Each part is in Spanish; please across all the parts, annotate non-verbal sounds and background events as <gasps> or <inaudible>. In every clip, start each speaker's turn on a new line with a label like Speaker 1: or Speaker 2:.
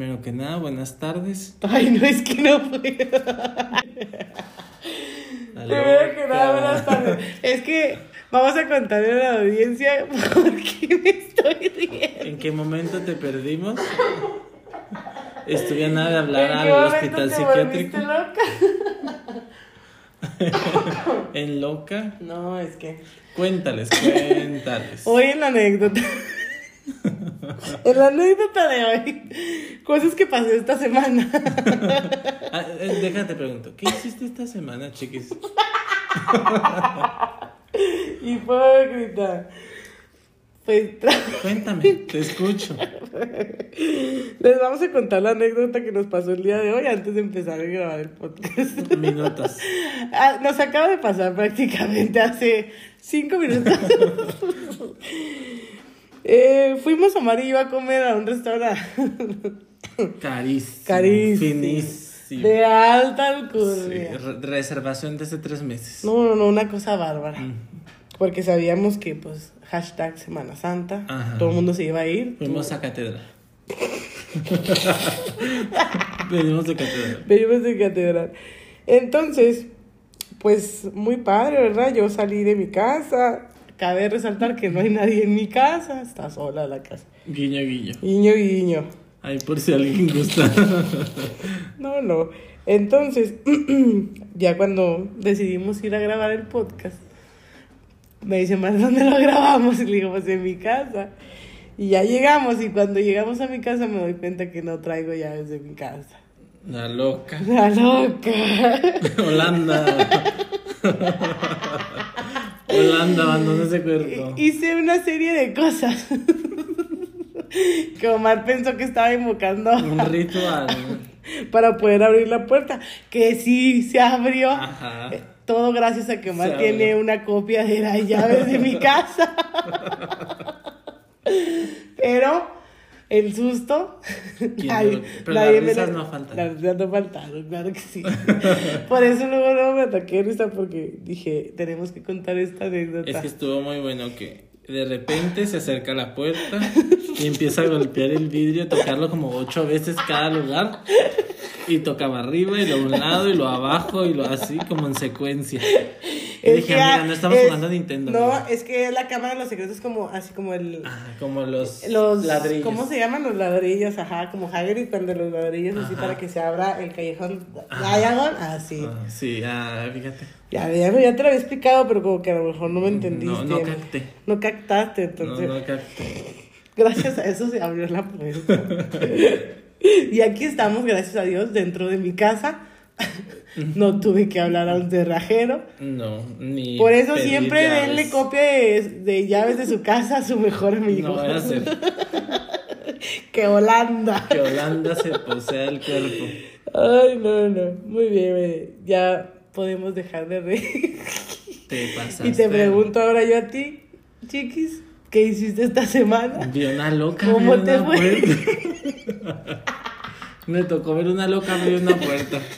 Speaker 1: Primero que nada, buenas tardes. <laughs>
Speaker 2: Ay, no, es que no puedo. Primero que nada, buenas tardes. Es que vamos a contarle a la audiencia <laughs> por qué me estoy riendo.
Speaker 1: ¿En qué momento te perdimos? Estuve a nada de hablar
Speaker 2: ¿En qué
Speaker 1: al hospital
Speaker 2: te
Speaker 1: psiquiátrico.
Speaker 2: loca? <laughs>
Speaker 1: ¿En loca?
Speaker 2: No, es que
Speaker 1: Cuéntales, cuéntales.
Speaker 2: hoy en la anécdota. En la anécdota de hoy, cosas que pasé esta semana. <laughs>
Speaker 1: Ah, eh, déjate pregunto, ¿qué hiciste esta semana, chiquis?
Speaker 2: Hipócrita. Pues
Speaker 1: Cuéntame, te escucho.
Speaker 2: les vamos a contar la anécdota que nos pasó el día de hoy antes de empezar a grabar el podcast.
Speaker 1: Minutos. <laughs>
Speaker 2: Ah, nos acaba de pasar prácticamente hace cinco minutos. <laughs> Eh, fuimos Omar y yo a comer a un restaurante
Speaker 1: Carísimo.
Speaker 2: carísimo.
Speaker 1: Finísimo.
Speaker 2: De alta
Speaker 1: Sí,
Speaker 2: alcurnia.
Speaker 1: re- reservación de hace tres meses.
Speaker 2: No, no, no, una cosa bárbara.
Speaker 1: Mm.
Speaker 2: Porque sabíamos que, pues, hashtag Semana Santa,
Speaker 1: Ajá.
Speaker 2: todo el mundo se iba a ir.
Speaker 1: Fuimos a catedral. <laughs> Venimos de catedral.
Speaker 2: Venimos de catedral. Entonces, pues muy padre, ¿verdad? Yo salí de mi casa. Cabe resaltar que no hay nadie en mi casa. Está sola la casa.
Speaker 1: Guiño, guiño.
Speaker 2: Guiño, guiño.
Speaker 1: Ay, por si alguien gusta. <laughs>
Speaker 2: No, no. Entonces, <clears throat> ya cuando decidimos ir a grabar el podcast, me dice, más ¿dónde lo grabamos? Y le digo, pues en mi casa. Y ya llegamos, y cuando llegamos a mi casa me doy cuenta que no traigo llaves de mi casa.
Speaker 1: La loca. <laughs>
Speaker 2: La loca. <laughs>
Speaker 1: Holanda. Holanda, abandonó ese cuerpo.
Speaker 2: Hice una serie de cosas. <laughs> que Omar pensó que estaba invocando
Speaker 1: Un ritual. <laughs>
Speaker 2: para poder abrir la puerta. Que sí, se abrió.
Speaker 1: Ajá.
Speaker 2: Eh, Todo gracias a que Omar tiene una copia de las llaves de mi casa. <laughs> Pero el susto.
Speaker 1: ¿Quién
Speaker 2: nadie-
Speaker 1: no? Pero
Speaker 2: nadie
Speaker 1: las
Speaker 2: me
Speaker 1: risas
Speaker 2: la-
Speaker 1: no faltan.
Speaker 2: Las risas no faltaron, claro que sí. Por eso luego no me ataqué risa porque dije, tenemos que contar esta anécdota.
Speaker 1: Es que estuvo muy bueno que de repente se acerca a la puerta y empieza a golpear el vidrio, tocarlo como ocho veces cada lugar. Y tocaba arriba y lo a un lado y lo abajo y lo así como en secuencia. Y
Speaker 2: Es
Speaker 1: dije,
Speaker 2: que,
Speaker 1: amiga,
Speaker 2: ah,
Speaker 1: no estamos
Speaker 2: es-
Speaker 1: jugando a Nintendo.
Speaker 2: No,
Speaker 1: amiga".
Speaker 2: es que la cámara de los secretos como así como el
Speaker 1: Ah, como los,
Speaker 2: los
Speaker 1: ladrillos.
Speaker 2: ¿Cómo se llaman los ladrillos? Ajá, como Hagrid cuando los ladrillos así para que se abra el callejón. Diagon, así.
Speaker 1: Ah, sí, ah, fíjate.
Speaker 2: Ya, ya, ya te lo había explicado, pero como que a lo mejor no me entendiste.
Speaker 1: No, no capté.
Speaker 2: No captaste,
Speaker 1: No,
Speaker 2: entonces.
Speaker 1: no capté. <laughs>
Speaker 2: Gracias a eso se abrió la puerta. <laughs> y aquí estamos, gracias a Dios, dentro de mi casa. no tuve que hablar a un cerrajero.
Speaker 1: No, ni.
Speaker 2: Por eso siempre
Speaker 1: llaves.
Speaker 2: denle copia de, de llaves de su casa a su mejor amigo.
Speaker 1: No voy a hacer <laughs>
Speaker 2: que Holanda.
Speaker 1: que Holanda se posea el cuerpo.
Speaker 2: Ay, no, no. Muy bien, eh, ya podemos dejar de reír.
Speaker 1: Te pasaste. <laughs>
Speaker 2: y te pregunto ahora yo a ti, chiquis, ¿qué hiciste esta semana?
Speaker 1: Vi una loca
Speaker 2: ¿Cómo te
Speaker 1: una
Speaker 2: fue?
Speaker 1: puerta. <laughs> Me tocó ver una loca abrir una puerta. <laughs>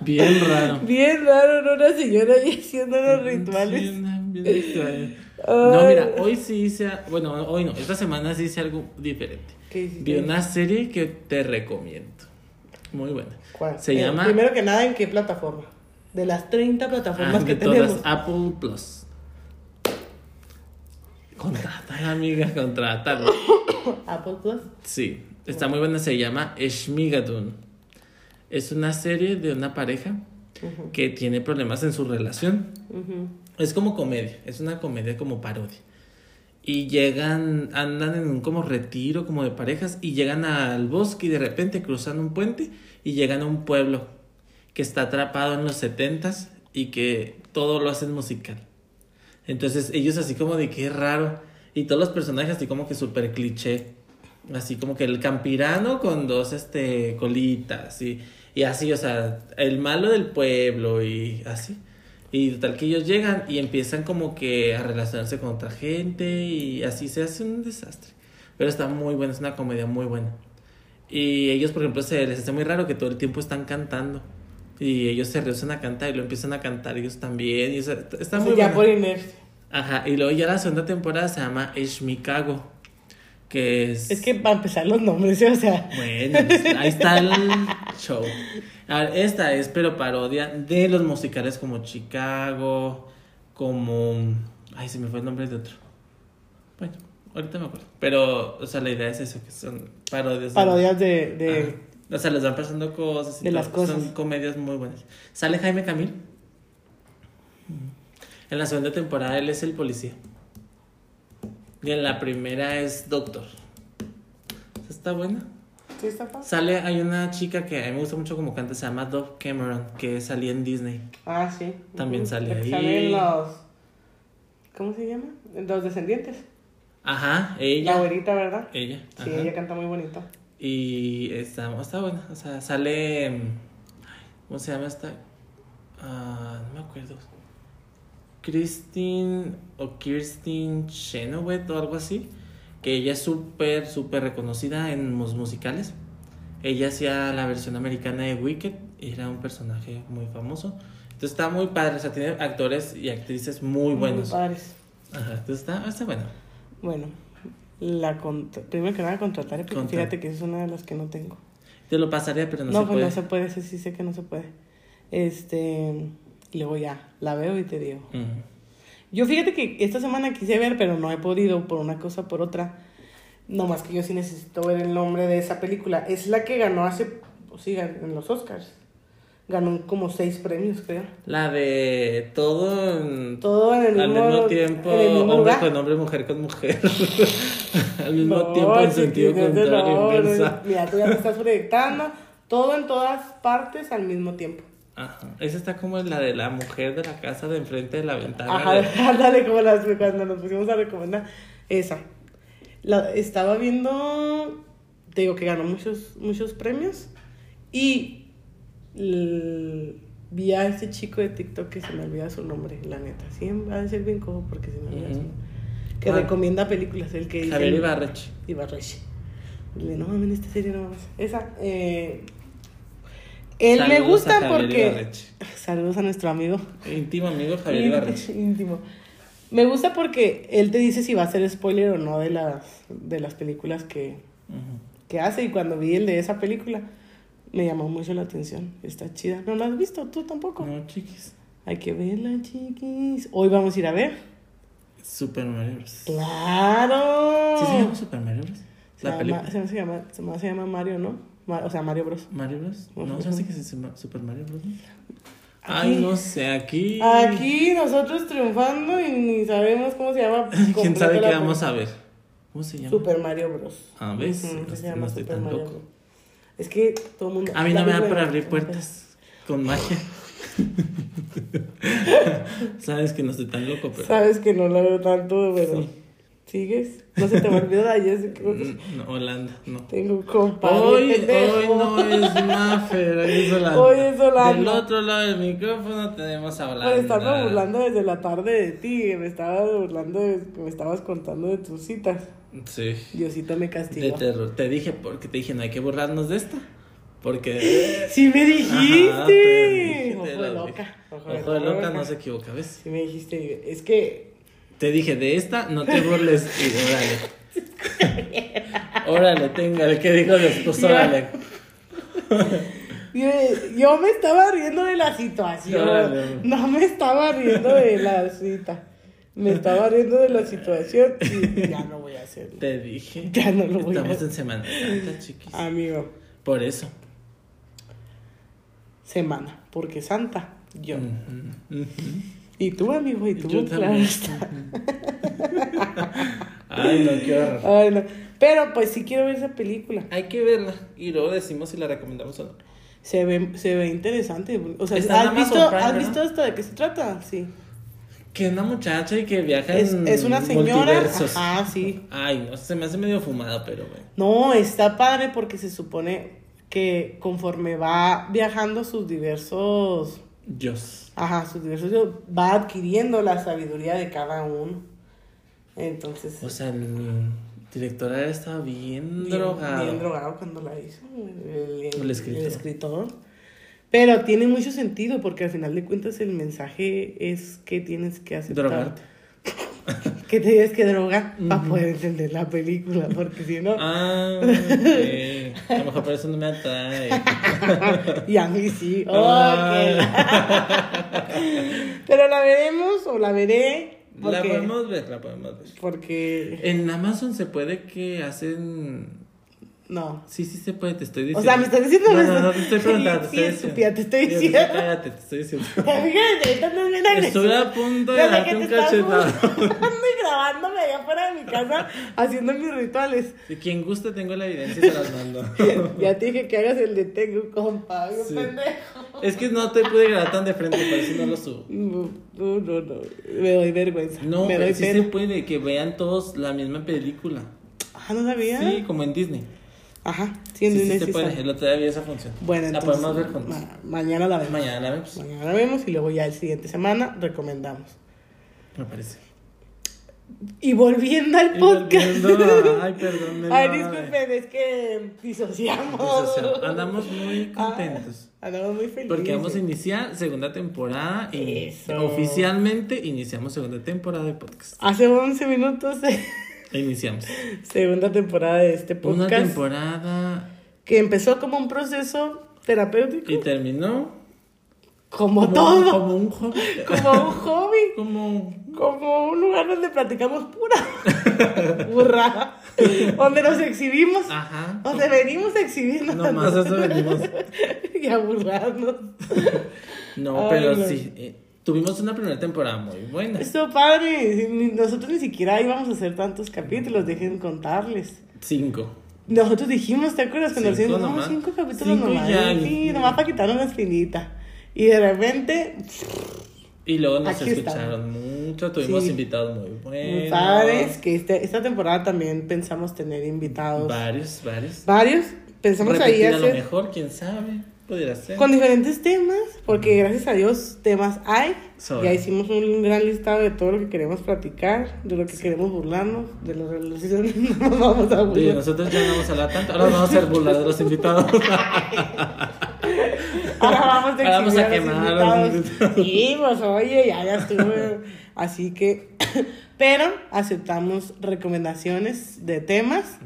Speaker 1: Bien raro.
Speaker 2: Bien raro, ¿no? Una señora ahí haciendo los
Speaker 1: Sí,
Speaker 2: rituales.
Speaker 1: una- bien extraño. No, mira, hoy sí hice. Bueno, hoy no, esta semana sí hice algo diferente.
Speaker 2: ¿Qué hiciste?
Speaker 1: Vi una serie que te recomiendo. Muy buena.
Speaker 2: ¿Cuál?
Speaker 1: Se
Speaker 2: Eh,
Speaker 1: llama.
Speaker 2: Primero que nada, ¿en qué plataforma? De las 30 plataformas
Speaker 1: Ah,
Speaker 2: que
Speaker 1: de todas,
Speaker 2: tenemos.
Speaker 1: Apple Plus. Contrátala, amiga, contrátala. <coughs>
Speaker 2: Apple Plus.
Speaker 1: Sí, está muy buena, se llama Shmigadun. Es una serie de una pareja que tiene problemas en su relación. Es como comedia, es una comedia como parodia. Y llegan, andan en un como retiro como de parejas y llegan al bosque y de repente cruzan un puente y llegan a un pueblo que está atrapado en los setentas y que todo lo hacen musical. Entonces ellos así como de qué raro y todos los personajes así como que súper cliché. Así como que el campirano con dos este colitas y, y así, o sea, el malo del pueblo y así. Y tal que ellos llegan y empiezan como que a relacionarse con otra gente y así se hace un desastre. Pero está muy buena, es una comedia muy buena. Y ellos, por ejemplo, se les hace muy raro que todo el tiempo están cantando. Y ellos se rehusan a cantar y lo empiezan a cantar ellos también. Y está muy
Speaker 2: ya
Speaker 1: buena.
Speaker 2: por inercia.
Speaker 1: Ajá, y luego ya la segunda temporada se llama Shmikago. Que es...
Speaker 2: Es que para empezar los nombres, o sea.
Speaker 1: Bueno, pues, ahí está el show. A ver, esta es, pero parodia de los musicales como Chicago, como... Ay, se me fue el nombre de otro. Bueno, ahorita me acuerdo. Pero, o sea, la idea es eso, que son parodias.
Speaker 2: Parodias de. de
Speaker 1: Ajá. O sea, les van pasando cosas y
Speaker 2: De
Speaker 1: todo.
Speaker 2: las cosas.
Speaker 1: Son comedias muy buenas. Sale Jaime Camil. En la segunda temporada él es el policía. Y en la primera es doctor. Está buena.
Speaker 2: Sí, está fácil.
Speaker 1: Sale, hay una chica que a mí me gusta mucho como canta, se llama Dove Cameron, que salía en Disney.
Speaker 2: Ah, sí.
Speaker 1: También
Speaker 2: Ujú.
Speaker 1: sale
Speaker 2: La que
Speaker 1: ahí.
Speaker 2: Salen los. ¿Cómo se llama? Los descendientes.
Speaker 1: Ajá,
Speaker 2: La
Speaker 1: ella.
Speaker 2: güerita, ¿verdad?
Speaker 1: Ella.
Speaker 2: Sí,
Speaker 1: ajá.
Speaker 2: ella canta muy bonito.
Speaker 1: Y está, está buena. O sea, sale. mm, ¿Cómo se llama esta? Ah, no me acuerdo. Christine o Kirsten Chenoweth o algo así. Que ella es súper, súper reconocida en los musicales. Ella hacía la versión americana de Wicked. y Era un personaje muy famoso. Entonces está muy padre. O sea, tiene actores y actrices muy buenos.
Speaker 2: padres.
Speaker 1: Ajá, entonces está, está bueno.
Speaker 2: Bueno, la primero que nada contrataré, porque
Speaker 1: Contra-
Speaker 2: fíjate que es una de las que no tengo.
Speaker 1: Te lo pasaría, pero no,
Speaker 2: No,
Speaker 1: se
Speaker 2: pues
Speaker 1: puede.
Speaker 2: no se puede, sí, sí sé que no se puede. Este, y luego ya, la veo y te digo. Yo fíjate que esta semana quise ver, pero no he podido por una cosa por otra. No más que yo sí necesito ver el nombre de esa película. Es la que ganó hace, pues sí, en los Oscars. Ganó como seis premios, creo.
Speaker 1: La de todo en-
Speaker 2: Todo en el
Speaker 1: al
Speaker 2: mismo,
Speaker 1: mismo tiempo,
Speaker 2: en el mismo
Speaker 1: hombre
Speaker 2: lugar.
Speaker 1: con hombre, mujer con mujer. <laughs> al mismo
Speaker 2: No,
Speaker 1: tiempo en sentido contrario,
Speaker 2: no, Mira, tú ya te estás proyectando. Todo en todas partes al mismo tiempo.
Speaker 1: Ajá. Esa está como la de la mujer de la casa de enfrente de la ventana.
Speaker 2: Ajá,
Speaker 1: de- <laughs>
Speaker 2: ándale, como las, cuando nos pusimos a recomendar. Esa. La, estaba viendo, te digo que ganó muchos, muchos premios. Y vi a este chico de TikTok que se me olvida su nombre, la neta. Sí, va a ser bien cojo porque se me olvida su nombre. Que
Speaker 1: Ah.
Speaker 2: recomienda películas, el que dice.
Speaker 1: Javier Ibarreche.
Speaker 2: Ibarreche. Dile, no mames, esta serie no mames. Esa, eh, Él me gusta porque.
Speaker 1: Ibarreche.
Speaker 2: Saludos a nuestro amigo.
Speaker 1: Íntimo amigo Javier Ibarreche.
Speaker 2: Íntimo. Me gusta porque él te dice si va a ser spoiler o no de las, de las películas que, que hace. Y cuando vi el de esa película, me llamó mucho la atención. Está chida. ¿No la has visto? ¿Tú tampoco?
Speaker 1: No, chiquis.
Speaker 2: Hay que verla, chiquis. Hoy vamos a ir a ver.
Speaker 1: Super Mario Bros.
Speaker 2: ¡Claro!
Speaker 1: ¿Sí se llama Super Mario Bros? La película.
Speaker 2: se, se, llama, se llama- se llama Mario, ¿no? O sea, Mario Bros.
Speaker 1: ¿Mario Bros? No, se hace que llama Super Mario Bros. ¿no? Ay, no sé, aquí.
Speaker 2: Aquí nosotros triunfando y ni sabemos cómo se llama. <laughs>
Speaker 1: ¿Quién sabe qué vamos a ver? ¿Cómo se llama?
Speaker 2: Super Mario Bros.
Speaker 1: Ah, ¿ves? No
Speaker 2: se llama
Speaker 1: no estoy
Speaker 2: Super
Speaker 1: tan
Speaker 2: Mario
Speaker 1: loco.
Speaker 2: Bros. Es que todo el mundo.
Speaker 1: A mí no me da
Speaker 2: güey.
Speaker 1: abrir puertas con magia. <laughs> Sabes que no estoy tan loco, pero.
Speaker 2: Sabes que no la veo tanto, pero.
Speaker 1: Sí.
Speaker 2: ¿Sigues? No se te va a olvidar, sé que
Speaker 1: Mm, No, Holanda, no.
Speaker 2: tengo un compadre.
Speaker 1: Hoy, hoy no es Maffer, hoy es Holanda.
Speaker 2: Hoy es Holanda.
Speaker 1: Del otro lado del micrófono tenemos a Holanda.
Speaker 2: Por estarme burlando desde la tarde de ti, me estabas burlando, de- me estabas contando de tus citas.
Speaker 1: Sí.
Speaker 2: Diosito me
Speaker 1: De
Speaker 2: castigó.
Speaker 1: terror. Te dije, porque te dije, no hay que burlarnos de esta. Porque. <gasps>
Speaker 2: Sí me dijiste.
Speaker 1: Ajá, te dije,
Speaker 2: Ojo de
Speaker 1: lo
Speaker 2: loca. Ojo
Speaker 1: Ojo de loca no se equivoca, ¿ves?
Speaker 2: Sí me dijiste. Es que
Speaker 1: Te dije, de esta no te burles y órale. Órale, tenga, el que dijo después, órale. <laughs>
Speaker 2: yo, yo me estaba riendo de la situación.
Speaker 1: Órale.
Speaker 2: No me estaba riendo de la cita. Me estaba riendo de la situación y ya no voy a hacerlo.
Speaker 1: Te dije.
Speaker 2: Ya no lo voy a
Speaker 1: Estamos
Speaker 2: hacer.
Speaker 1: en Semana Santa, chiquis.
Speaker 2: Amigo,
Speaker 1: Por eso.
Speaker 2: semana, porque santa, yo. Y tú, amigo, y tú,
Speaker 1: Yo
Speaker 2: claro está. <laughs>
Speaker 1: Ay, no, qué horror.
Speaker 2: Ay, no. Pero pues sí quiero ver esa película.
Speaker 1: Hay que verla y luego decimos si la recomendamos o no.
Speaker 2: Se ve, se ve interesante. O sea,
Speaker 1: Está
Speaker 2: ¿has visto,
Speaker 1: Prime,
Speaker 2: ¿has visto hasta de qué se trata? Sí.
Speaker 1: Que una muchacha y que viaja
Speaker 2: Es,
Speaker 1: en
Speaker 2: es una señora. Ah, sí.
Speaker 1: Ay, no, se me hace medio fumado, pero bueno.
Speaker 2: No, está padre porque se supone que conforme va viajando sus diversos,
Speaker 1: Dios.
Speaker 2: ajá, sus diversos, va adquiriendo la sabiduría de cada uno. Entonces,
Speaker 1: O sea, el director estaba bien,
Speaker 2: bien,
Speaker 1: drogado.
Speaker 2: bien drogado cuando la hizo el, el-
Speaker 1: El escritor.
Speaker 2: el escritor. Pero tiene mucho sentido porque al final de cuentas el mensaje es que tienes que aceptar.
Speaker 1: Drogarte.
Speaker 2: Que te tienes que drogar para poder entender la película, porque si no...
Speaker 1: Ah. A lo mejor por eso no me atrae. <laughs>
Speaker 2: y a mí sí.
Speaker 1: Ah.
Speaker 2: Pero la veremos o la veré.
Speaker 1: La podemos ver, la podemos ver.
Speaker 2: Porque...
Speaker 1: En Amazon se puede que hacen.
Speaker 2: No.
Speaker 1: Sí, sí se puede, te estoy
Speaker 2: O
Speaker 1: diciendo.
Speaker 2: sea, me estás diciendo...
Speaker 1: No, no, no, te estoy preguntando.
Speaker 2: Sí,
Speaker 1: te
Speaker 2: sí,
Speaker 1: estoy
Speaker 2: estúpida, te estoy
Speaker 1: diciendo. Sí,
Speaker 2: diciendo.
Speaker 1: Cállate, te estoy diciendo. <laughs> Estuve a punto de darte un cachetado.
Speaker 2: y grabándome allá afuera de mi casa haciendo mis rituales.
Speaker 1: Si quien guste, tengo la evidencia y se las mando. <laughs>
Speaker 2: Ya te dije que hagas el de tengo, compa,
Speaker 1: Sí.
Speaker 2: pendejo.
Speaker 1: Es que no te pude grabar tan de frente, por eso no lo subo.
Speaker 2: No, no, no. Me doy vergüenza.
Speaker 1: No,
Speaker 2: me
Speaker 1: pero
Speaker 2: doy
Speaker 1: sí
Speaker 2: pena.
Speaker 1: se puede que vean todos la misma película.
Speaker 2: Ah, no sabía.
Speaker 1: Sí, como en Disney.
Speaker 2: Ajá, sí,
Speaker 1: Sí, sí se puede. El otro día vi esa función.
Speaker 2: Bueno,
Speaker 1: la
Speaker 2: entonces.
Speaker 1: podemos ver juntos.
Speaker 2: ma- mañana la vemos.
Speaker 1: Mañana la vemos.
Speaker 2: Mañana la vemos y luego ya el siguiente semana recomendamos.
Speaker 1: Me parece.
Speaker 2: Y volviendo al
Speaker 1: Y
Speaker 2: podcast.
Speaker 1: volviendo a- Ay, perdón. <laughs>
Speaker 2: Ay, disculpen, es que disociamos.
Speaker 1: Disociamos. Andamos muy
Speaker 2: Ah,
Speaker 1: contentos.
Speaker 2: andamos muy felices.
Speaker 1: Porque vamos a iniciar segunda temporada y
Speaker 2: Eso.
Speaker 1: oficialmente iniciamos segunda temporada de podcast.
Speaker 2: Hace 11 minutos,
Speaker 1: Iniciamos.
Speaker 2: segunda temporada de este
Speaker 1: Una
Speaker 2: podcast.
Speaker 1: temporada
Speaker 2: que empezó como un proceso terapéutico,
Speaker 1: y terminó
Speaker 2: como,
Speaker 1: como,
Speaker 2: todo, <laughs>
Speaker 1: como un hobby.
Speaker 2: como un hobby,
Speaker 1: Como
Speaker 2: como un lugar donde platicamos pura <laughs> burrada, donde nos exhibimos,
Speaker 1: Ajá.
Speaker 2: donde venimos a exhibirnos
Speaker 1: No más eso venimos. <laughs>
Speaker 2: y a burlarnos.
Speaker 1: No,
Speaker 2: Ay,
Speaker 1: pero
Speaker 2: no.
Speaker 1: sí. eh, tuvimos una primera temporada muy buena.
Speaker 2: Estuvo padre, nosotros ni siquiera íbamos a hacer tantos capítulos, dejen contarles.
Speaker 1: Cinco.
Speaker 2: Nosotros dijimos, ¿te acuerdas? Cuando
Speaker 1: Cinco
Speaker 2: decíamos, no,
Speaker 1: nomás.
Speaker 2: cinco capítulos
Speaker 1: Cinco
Speaker 2: nomás.
Speaker 1: ya.
Speaker 2: Sí, nomás para quitarnos la espinita. Y de repente,
Speaker 1: Y luego nos
Speaker 2: Aquí
Speaker 1: escucharon mucho. Tuvimos
Speaker 2: Sí.
Speaker 1: invitados muy buenos.
Speaker 2: padres, que este, esta temporada también pensamos tener invitados.
Speaker 1: Varios, varios.
Speaker 2: Varios. Pensamos ahí
Speaker 1: Repetir a lo
Speaker 2: hacer
Speaker 1: mejor, quién sabe. Pudiera ser.
Speaker 2: con diferentes temas, porque gracias a Dios temas hay. Ya hicimos un gran listado de todo lo que queremos platicar, de lo que queremos burlarnos, de lo que <laughs> no nos vamos a burlar.
Speaker 1: nosotros ya no vamos a hablar tanto. Ahora vamos a hacer burlar de los <laughs> invitados.
Speaker 2: Ahora vamos a,
Speaker 1: Ahora vamos a quemar a
Speaker 2: los invitados. Sí, pues oye, ya, ya estuve. Así que, <coughs> pero aceptamos recomendaciones de temas.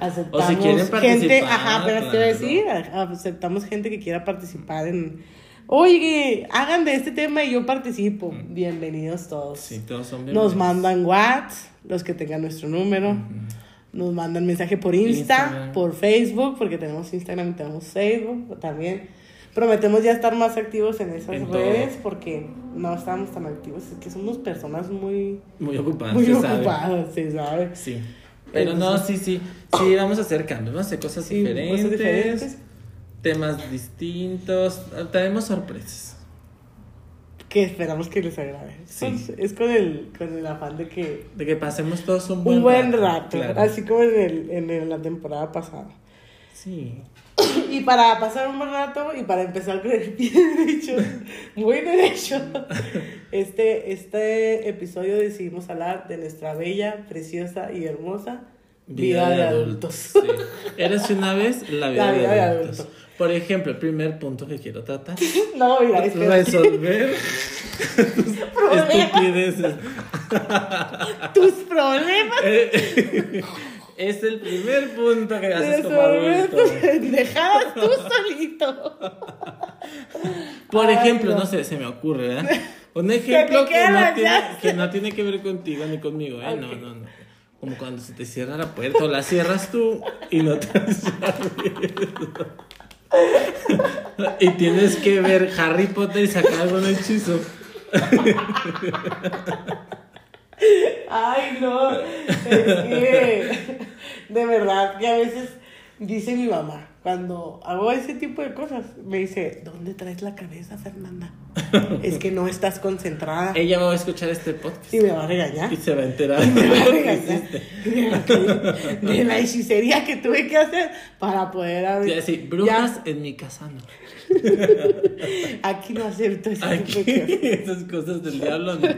Speaker 2: Aceptamos
Speaker 1: O si quieren
Speaker 2: gente, ajá, pero te voy a
Speaker 1: claro.
Speaker 2: decir, aceptamos gente que quiera participar en, oye, hagan de este tema y yo participo. Bienvenidos todos.
Speaker 1: Sí, todos son
Speaker 2: Nos
Speaker 1: bienvenidos.
Speaker 2: mandan WhatsApp, los que tengan nuestro número. Nos mandan mensaje por Insta,
Speaker 1: Instagram.
Speaker 2: por Facebook, porque tenemos Instagram y tenemos Facebook también. Prometemos ya estar más activos en esas
Speaker 1: En todo.
Speaker 2: redes porque no estamos tan activos. Es que somos personas muy,
Speaker 1: Muy ocupados,
Speaker 2: muy
Speaker 1: se sabe.
Speaker 2: ocupadas, se sabe.
Speaker 1: Sí. Pero no, sí, sí. Sí, vamos a hacer cambios. Vamos a hacer cosas
Speaker 2: Sí,
Speaker 1: diferentes.
Speaker 2: cosas diferentes.
Speaker 1: Temas distintos. Tenemos sorpresas.
Speaker 2: Que esperamos que les agrade.
Speaker 1: Sí.
Speaker 2: Es, es con, el, con el afán de que
Speaker 1: De que pasemos todos un buen
Speaker 2: un buen rato,
Speaker 1: claro.
Speaker 2: así como en, el, en la temporada pasada.
Speaker 1: Sí. <coughs>
Speaker 2: Y para pasar un buen rato y para empezar con el pie <laughs> derecho, muy derecho, este, este episodio decidimos hablar de nuestra bella, preciosa y hermosa vida, de adultos.
Speaker 1: Sí. Eres una vez la vida,
Speaker 2: La
Speaker 1: de,
Speaker 2: vida de
Speaker 1: adultos.
Speaker 2: adulto.
Speaker 1: Por ejemplo, el primer punto que quiero tratar. <laughs>
Speaker 2: No, mira.
Speaker 1: Resolver
Speaker 2: Problemas. <laughs>
Speaker 1: estupideces.
Speaker 2: Tus problemas
Speaker 1: Eh, es el primer punto que haces como adulto.
Speaker 2: tus pendejadas tú solito.
Speaker 1: Por
Speaker 2: Ay,
Speaker 1: ejemplo,
Speaker 2: no.
Speaker 1: no sé, se me ocurre, ¿verdad? Un <laughs> ejemplo que,
Speaker 2: quedas,
Speaker 1: no tiene, que no tiene que ver contigo ni conmigo, ¿eh? No,
Speaker 2: Ok.
Speaker 1: no, no. Como cuando se te cierra la puerta o la cierras tú y no te. <laughs> Y tienes que ver Harry Potter y sacar algún hechizo. <laughs>
Speaker 2: Ay, no. Es que, de verdad, que a veces dice mi mamá, cuando hago ese tipo de cosas, me dice, ¿dónde traes la cabeza, Fernanda? Es que no estás concentrada.
Speaker 1: Ella va a escuchar este podcast
Speaker 2: Y me va a regañar.
Speaker 1: y se va a enterar <laughs>
Speaker 2: Me va a
Speaker 1: de
Speaker 2: regañar la hechicería que tuve que hacer para poder abrir.
Speaker 1: así, brujas en mi casa no.
Speaker 2: Aquí no acepto ese tipo
Speaker 1: Aquí, <laughs> esas cosas del diablo no. <laughs>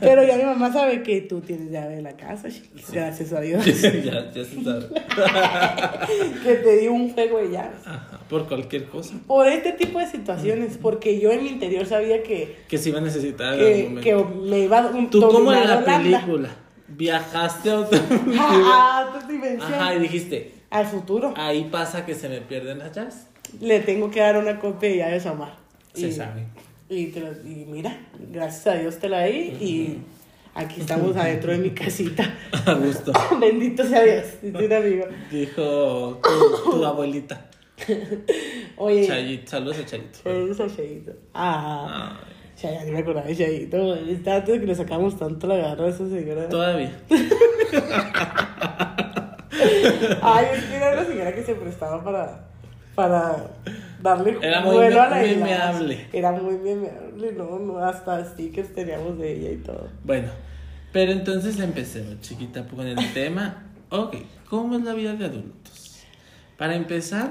Speaker 2: Pero ya mi mamá sabe que tú tienes llave de la casa, gracias a Dios. <laughs>
Speaker 1: ya, ya se sabe. <laughs>
Speaker 2: que te di un juego de llaves.
Speaker 1: Ajá, por cualquier cosa.
Speaker 2: Por este tipo de situaciones, porque yo en mi interior sabía que,
Speaker 1: Que se iba a necesitar en algún
Speaker 2: que,
Speaker 1: momento.
Speaker 2: que me iba a
Speaker 1: Tú como en la
Speaker 2: Holanda.
Speaker 1: película. Viajaste a otra <laughs>
Speaker 2: A otra dimensión.
Speaker 1: Ajá, y dijiste,
Speaker 2: Al futuro.
Speaker 1: ahí pasa que se me pierden las llaves.
Speaker 2: Le tengo que dar una copia de llaves a Omar.
Speaker 1: Se
Speaker 2: Y-
Speaker 1: sabe.
Speaker 2: Y, te lo- y mira, gracias a Dios te la di y aquí estamos adentro de mi casita. <laughs>
Speaker 1: A gusto. <laughs>
Speaker 2: Bendito sea Dios, dice un amigo.
Speaker 1: Dijo tu, tu <laughs> abuelita.
Speaker 2: Oye,
Speaker 1: Chayito. Saludos a Chayito.
Speaker 2: saludos a Chayito. Ah,
Speaker 1: Ay,
Speaker 2: me acordaba de Chayito. Está antes de que le sacamos tanto la garra a esa señora.
Speaker 1: todavía.
Speaker 2: Ay, es que era una señora que se prestaba para, para darle
Speaker 1: Era muy
Speaker 2: vuelo a la
Speaker 1: memeable.
Speaker 2: Era muy memeable, no, no, hasta stickers teníamos de ella y todo.
Speaker 1: Bueno, pero entonces empecemos, chiquita, con el tema. Ok, ¿cómo es la vida de adultos? Para empezar,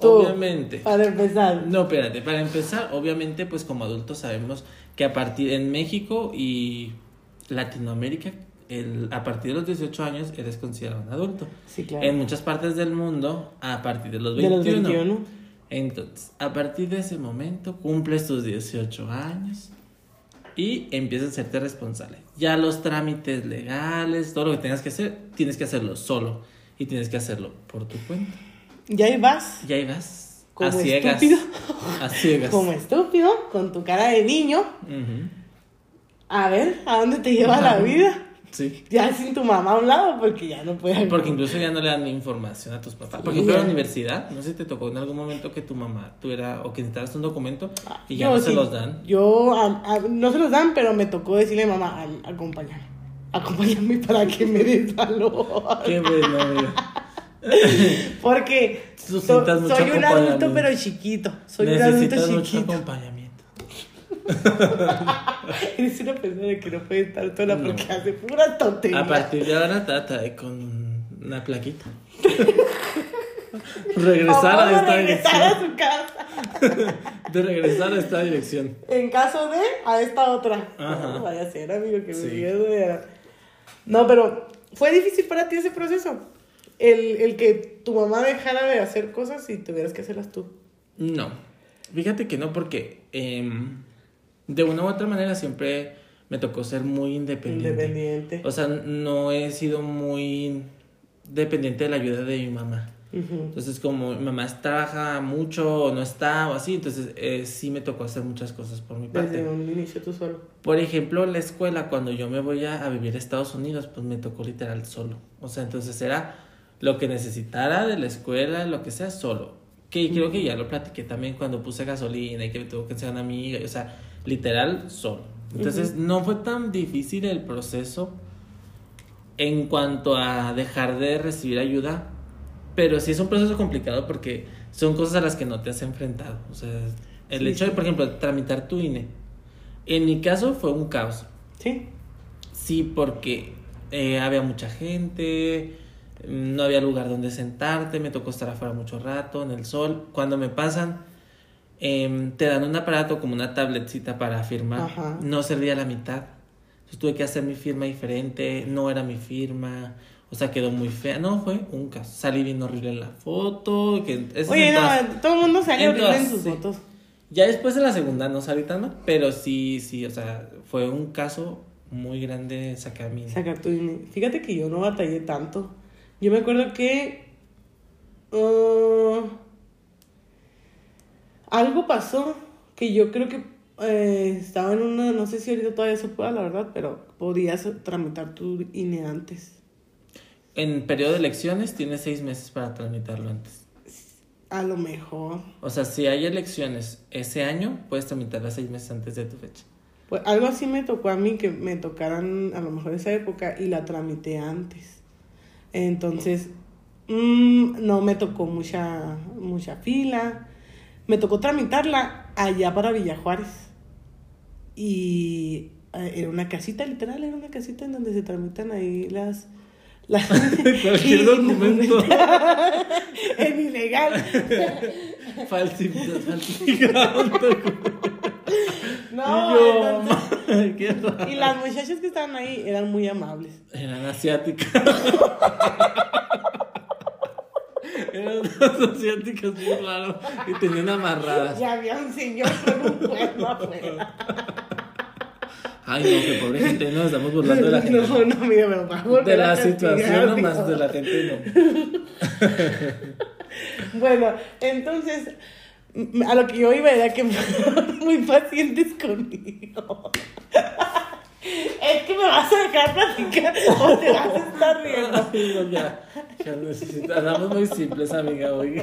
Speaker 2: Tú,
Speaker 1: obviamente.
Speaker 2: Para empezar.
Speaker 1: No, espérate, para empezar, obviamente, pues como adultos sabemos que a partir en México y Latinoamérica, el, a partir de los 18 años eres considerado un adulto.
Speaker 2: Sí, claro.
Speaker 1: En muchas partes del mundo, a partir de los
Speaker 2: de
Speaker 1: 21.
Speaker 2: los 21.
Speaker 1: Entonces, a partir de ese momento cumples tus 18 años y empiezas a hacerte responsable. Ya los trámites legales, todo lo que tengas que hacer, tienes que hacerlo solo y tienes que hacerlo por tu cuenta.
Speaker 2: Y ahí vas,
Speaker 1: Y ahí vas.
Speaker 2: Como
Speaker 1: a ciegas.
Speaker 2: estúpido.
Speaker 1: A ciegas.
Speaker 2: como estúpido, con tu cara de niño,
Speaker 1: Ujú.
Speaker 2: a ver a dónde te lleva la vida.
Speaker 1: Sí.
Speaker 2: Ya sin tu mamá a un lado, porque ya no puede.
Speaker 1: Porque incluso ya no le dan información a tus papás. Por ejemplo, en la universidad, no sé si te tocó en algún momento que tu mamá tuviera o que necesitaras un documento y ya
Speaker 2: Yo
Speaker 1: no se los dan.
Speaker 2: Yo, a- a- no se los dan, pero me tocó decirle a mamá, "Am- acompáñame. Acompáñame <laughs> para que me des valor.
Speaker 1: Qué bueno, mira. <laughs>
Speaker 2: Porque so-
Speaker 1: mucho
Speaker 2: soy un adulto, pero chiquito. Soy un adulto
Speaker 1: mucho
Speaker 2: chiquito.
Speaker 1: acompañamiento. <laughs>
Speaker 2: Eres una persona que no puede estar sola
Speaker 1: No.
Speaker 2: porque hace pura tontería.
Speaker 1: A partir de ahora trata de con una plaquita. <laughs> regresar a esta
Speaker 2: regresar a su casa. <laughs>
Speaker 1: De regresar a esta dirección.
Speaker 2: En caso de, a esta otra.
Speaker 1: Ajá.
Speaker 2: No, vaya a ser, amigo, que me
Speaker 1: Sí.
Speaker 2: digas de- No, pero fue difícil para ti ese proceso. El, el que tu mamá dejara de hacer cosas y tuvieras que hacerlas tú.
Speaker 1: No. Fíjate que no, porque em, de una u otra manera siempre me tocó ser muy independiente.
Speaker 2: Independiente.
Speaker 1: O sea, no he sido muy dependiente de la ayuda de mi mamá.
Speaker 2: Ujú.
Speaker 1: Entonces, como mi mamá trabaja mucho o no está o así, entonces eh, sí me tocó hacer muchas cosas por mi parte.
Speaker 2: Desde un inicio tú solo.
Speaker 1: Por ejemplo, la escuela, cuando yo me voy a, a vivir a Estados Unidos, pues me tocó literal solo. O sea, entonces era lo que necesitara de la escuela, lo que sea, solo. Que creo que ya lo platiqué también cuando puse gasolina y que me tuvo que enseñar una amiga, o sea, literal solo. Entonces, no fue tan difícil el proceso en cuanto a dejar de recibir ayuda, pero sí es un proceso complicado porque son cosas a las que no te has enfrentado. O sea, el
Speaker 2: Sí,
Speaker 1: hecho de, por ejemplo, tramitar tu INE. En mi caso fue un caos.
Speaker 2: ¿Sí?
Speaker 1: Sí, porque eh, había mucha gente, no había lugar donde sentarte, me tocó estar afuera mucho rato, en el sol. Cuando me pasan, em, te dan un aparato como una tabletcita para firmar.
Speaker 2: Ajá.
Speaker 1: No servía la mitad. Entonces tuve que hacer mi firma diferente, no era mi firma. O sea, quedó muy fea. No, fue un caso. Salí bien horrible en la foto. Que
Speaker 2: Oye,
Speaker 1: todas-
Speaker 2: no, todo el mundo sale
Speaker 1: en
Speaker 2: horrible en sus
Speaker 1: sí.
Speaker 2: fotos.
Speaker 1: Ya después de la segunda no salí tan mal, pero sí, sí, o sea, fue un caso muy grande sacar mi...
Speaker 2: Sacar tu. Fíjate que yo no batallé tanto. Yo me acuerdo que. ah, algo pasó que yo creo que eh, estaba en una. No sé si ahorita todavía se pueda, la verdad, pero podías tramitar tu INE antes.
Speaker 1: En periodo de elecciones tienes seis meses para tramitarlo antes.
Speaker 2: A lo mejor.
Speaker 1: O sea, si hay elecciones ese año, puedes tramitarlas seis meses antes de tu fecha.
Speaker 2: Pues algo así me tocó a mí que me tocaran a lo mejor esa época y la tramité antes. Entonces, mm, no me tocó mucha, mucha fila. Me tocó tramitarla allá para Villa Juárez. Y eh, era una casita, literal, era una casita en donde se tramitan ahí las... las <laughs>
Speaker 1: Cualquier <laughs> documento. <laughs>
Speaker 2: en ilegal.
Speaker 1: Falsificado. falsificado.
Speaker 2: No,
Speaker 1: yo,
Speaker 2: entonces-
Speaker 1: qué raro.
Speaker 2: Y las muchachas que estaban ahí eran muy amables.
Speaker 1: Eran asiáticas. Eran dos asiáticas muy raros y tenían amarradas.
Speaker 2: Y había un señor con un cuerno afuera.
Speaker 1: Ay, no, que pobre gente, nos estamos burlando de la gente.
Speaker 2: No, no, mira, me va a
Speaker 1: de la situación nomás, de la gente no. <laughs>
Speaker 2: Bueno, entonces, a lo que yo iba era que <laughs> fueron muy pacientes conmigo. Es que me vas a dejar platicar o te vas a estar riendo.
Speaker 1: Ya, ya necesito. Andamos muy simples, amiga, hoy.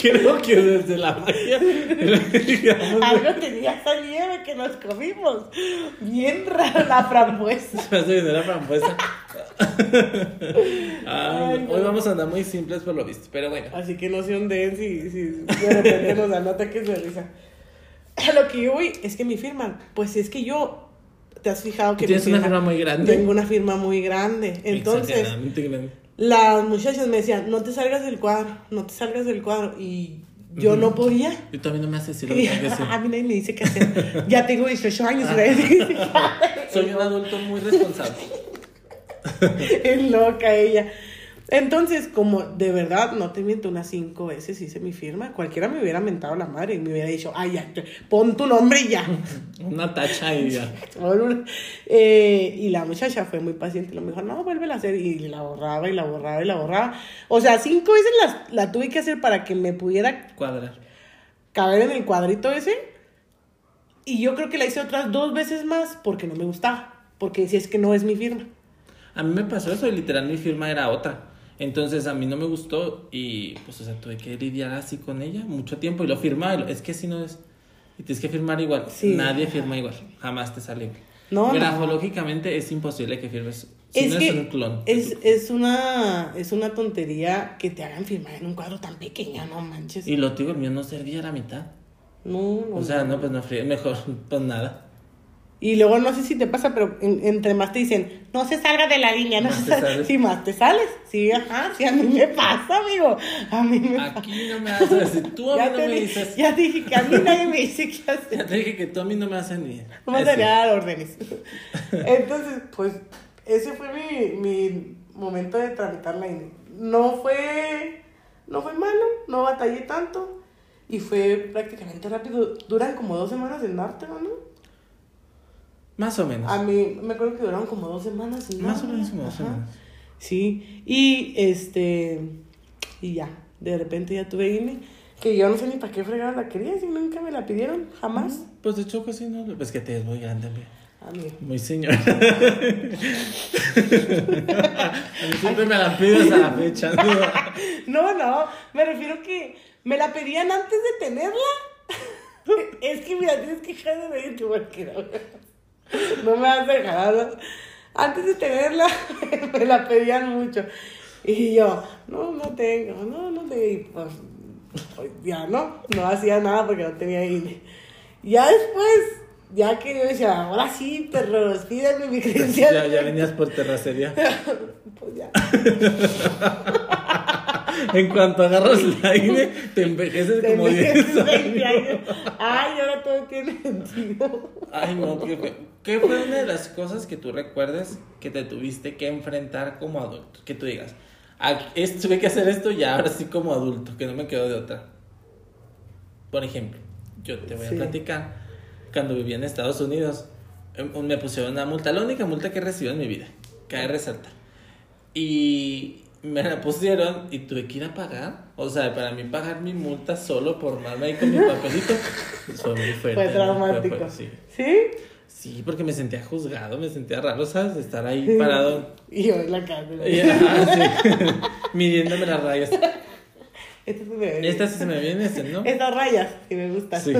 Speaker 1: Creo que desde la magia. digamos,
Speaker 2: Algo tenía esa nieve que nos comimos. Bien rara la frambuesa.
Speaker 1: Me hace venir la frambuesa. <laughs> Ay,
Speaker 2: Ay,
Speaker 1: Hoy
Speaker 2: no.
Speaker 1: vamos a andar muy simples por lo visto, pero bueno.
Speaker 2: Así que no se ondeen si, si de repente nos dan ataques de risa. <laughs> A lo que yo voy es que mi firma, pues es que yo, te has fijado que
Speaker 1: tienes
Speaker 2: mi
Speaker 1: una firma muy grande.
Speaker 2: Tengo una firma muy grande. Entonces,
Speaker 1: grande.
Speaker 2: las muchachas me decían, no te salgas del cuadro, no te salgas del cuadro. Y yo no podía.
Speaker 1: Y tú a mí no me haces decir <laughs>
Speaker 2: a mí nadie me dice qué hacer. Ya tengo 18 años. ¿ves? <laughs>
Speaker 1: Soy un adulto muy responsable.
Speaker 2: es loca ella. Entonces, como de verdad, no te miento, unas cinco veces hice mi firma, cualquiera me hubiera mentado la madre y me hubiera dicho, ay, ya, pon tu nombre y ya. <laughs>
Speaker 1: Una tacha y ya. <laughs>
Speaker 2: Eh, y la muchacha fue muy paciente, lo me dijo, no, vuelve a hacer, y la borraba y la borraba y la borraba. O sea, cinco veces la, la tuve que hacer para que me pudiera
Speaker 1: Cuadrar.
Speaker 2: caber en el cuadrito ese. Y yo creo que la hice otras dos veces más porque no me gustaba, porque decía, es que no es mi firma.
Speaker 1: A mí me pasó eso y literal mi firma era otra. Entonces a mí no me gustó y pues o sea, tuve que lidiar así con ella mucho tiempo y lo firmaba. y lo- Es que si no es... Y tienes que firmar igual.
Speaker 2: Sí.
Speaker 1: Nadie firma igual. Jamás te sale igual.
Speaker 2: No, no.
Speaker 1: Grafológicamente es imposible que firmes. Si
Speaker 2: es
Speaker 1: no
Speaker 2: que
Speaker 1: es un clon.
Speaker 2: Es, es, una, es una tontería que te hagan firmar en un cuadro tan pequeño, no manches.
Speaker 1: Y lo digo, el mío no servía a la mitad.
Speaker 2: No, no,
Speaker 1: O sea, no, pues no. Mejor, <laughs> pues nada.
Speaker 2: Y luego no sé si te pasa, pero en- entre más te dicen, no se salga de la línea, no se salga. Sí, más te sales. Sí, ajá, sí, a mí me pasa, amigo. A mí me pasa.
Speaker 1: Aquí no me haces decir. Tú a mí
Speaker 2: Ya
Speaker 1: no
Speaker 2: te,
Speaker 1: me
Speaker 2: di-
Speaker 1: dices.
Speaker 2: ya te dije que a mí nadie me dice qué <laughs> hacer.
Speaker 1: Ya te dije que tú a mí no me haces ni.
Speaker 2: No me dar órdenes. <laughs> Entonces, pues, ese fue mi, mi momento de tramitar la INE. No fue, no fue malo, no batallé tanto y fue prácticamente rápido. Duran como dos semanas en darte, ¿no?
Speaker 1: Más o menos.
Speaker 2: A mí me acuerdo que duraron como dos semanas en
Speaker 1: Más o menos como dos semanas.
Speaker 2: Sí, y este, y ya, de repente ya tuve INE, que yo no sé ni para qué fregada la quería, si nunca me la pidieron, jamás.
Speaker 1: Pues de hecho casi no. Pues que te es muy grande, amiga.
Speaker 2: Amigo.
Speaker 1: Muy señora. <laughs> A mí siempre me la pides a la fecha. ¿no? <laughs>
Speaker 2: No, no, me refiero que me la pedían antes de tenerla. <laughs> Es que mira, tienes que dejar de reírte porque no, <laughs> no me vas a dejar. ¿no? Antes de tenerla, <laughs> me la pedían mucho. Y yo, no, no tengo, no, no tengo. Y pues, pues, ya no, no hacía nada porque no tenía INE. Ya después, ya que yo decía, ahora sí, perros, pídeme mi credencial.
Speaker 1: Ya, ya venías por terracería. <laughs>
Speaker 2: Pues ya.
Speaker 1: En cuanto agarras la INE, te envejeces como 10
Speaker 2: 20
Speaker 1: años.
Speaker 2: años. Ay, ahora todo tiene sentido.
Speaker 1: Ay, no, ¿qué fue? ¿Qué fue una de las cosas que tú recuerdes que te tuviste que enfrentar como adulto? Que tú digas, "Ah, es- tuve que hacer esto y ahora sí como adulto, que no me quedo de otra. Por ejemplo, yo te voy
Speaker 2: Sí.
Speaker 1: a platicar. Cuando vivía en Estados Unidos, em, me pusieron una multa, la única multa que he recibido en mi vida, cabe resaltar. Y me la pusieron y tuve que ir a pagar. O sea, para mí pagar mi multa solo por darme ahí con mi papelito fue muy fuerte.
Speaker 2: Fue traumático.
Speaker 1: fue- sí.
Speaker 2: ¿Sí?
Speaker 1: Sí, porque me sentía juzgado, me sentía raro, ¿sabes? Estar ahí parado.
Speaker 2: Y yo en la cárcel.
Speaker 1: Sí, <laughs> midiéndome las rayas.
Speaker 2: Este se me ve.
Speaker 1: Esta sí se me viene, este, ¿no?
Speaker 2: Estas rayas, que me gustan.
Speaker 1: Sí.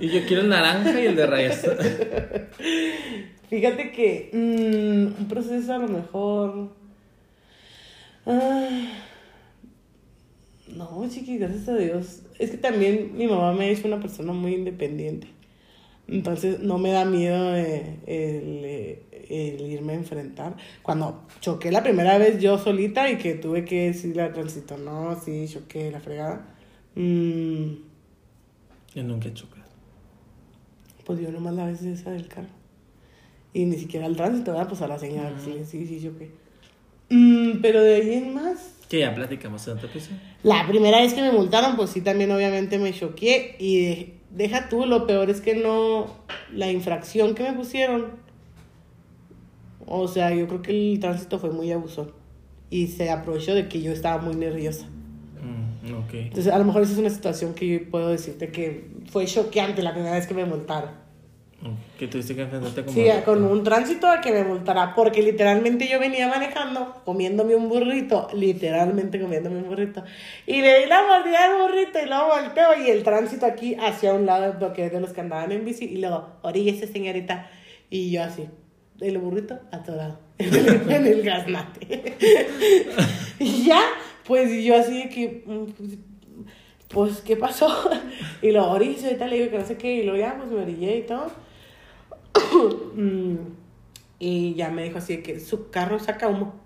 Speaker 1: Y yo quiero el naranja y el de rayas. <laughs>
Speaker 2: Fíjate que mm, un proceso a lo mejor. No, chiqui, gracias a Dios. Es que también mi mamá me ha hecho una persona muy independiente. Entonces no me da miedo eh, el, eh, el irme a enfrentar. Cuando choqué la primera vez yo solita y que tuve que decirle al tránsito, no, sí, choqué la fregada. Mm,
Speaker 1: Yo nunca he chocado.
Speaker 2: Pues yo nomás la vez esa del carro. Y ni siquiera al tránsito, ¿verdad? Pues a la señal. Sí, sí, sí, yo qué. Mm, pero de ahí en más.
Speaker 1: Que ya platicamos en otro episodio.
Speaker 2: La primera vez que me multaron, pues sí, también obviamente me choqué. Y de- deja tú, lo peor es que no. La infracción que me pusieron. O sea, yo creo que el tránsito fue muy abusón. Y se aprovechó de que yo estaba muy nerviosa.
Speaker 1: Mm.
Speaker 2: Entonces, a lo mejor esa es una situación que yo puedo decirte que fue choqueante la primera vez que me multaron.
Speaker 1: Que tuviste que enfrentarte como...
Speaker 2: Sí, con un tránsito a que me multara, porque literalmente yo venía manejando, comiéndome un burrito, literalmente comiéndome un burrito, y le di la mordida al burrito y luego volteo y el tránsito aquí hacia un lado, es de los que andaban en bici, y luego, oríllese señorita, y yo así, el burrito atorado <laughs> en el, en el gaznate. <laughs> y ya, pues yo así de que, mm, pues, pues, ¿qué pasó? <laughs> y luego, oríllese, ahorita le digo que no sé qué, y luego ya, pues me orillé y todo. <coughs> Mm, y ya me dijo así de que su carro saca humo. <laughs>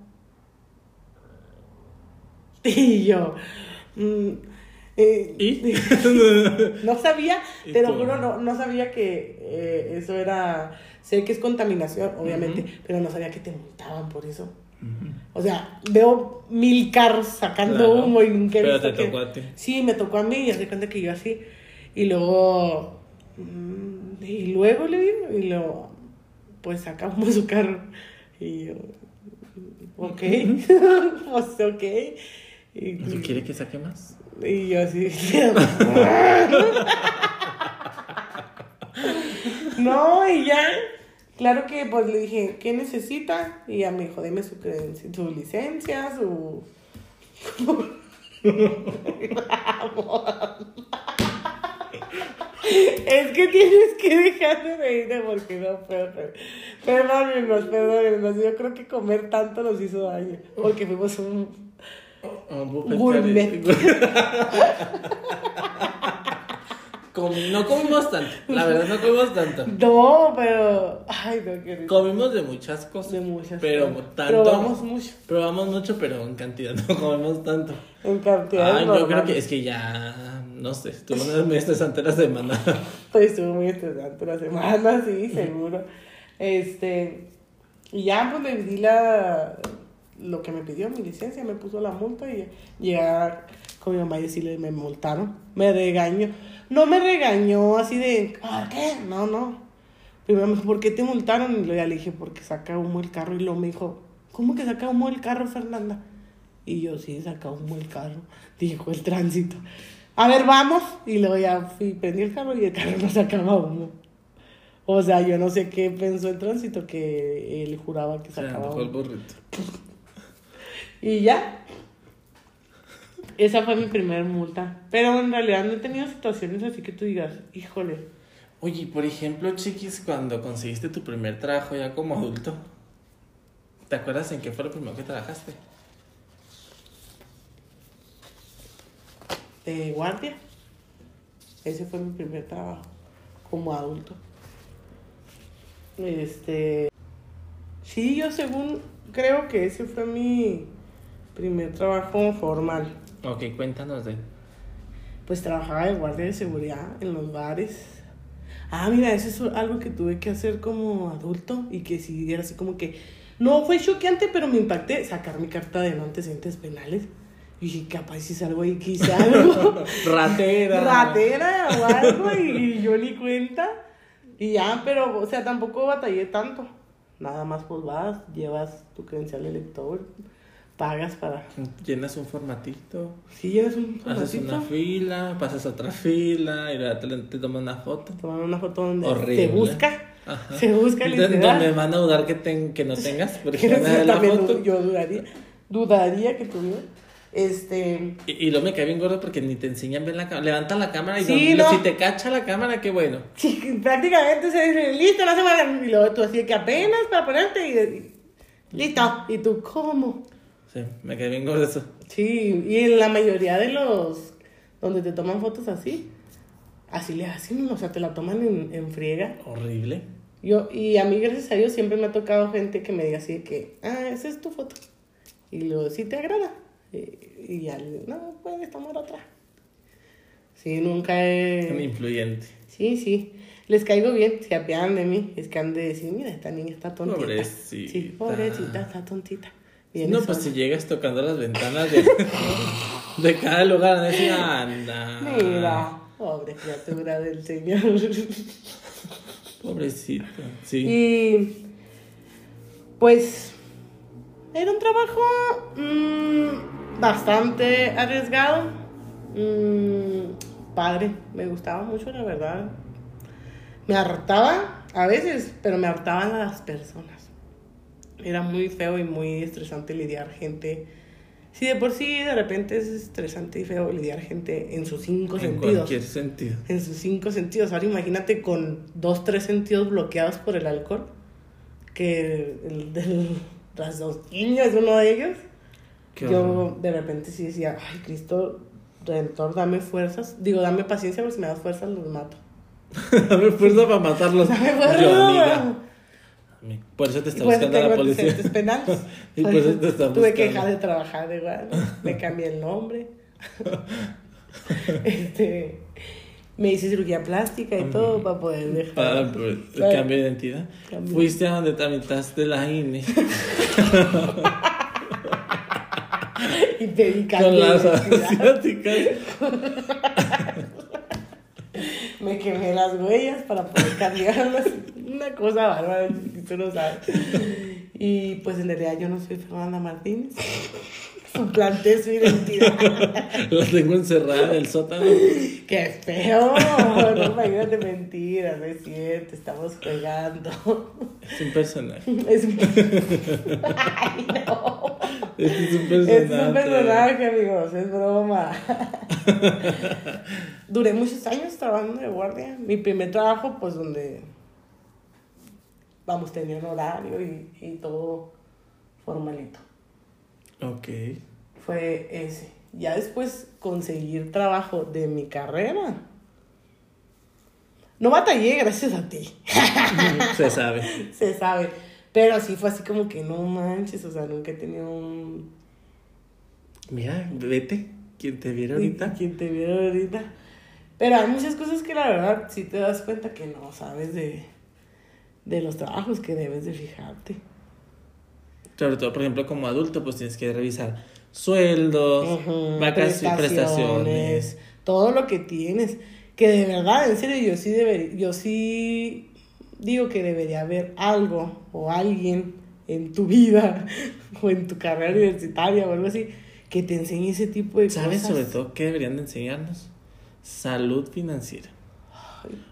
Speaker 2: Y yo. mm, eh,
Speaker 1: ¿Y? <laughs> <laughs>
Speaker 2: no sabía,
Speaker 1: ¿Y
Speaker 2: te lo juro, no, no sabía que eh, eso era. Sé que es contaminación, obviamente, pero no sabía que te multaban por eso. O sea, veo mil carros sacando
Speaker 1: Claro,
Speaker 2: humo y nunca
Speaker 1: pero te
Speaker 2: que-
Speaker 1: tocó a ti.
Speaker 2: Sí, me tocó a mí y hace cuenta que yo así. Y luego. mm, Y luego le digo, y luego. Pues sacamos su carro. Y yo. Ok. <laughs> pues ok. Y,
Speaker 1: ¿No quiere que saque más?
Speaker 2: y yo así. <laughs> no, y ya. Claro que pues le dije, ¿qué necesita? Y ya me dijo, deme su, creden- su licencia, su. <laughs> es que tienes que dejar de reírte porque no puedo. Perdónenos, perdónenos. Yo creo que comer tanto nos hizo daño. Porque fuimos un.
Speaker 1: Un
Speaker 2: Gourmet. <laughs>
Speaker 1: Comi- no comimos tanto, la verdad no comimos tanto. <laughs>
Speaker 2: No, pero. Ay, no, qué rico.
Speaker 1: Comimos de muchas cosas.
Speaker 2: De muchas
Speaker 1: Pero
Speaker 2: cosas.
Speaker 1: tanto.
Speaker 2: Probamos mucho.
Speaker 1: Probamos mucho, pero en cantidad <laughs> no comemos tanto.
Speaker 2: En cantidad
Speaker 1: Ay, yo creo que es que ya. No sé, estuvo muy estresante la semana. <laughs>
Speaker 2: Pues estuvo muy estresante la semana, sí, seguro. Este. Y ya, pues le di la. Lo que me pidió, mi licencia, me puso la multa y llegar con mi mamá y decirle, me multaron. Me regañó. No me regañó así de, ¿por qué? No, no. Primero me dijo, ¿por qué te multaron? Y luego ya le dije, porque saca humo el carro. Y luego me dijo, ¿cómo que saca humo el carro, Fernanda? Y yo, sí, saca humo el carro. Dijo el tránsito. A ver, vamos. Y luego ya fui, prendí el carro y el carro no sacaba humo. O sea, yo no sé qué pensó el tránsito, que él juraba que
Speaker 1: Se
Speaker 2: sacaba
Speaker 1: antojó el burrito. <laughs>
Speaker 2: Y ya. Esa fue mi primer multa. Pero en realidad no he tenido situaciones así que tú digas, híjole.
Speaker 1: Oye, por ejemplo, chiquis, cuando conseguiste tu primer trabajo ya como adulto, ¿te acuerdas en qué fue lo primero que trabajaste?
Speaker 2: de guardia. Ese fue mi primer trabajo como adulto. Este. Sí, yo según creo que ese fue mi primer trabajo formal.
Speaker 1: Ok, cuéntanos de.
Speaker 2: Pues trabajaba de guardia de seguridad en los bares. Ah, mira, eso es algo que tuve que hacer como adulto y que sí era así como que no fue choqueante, pero me impacté sacar mi carta de no antecedentes penales. Y dije, capaz si salgo ahí hice algo. <laughs>
Speaker 1: Ratera.
Speaker 2: ratera o algo y, yo ni cuenta. Y ya, pero, o sea, tampoco batallé tanto. Nada más pues vas, llevas tu credencial de lector, pagas para...
Speaker 1: Llenas un formatito,
Speaker 2: Sí, llevas un
Speaker 1: haces una
Speaker 2: formatito,
Speaker 1: fila, pasas a otra fila y te, te toman una foto.
Speaker 2: toman una foto donde
Speaker 1: Horrible.
Speaker 2: se busca,
Speaker 1: Ajá.
Speaker 2: se busca literal.
Speaker 1: Donde van a dudar que, ten- que no tengas, porque <laughs> ver la
Speaker 2: también
Speaker 1: foto.
Speaker 2: yo dudaría, dudaría que tuviera. Este,
Speaker 1: Y, y luego me cae bien gordo porque ni te enseñan bien la cámara. Levantan la cámara y
Speaker 2: Sí,
Speaker 1: no-
Speaker 2: no.
Speaker 1: si te cacha la cámara, qué bueno.
Speaker 2: sí, prácticamente se dice, listo, no se va a... Y luego tú así que apenas para ponerte y... y- listo. Y tú, ¿cómo?
Speaker 1: Sí, me cae bien gordo eso.
Speaker 2: Sí, y en la mayoría de los donde te toman fotos así, así le hacen, o sea, te la toman en, en friega.
Speaker 1: Horrible.
Speaker 2: Yo, y a mí, gracias a Dios, siempre me ha tocado gente que me diga así de que, ah, esa es tu foto. Y luego, ¿sí te agrada? Y, y ya le digo, no, puedes tomar otra. Sí, nunca
Speaker 1: Un
Speaker 2: he...
Speaker 1: influyente.
Speaker 2: Sí, sí. Les caigo bien, se apiadan de mí. Es que han de decir, mira, esta niña está tontita.
Speaker 1: Pobrecita.
Speaker 2: Sí, pobrecita, está tontita.
Speaker 1: No,
Speaker 2: eso.
Speaker 1: pues si llegas tocando las ventanas de, de cada lugar, no decir, anda.
Speaker 2: Mira, pobre criatura del Señor.
Speaker 1: Pobrecito, sí.
Speaker 2: Y pues era un trabajo mm, bastante arriesgado. Mm, padre, me gustaba mucho, la verdad. Me hartaba a veces, pero me hartaban las personas. Era muy feo y muy estresante lidiar gente. Sí, de por sí de repente es estresante y feo lidiar gente en sus cinco
Speaker 1: en
Speaker 2: sentidos
Speaker 1: cualquier sentido.
Speaker 2: en sus cinco sentidos. Ahora imagínate con dos, tres sentidos bloqueados por el alcohol, que el del raciocinio es uno de ellos.
Speaker 1: Qué
Speaker 2: Yo de repente sí decía, ay Cristo Redentor, dame fuerzas. Digo, dame paciencia, porque si me das fuerzas los mato. <laughs>
Speaker 1: Dame fuerza para matarlos.
Speaker 2: Dame
Speaker 1: Yo,
Speaker 2: fuerza.
Speaker 1: amiga. <laughs> Por eso te está buscando la policía.
Speaker 2: penales.
Speaker 1: Y por eso te están
Speaker 2: Tuve que
Speaker 1: buscando.
Speaker 2: dejar de trabajar igual. Me cambié el nombre. <laughs> este, me hice cirugía plástica y todo para poder dejar.
Speaker 1: Para el cambio de identidad.
Speaker 2: Cambio.
Speaker 1: Fuiste a donde tramitaste la INE <laughs>
Speaker 2: y pedí cambio
Speaker 1: con las asiáticas.
Speaker 2: Me quemé las huellas para poder cambiarlas. Una cosa bárbara, tú no sabes. Y pues en realidad yo no soy Fernanda Martínez. Suplanté su identidad. <laughs>
Speaker 1: La tengo encerrada en el sótano.
Speaker 2: ¡Qué feo! No imagínate mentiras, no es cierto, estamos jugando.
Speaker 1: Es un personaje.
Speaker 2: Es un... <laughs> Ay, no.
Speaker 1: Este es un personaje.
Speaker 2: Es un personaje, amigos, es broma. Duré muchos años trabajando de guardia. Mi primer trabajo, pues, donde, vamos, tenía un horario y, y todo formalito.
Speaker 1: Ok.
Speaker 2: Fue ese. Ya después conseguir trabajo de mi carrera. No batallé gracias a ti.
Speaker 1: Se sabe. <laughs>
Speaker 2: Se sabe. Pero sí fue así como que no manches, o sea, nunca he tenido un...
Speaker 1: Mira, vete. Quien te viera ahorita.
Speaker 2: Quien te viera ahorita. Pero hay muchas cosas que la verdad sí te das cuenta que no sabes de, de los trabajos que debes de fijarte.
Speaker 1: Sobre todo, por ejemplo, como adulto, pues tienes que revisar sueldos, vacaciones, prestaciones.
Speaker 2: Todo lo que tienes. Que de verdad, en serio, yo sí debería, yo sí digo que debería haber algo o alguien en tu vida <laughs> o en tu carrera universitaria o algo así que te enseñe ese tipo de
Speaker 1: ¿Sabes
Speaker 2: cosas.
Speaker 1: sobre todo qué deberían de enseñarnos? Salud financiera.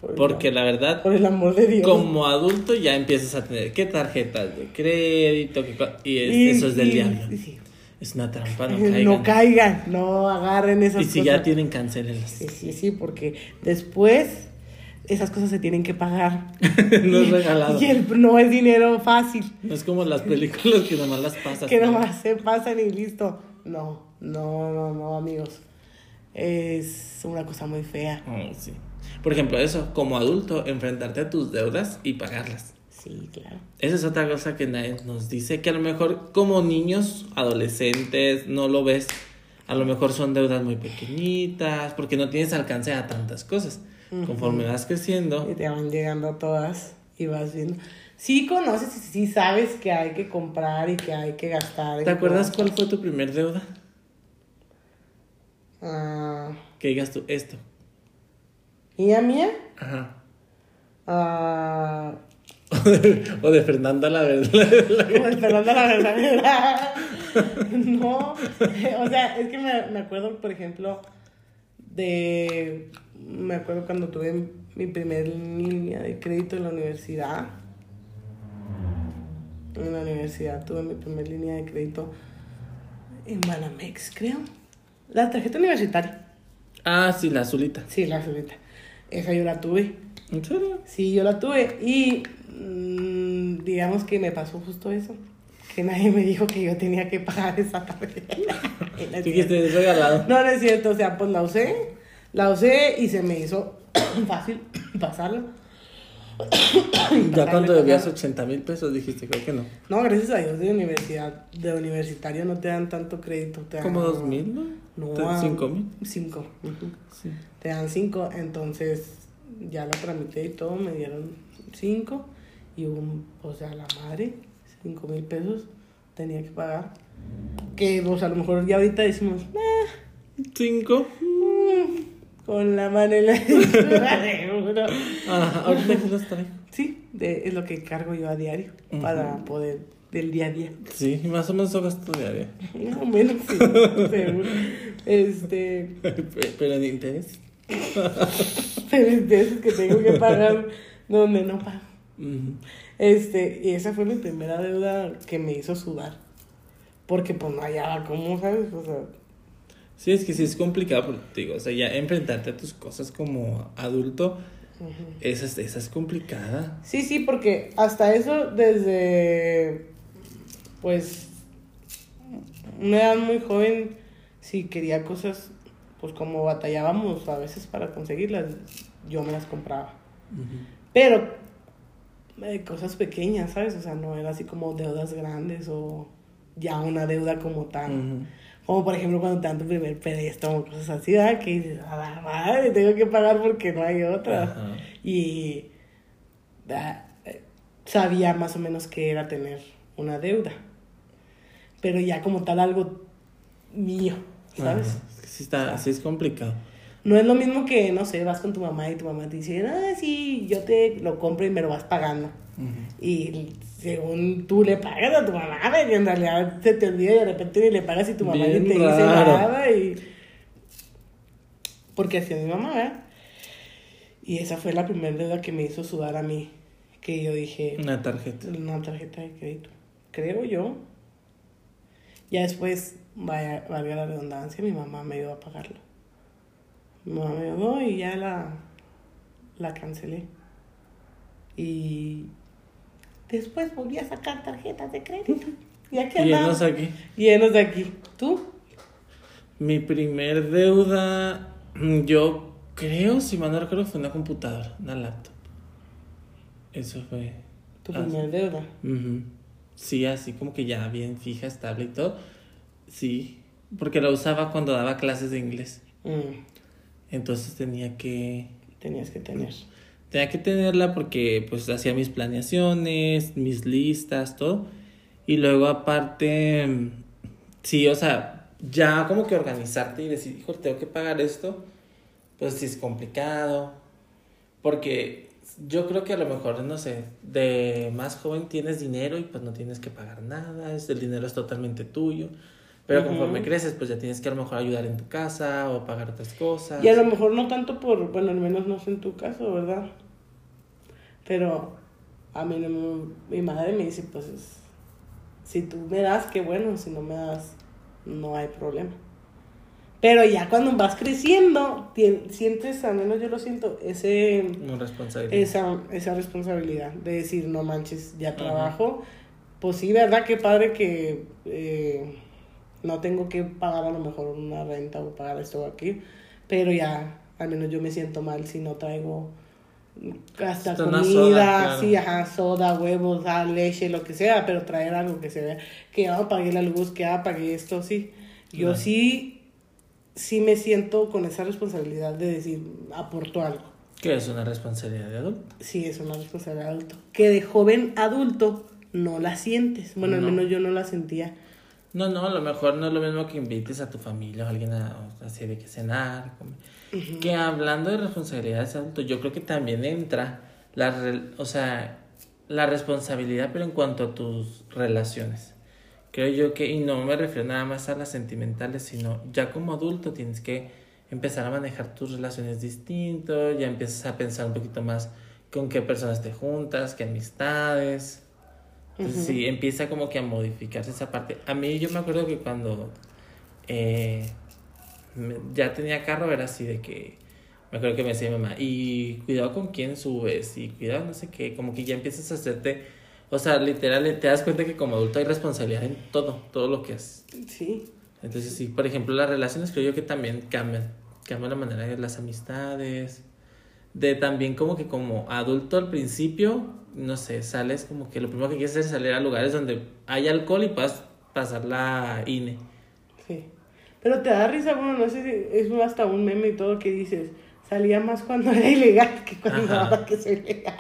Speaker 2: Por
Speaker 1: Porque la verdad,
Speaker 2: por el amor de Dios.
Speaker 1: como adulto ya empiezas a tener qué tarjetas de crédito, y, es-
Speaker 2: Y-
Speaker 1: eso es del
Speaker 2: y-
Speaker 1: diablo.
Speaker 2: sí.
Speaker 1: Es una trampa, no <laughs>
Speaker 2: No
Speaker 1: caigan.
Speaker 2: caigan, no agarren esas
Speaker 1: y si
Speaker 2: cosas.
Speaker 1: ya tienen cancelenlas.
Speaker 2: Sí, sí, sí, porque después esas cosas se tienen que pagar. <laughs>
Speaker 1: no es regalado.
Speaker 2: Y el- no es dinero fácil,
Speaker 1: No es como las películas que nomás las pasas.
Speaker 2: que
Speaker 1: ¿no?
Speaker 2: nomás se pasan y listo. No, no, no, no, amigos. Es una cosa muy fea.
Speaker 1: Oh, sí. Por ejemplo, eso, como adulto, enfrentarte a tus deudas y pagarlas.
Speaker 2: Sí, claro.
Speaker 1: Esa es otra cosa que nadie nos dice, que a lo mejor como niños, adolescentes, no lo ves. A lo mejor son deudas muy pequeñitas, porque no tienes alcance a tantas cosas. Conforme vas creciendo,
Speaker 2: Y te van llegando todas y vas viendo. Sí conoces y sí sabes que hay que comprar y que hay que gastar.
Speaker 1: ¿te acuerdas cuál fue tu primer deuda?
Speaker 2: Ah,
Speaker 1: Que digas tú esto.
Speaker 2: ¿Niña mía?
Speaker 1: Ajá.
Speaker 2: Ah, <laughs>
Speaker 1: o de Fernanda la verdad. <laughs>
Speaker 2: Como esperando la verdadera. <laughs> No, o sea, es que me, me acuerdo, por ejemplo, de. Me acuerdo cuando tuve mi primer línea de crédito en la universidad. En la universidad tuve mi primer línea de crédito en Banamex, creo. La tarjeta universitaria.
Speaker 1: ah, sí, la azulita.
Speaker 2: Sí, la azulita. Esa yo la tuve.
Speaker 1: ¿En serio?
Speaker 2: Sí, yo la tuve y mm, digamos que me pasó justo eso. Que nadie me dijo que yo tenía que pagar esa tarjeta. <laughs> No es
Speaker 1: ¿Qué
Speaker 2: cierto.
Speaker 1: dijiste? ¿Es regalado?
Speaker 2: No, no es cierto. O sea, pues la usé. La usé y se me hizo <coughs> fácil <coughs> pasarla. <coughs>
Speaker 1: Ya cuando debías
Speaker 2: pasarla.
Speaker 1: 80 mil pesos dijiste, creo que no.
Speaker 2: No, gracias a Dios de universidad, de universitario no te dan tanto crédito. Te dan
Speaker 1: Como dos mil, ¿no?
Speaker 2: No,
Speaker 1: Te-
Speaker 2: ah,
Speaker 1: ¿Cinco mil?
Speaker 2: Cinco. ujú.
Speaker 1: Sí.
Speaker 2: Te dan cinco, entonces ya la tramité y todo, me dieron cinco y un, o sea, la madre, cinco mil pesos tenía que pagar. Que, o sea, a lo mejor ya ahorita decimos, eh,
Speaker 1: Cinco.
Speaker 2: mm, con la mano en la <laughs> seguro.
Speaker 1: Ajá, ahorita.
Speaker 2: Sí, de, es lo que cargo yo a diario para poder, del día a día.
Speaker 1: Sí, más o menos gasto diario.
Speaker 2: No, menos sí, seguro. Este,
Speaker 1: Pero en interés.
Speaker 2: pero de <laughs> esos que tengo que pagar donde no pago. Este, y esa fue mi primera deuda que me hizo sudar. Porque pues no hallaba cómo, ¿sabes? O sea,
Speaker 1: Sí, es que sí es complicado, porque digo, o sea, ya enfrentarte a tus cosas como adulto, esa, es- esa es complicada.
Speaker 2: Sí, sí, porque hasta eso desde, pues, una edad muy joven, si quería cosas, pues como batallábamos a veces para conseguirlas, yo me las compraba. Pero eh, cosas pequeñas, ¿sabes? O sea, no era así como deudas grandes o ya una deuda como tal. Como por ejemplo cuando te dan tu primer préstamo, cosas así, ¿verdad? Que dices, a la madre, tengo que pagar porque no hay otra.
Speaker 1: Ajá.
Speaker 2: Y ah, eh, sabía más o menos que era tener una deuda. Pero ya como tal algo mío, ¿sabes?
Speaker 1: Ajá. Sí, está, sí es complicado.
Speaker 2: No es lo mismo que, no sé, vas con tu mamá y tu mamá te dice, ah, sí, yo te lo compro y me lo vas pagando. Y según tú le pagas a tu mamá, pero en realidad se te olvida y de repente ni le pagas y tu mamá
Speaker 1: Bien
Speaker 2: ni te dice nada. Y... Porque así es mi mamá, ¿verdad? Y esa fue la primera deuda que me hizo sudar a mí. Que yo dije,
Speaker 1: Una tarjeta.
Speaker 2: una tarjeta de crédito. Creo yo. Ya después, vaya, valga la redundancia, mi mamá me ayudó a pagarlo. Mi mamá me ayudó y ya la, la cancelé. Y después volví a sacar tarjetas de crédito. Y aquí andamos.
Speaker 1: aquí.
Speaker 2: Llenos de aquí. ¿Tú?
Speaker 1: Mi primer deuda, mm, yo creo, si mal no recuerdo, fue una computadora, una laptop. Eso fue.
Speaker 2: Tu primer deuda.
Speaker 1: Ujú. Sí, así como que ya bien fija, estable y todo. Sí, porque la usaba cuando daba clases de inglés.
Speaker 2: Mm,
Speaker 1: Entonces tenía que
Speaker 2: tenías que tener.
Speaker 1: tenía que tenerla porque pues hacía mis planeaciones, mis listas, todo. Y luego aparte sí, o sea, ya como que organizarte y decir, hijo, tengo que pagar esto, pues sí es complicado. Porque yo creo que a lo mejor, no sé, de más joven tienes dinero y pues no tienes que pagar nada, es, el dinero es totalmente tuyo. Pero conforme creces, pues ya tienes que a lo mejor ayudar en tu casa o pagar otras cosas.
Speaker 2: Y a lo mejor no tanto por, bueno, al menos no sé en tu caso, ¿verdad? Pero a mí no mi madre me dice, pues, es- si tú me das, qué bueno, si no me das, no hay problema. Pero ya cuando vas creciendo, sientes, al menos yo lo siento, ese,
Speaker 1: responsabilidad.
Speaker 2: esa, esa responsabilidad de decir, no manches, ya
Speaker 1: Ajá.
Speaker 2: trabajo. Pues sí, ¿verdad? Qué padre que eh, no tengo que pagar a lo mejor una renta o pagar esto aquí, pero ya, al menos yo me siento mal si no traigo hasta comida,
Speaker 1: soda, claro.
Speaker 2: sí, ajá, soda, huevos, ah, leche, lo que sea, pero traer algo que se vea, que ya pagué la luz, que ya pagué esto, sí. Yo
Speaker 1: Claro.
Speaker 2: sí, sí me siento con esa responsabilidad de decir, aporto algo.
Speaker 1: Que es una responsabilidad de adulto.
Speaker 2: Sí, es una responsabilidad de adulto. Que de joven adulto no la sientes. Bueno,
Speaker 1: No.
Speaker 2: al menos yo no la sentía.
Speaker 1: No, no, a lo mejor no es lo mismo que invites a tu familia o a alguien a, así de que cenar. Que hablando de responsabilidades de adulto, yo creo que también entra la, re- o sea, la responsabilidad, pero en cuanto a tus relaciones. Creo yo que, y no me refiero nada más a las sentimentales, sino ya como adulto tienes que empezar a manejar tus relaciones distinto, ya empiezas a pensar un poquito más con qué personas te juntas, qué amistades. Entonces, sí, empieza como que a modificarse esa parte. A mí yo me acuerdo que cuando eh, ya tenía carro era así de que me acuerdo que me decía mi mamá, y cuidado con quién subes, y cuidado no sé qué, como que ya empiezas a hacerte, o sea, literal, te das cuenta que como adulto hay responsabilidad en todo, todo lo que haces.
Speaker 2: Sí.
Speaker 1: Entonces sí, por ejemplo, las relaciones creo yo que también cambian, cambian la manera de las amistades, de también como que como adulto al principio, no sé, sales como que lo primero que quieres hacer es salir a lugares donde hay alcohol y puedas pasar la INE.
Speaker 2: Sí. Pero te da risa, bueno, no sé si es hasta un meme y todo que dices, salía más cuando era ilegal que cuando
Speaker 1: Ajá.
Speaker 2: ahora <laughs> que soy legal.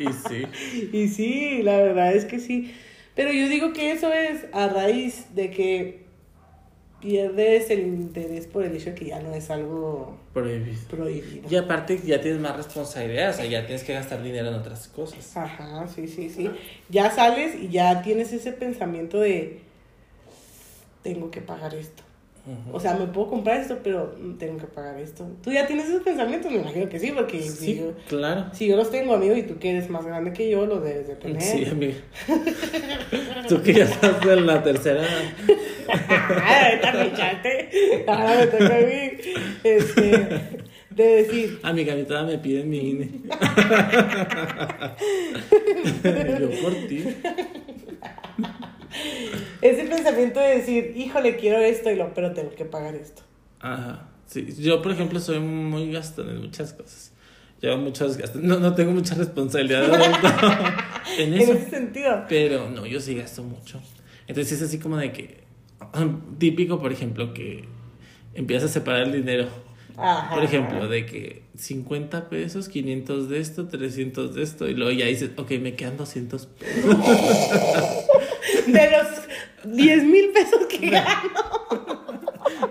Speaker 1: Y sí. <laughs>
Speaker 2: Y sí, la verdad es que sí. Pero yo digo que eso es a raíz de que pierdes el interés por el hecho de que ya no es algo
Speaker 1: Prohibido.
Speaker 2: prohibido.
Speaker 1: Y aparte ya tienes más responsabilidad, o sea, ya tienes que gastar dinero en otras cosas.
Speaker 2: Ajá, sí, sí, sí. Ya sales y ya tienes ese pensamiento de tengo que pagar esto. O sea, me puedo comprar esto, pero tengo que pagar esto. ¿Tú ya tienes esos pensamientos? Me imagino que sí, porque si, yo,
Speaker 1: claro.
Speaker 2: si yo los tengo, amigo, y tú que eres más grande que yo, los debes de tener.
Speaker 1: Sí, amiga. <laughs> Tú que ya estás en la tercera. <laughs>
Speaker 2: Ah. Ahora me toca a mí. Este, de decir,
Speaker 1: a mí todavía me piden mi INE. <laughs> Yo por ti. <laughs>
Speaker 2: ese pensamiento de decir, híjole, quiero esto, y lo, pero tengo que pagar esto.
Speaker 1: Ajá. Sí, yo, por ejemplo, soy muy gastón en muchas cosas. Llevo muchos gastos. No, no tengo mucha responsabilidad de <laughs> en
Speaker 2: En
Speaker 1: eso.
Speaker 2: ese sentido.
Speaker 1: Pero no, yo sí gasto mucho. Entonces es así como de que. Típico, por ejemplo, que empiezas a separar el dinero.
Speaker 2: Ajá.
Speaker 1: Por ejemplo, de que 50 pesos, 500 de esto, 300 de esto, y luego ya dices, ok, me quedan 200 pesos. <laughs>
Speaker 2: De los 10 mil pesos que gano.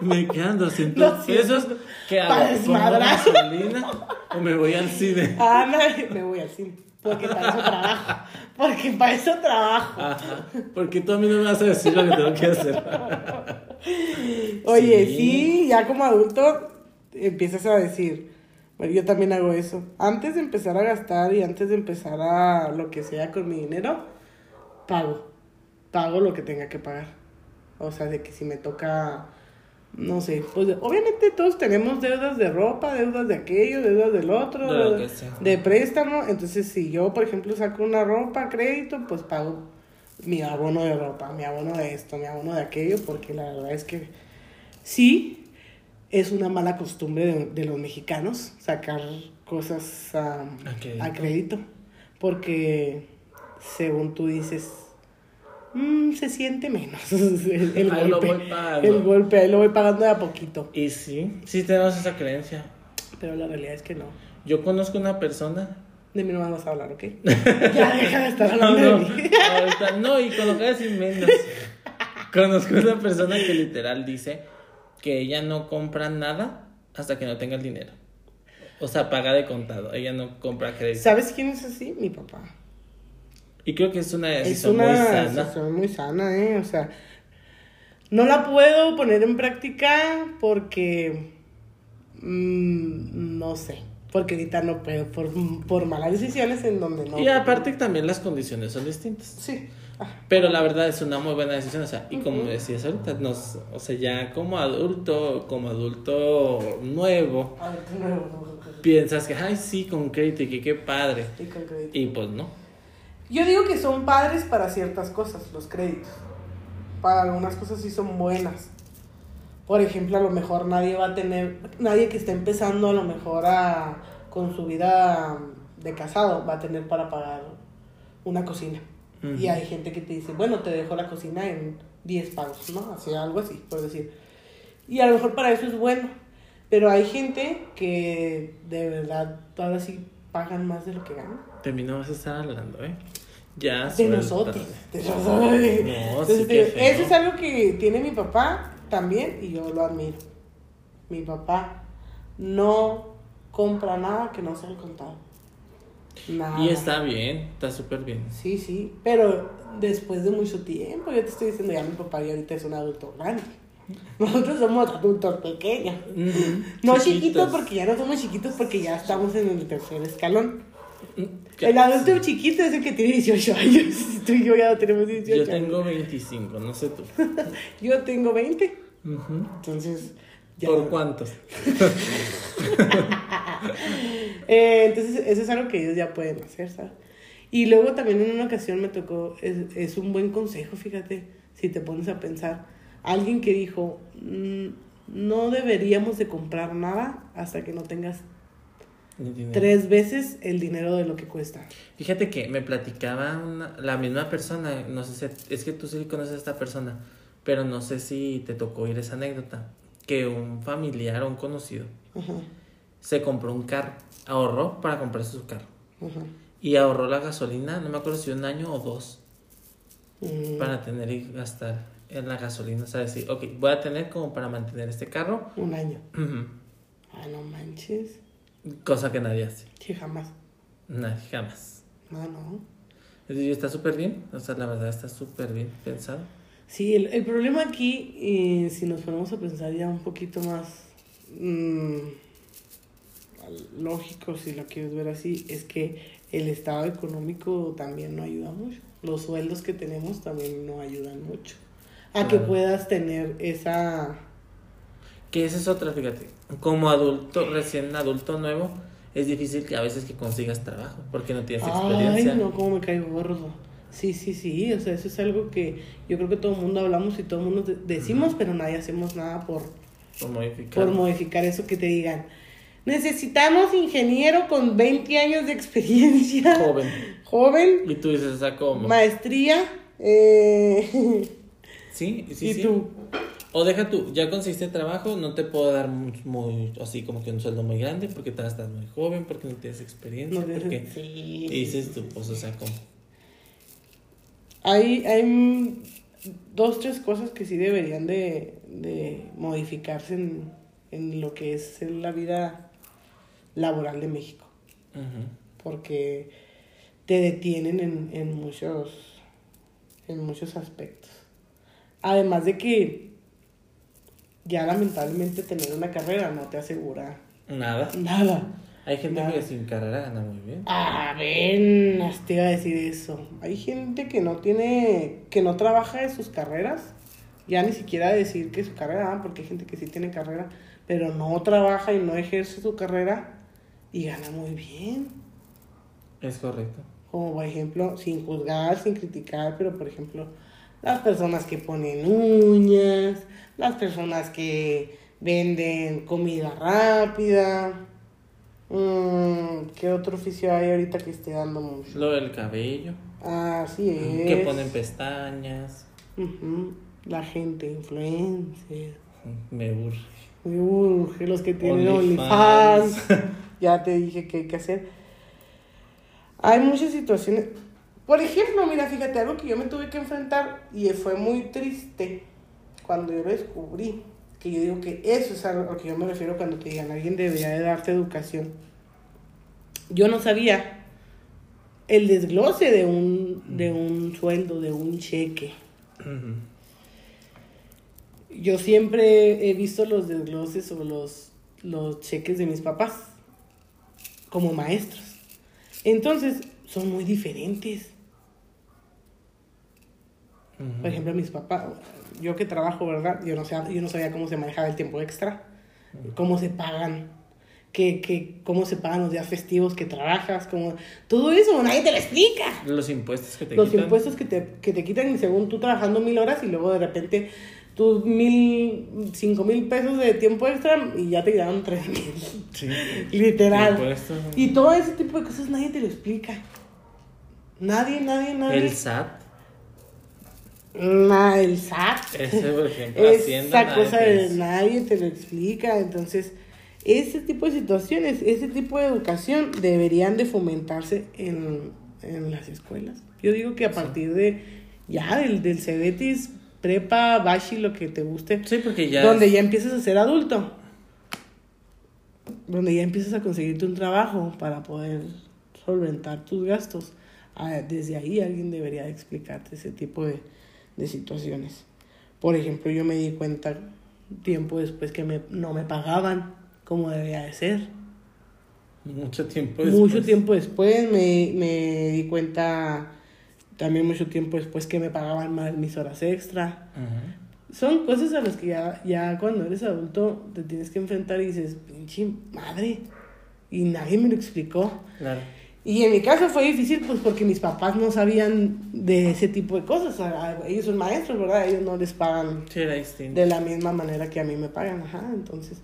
Speaker 1: Me quedan 200
Speaker 2: 200
Speaker 1: pesos. ¿Qué hago?
Speaker 2: para
Speaker 1: ¿Pongo
Speaker 2: desmadrar.
Speaker 1: gasolina o me voy al cine?
Speaker 2: Ah, no, me voy al cine. Porque para eso trabajo. Porque para eso trabajo.
Speaker 1: Ajá. Porque tú a mí no me vas a decir lo que tengo que hacer.
Speaker 2: Oye,
Speaker 1: Sí.
Speaker 2: sí. ya como adulto empiezas a decir, bueno, yo también hago eso. Antes de empezar a gastar y antes de empezar a lo que sea con mi dinero, pago. Pago lo que tenga que pagar. O sea, de que si me toca, no sé, pues obviamente todos tenemos deudas de ropa, deudas de aquello, deudas del otro,
Speaker 1: De lo que sea.
Speaker 2: de préstamo. Entonces, si yo, por ejemplo, saco una ropa a crédito, pues pago mi abono de ropa, mi abono de esto, mi abono de aquello, porque la verdad es que sí, es una mala costumbre de, de los mexicanos sacar cosas a,
Speaker 1: a crédito,
Speaker 2: porque según tú dices, "Mm, se siente menos <laughs> el, el
Speaker 1: Ahí lo
Speaker 2: golpe.
Speaker 1: voy pagando.
Speaker 2: el golpe, ahí lo voy pagando de a poquito,
Speaker 1: Y sí, sí tenemos esa creencia.
Speaker 2: pero la realidad es que no.
Speaker 1: Yo conozco una persona.
Speaker 2: De mí no me vas a hablar, ¿ok? <laughs> ya deja de estar
Speaker 1: No,
Speaker 2: hablando
Speaker 1: no,
Speaker 2: de mí.
Speaker 1: ahorita no, y con lo que decir menos. Conozco una persona que literal dice que ella no compra nada hasta que no tenga el dinero. O sea, paga de contado. Ella no compra crédito.
Speaker 2: ¿Sabes quién es así? Mi papá.
Speaker 1: Y creo que es una
Speaker 2: Es
Speaker 1: decisión
Speaker 2: una
Speaker 1: muy sana.
Speaker 2: decisión muy sana, ¿eh? O sea, no la puedo poner en práctica porque. mm, no sé. Porque ahorita no puedo. Por, por malas decisiones en donde no.
Speaker 1: Y aparte también las condiciones son distintas.
Speaker 2: Sí.
Speaker 1: Pero la verdad es una muy buena decisión, o sea, y como decías ahorita, nos, o sea, ya como adulto, como adulto nuevo, piensas que, ay, sí, con crédito y que qué padre.
Speaker 2: y con crédito.
Speaker 1: Y pues no.
Speaker 2: Yo digo que son padres para ciertas cosas, los créditos. Para algunas cosas sí son buenas. Por ejemplo, a lo mejor nadie va a tener, nadie que esté empezando a lo mejor a, con su vida de casado va a tener para pagar una cocina. Y hay gente que te dice, bueno, te dejo la cocina en 10 pagos, ¿no? Así, algo así, por decir. Y a lo mejor para eso es bueno. Pero hay gente que de verdad ahora sí pagan más de lo que ganan.
Speaker 1: De vas a estar hablando, ¿eh? Ya.
Speaker 2: De nosotros. De nosotros. Entonces,
Speaker 1: sí,
Speaker 2: digo,
Speaker 1: feo.
Speaker 2: eso es algo que tiene mi papá también y yo lo admiro. Mi papá no compra nada que no sea el contado. Nada.
Speaker 1: Y está bien, está súper bien.
Speaker 2: Sí, sí, pero después de mucho tiempo, yo te estoy diciendo, ya mi papá ya ahorita es un adulto grande. Nosotros somos adultos pequeños. No chiquitos porque ya no somos chiquitos porque ya estamos en el tercer escalón. El adulto chiquito es el que tiene 18 años. <laughs> Tú y yo ya tenemos 18
Speaker 1: Yo tengo 25, no sé tú. <laughs>
Speaker 2: Yo tengo 20.
Speaker 1: Ujú.
Speaker 2: Entonces, ya.
Speaker 1: ¿Por cuántos? <laughs>
Speaker 2: Eh, entonces, eso es algo que ellos ya pueden hacer, ¿sabes? Y luego también en una ocasión me tocó, es, es un buen consejo, fíjate, si te pones a pensar. Alguien que dijo, "Mm, no deberíamos de comprar nada hasta que no tengas. Tres veces el dinero de lo que cuesta.
Speaker 1: Fíjate que me platicaba una- la misma persona, no sé si, es que tú sí conoces a esta persona, pero no sé si te tocó oír esa anécdota, que un familiar o un conocido
Speaker 2: Ajá.
Speaker 1: se compró un carro, ahorró para comprarse su carro.
Speaker 2: Ajá.
Speaker 1: Y ahorró la gasolina, no me acuerdo si un año o dos,
Speaker 2: Mm,
Speaker 1: para tener y gastar en la gasolina. O sea, decir, ok, voy a tener como para mantener este carro.
Speaker 2: Un año. Ah, no manches.
Speaker 1: Cosa que nadie hace.
Speaker 2: Sí, jamás.
Speaker 1: Nadie, jamás.
Speaker 2: No, no.
Speaker 1: Y está súper bien, o sea, la verdad está súper bien pensado.
Speaker 2: Sí, el, el problema aquí, eh, si nos ponemos a pensar ya un poquito más mm, lógico, si lo quieres ver así, es que el estado económico también no ayuda mucho. Los sueldos que tenemos también no ayudan mucho. A que puedas tener esa...
Speaker 1: Que esa es otra, fíjate. Como adulto, recién adulto nuevo, es difícil que a veces que consigas trabajo, porque no tienes
Speaker 2: Ay,
Speaker 1: experiencia.
Speaker 2: no, cómo me caigo gordo. Sí, sí, sí, o sea, eso es algo que yo creo que todo el mundo hablamos y todo el mundo de- decimos, pero nadie hacemos nada por,
Speaker 1: Por modificar.
Speaker 2: por modificar eso que te digan. Necesitamos ingeniero con 20 años de experiencia.
Speaker 1: Joven. <laughs>
Speaker 2: Joven,
Speaker 1: Y tú dices, o sea, ¿cómo?
Speaker 2: maestría. eh, <laughs>
Speaker 1: Sí, sí,
Speaker 2: y
Speaker 1: sí.
Speaker 2: tú.
Speaker 1: O deja tú, ya conseguiste trabajo, no te puedo dar muy, muy- así como que un sueldo muy grande porque todavía estás muy joven, porque no tienes experiencia,
Speaker 2: No
Speaker 1: porque...
Speaker 2: sí,
Speaker 1: dices tú, pues, o sea, ¿cómo?
Speaker 2: Hay, hay dos, tres cosas que sí deberían de, de modificarse en, en lo que es la vida laboral de México. Porque te detienen en, en muchos en muchos aspectos. Además de que ya lamentablemente tener una carrera no te asegura
Speaker 1: Nada.
Speaker 2: nada.
Speaker 1: Hay gente
Speaker 2: Nada.
Speaker 1: que sin carrera gana muy bien.
Speaker 2: Ah, ven, te iba a decir eso. Hay gente que no tiene, que no trabaja de sus carreras, ya ni siquiera decir que su carrera, ah, porque hay gente que sí tiene carrera, pero no trabaja y no ejerce su carrera y gana muy bien.
Speaker 1: Es correcto.
Speaker 2: Como por ejemplo, sin juzgar, sin criticar, pero por ejemplo, las personas que ponen uñas, las personas que venden comida rápida. Mm, ¿Qué otro oficio hay ahorita que esté dando mucho?
Speaker 1: Lo del cabello,
Speaker 2: Así es.
Speaker 1: que ponen pestañas,
Speaker 2: La gente influencer. <laughs>
Speaker 1: me aburre.
Speaker 2: Me urge, los que tienen
Speaker 1: OnlyFans. <laughs>
Speaker 2: Ya te dije qué hay que hacer. Hay muchas situaciones. Por ejemplo, mira, fíjate, algo que yo me tuve que enfrentar y fue muy triste cuando yo lo descubrí. Que yo digo que eso es algo a lo que yo me refiero cuando te digan alguien debería de darte educación. Yo no sabía el desglose de un, de un sueldo, de un cheque. Yo siempre he visto los desgloses o los, los cheques de mis papás como maestros. Entonces, son muy diferentes. Por ejemplo, mis papás, yo que trabajo, ¿verdad? Yo no, sé, yo no sabía cómo se manejaba el tiempo extra, cómo se pagan, que, que, cómo se pagan los días festivos que trabajas, como, todo eso, nadie te lo explica.
Speaker 1: Los impuestos que te
Speaker 2: los
Speaker 1: quitan.
Speaker 2: impuestos que te, que te quitan según tú trabajando mil horas y luego de repente tus mil, cinco mil pesos de tiempo extra y ya te quedaron tres mil.
Speaker 1: Sí. <laughs>
Speaker 2: Literal.
Speaker 1: Impuestos.
Speaker 2: Y todo ese tipo de cosas nadie te lo explica. Nadie, nadie, nadie.
Speaker 1: El SAT.
Speaker 2: Na- el SAT.
Speaker 1: Ese, por ejemplo, <laughs> Hacienda.
Speaker 2: Esa cosa de nadie te lo explica. Entonces, ese tipo de situaciones, ese tipo de educación deberían de fomentarse en, en las escuelas. Yo digo que a partir de ya del, del Cebetis, prepa, bashi, lo que te guste,
Speaker 1: Sí, porque ya.
Speaker 2: donde
Speaker 1: es-
Speaker 2: ya empiezas a ser adulto. Donde ya empiezas a conseguirte un trabajo para poder solventar tus gastos. Ah, Desde ahí alguien debería de explicarte ese tipo de, de situaciones. Por ejemplo, yo me di cuenta tiempo después que me, no me pagaban como debía de ser.
Speaker 1: Mucho tiempo
Speaker 2: Mucho
Speaker 1: después.
Speaker 2: tiempo después me, me di cuenta, también mucho tiempo después que me pagaban mal mis horas extra. Son cosas a las que ya, ya cuando eres adulto te tienes que enfrentar y dices, pinche madre. Y nadie me lo explicó.
Speaker 1: Claro.
Speaker 2: Y en mi caso fue difícil pues porque mis papás no sabían de ese tipo de cosas. Ellos son maestros, ¿verdad? Ellos no les pagan
Speaker 1: Sí,
Speaker 2: de la misma manera que a mí me pagan. Ajá, entonces,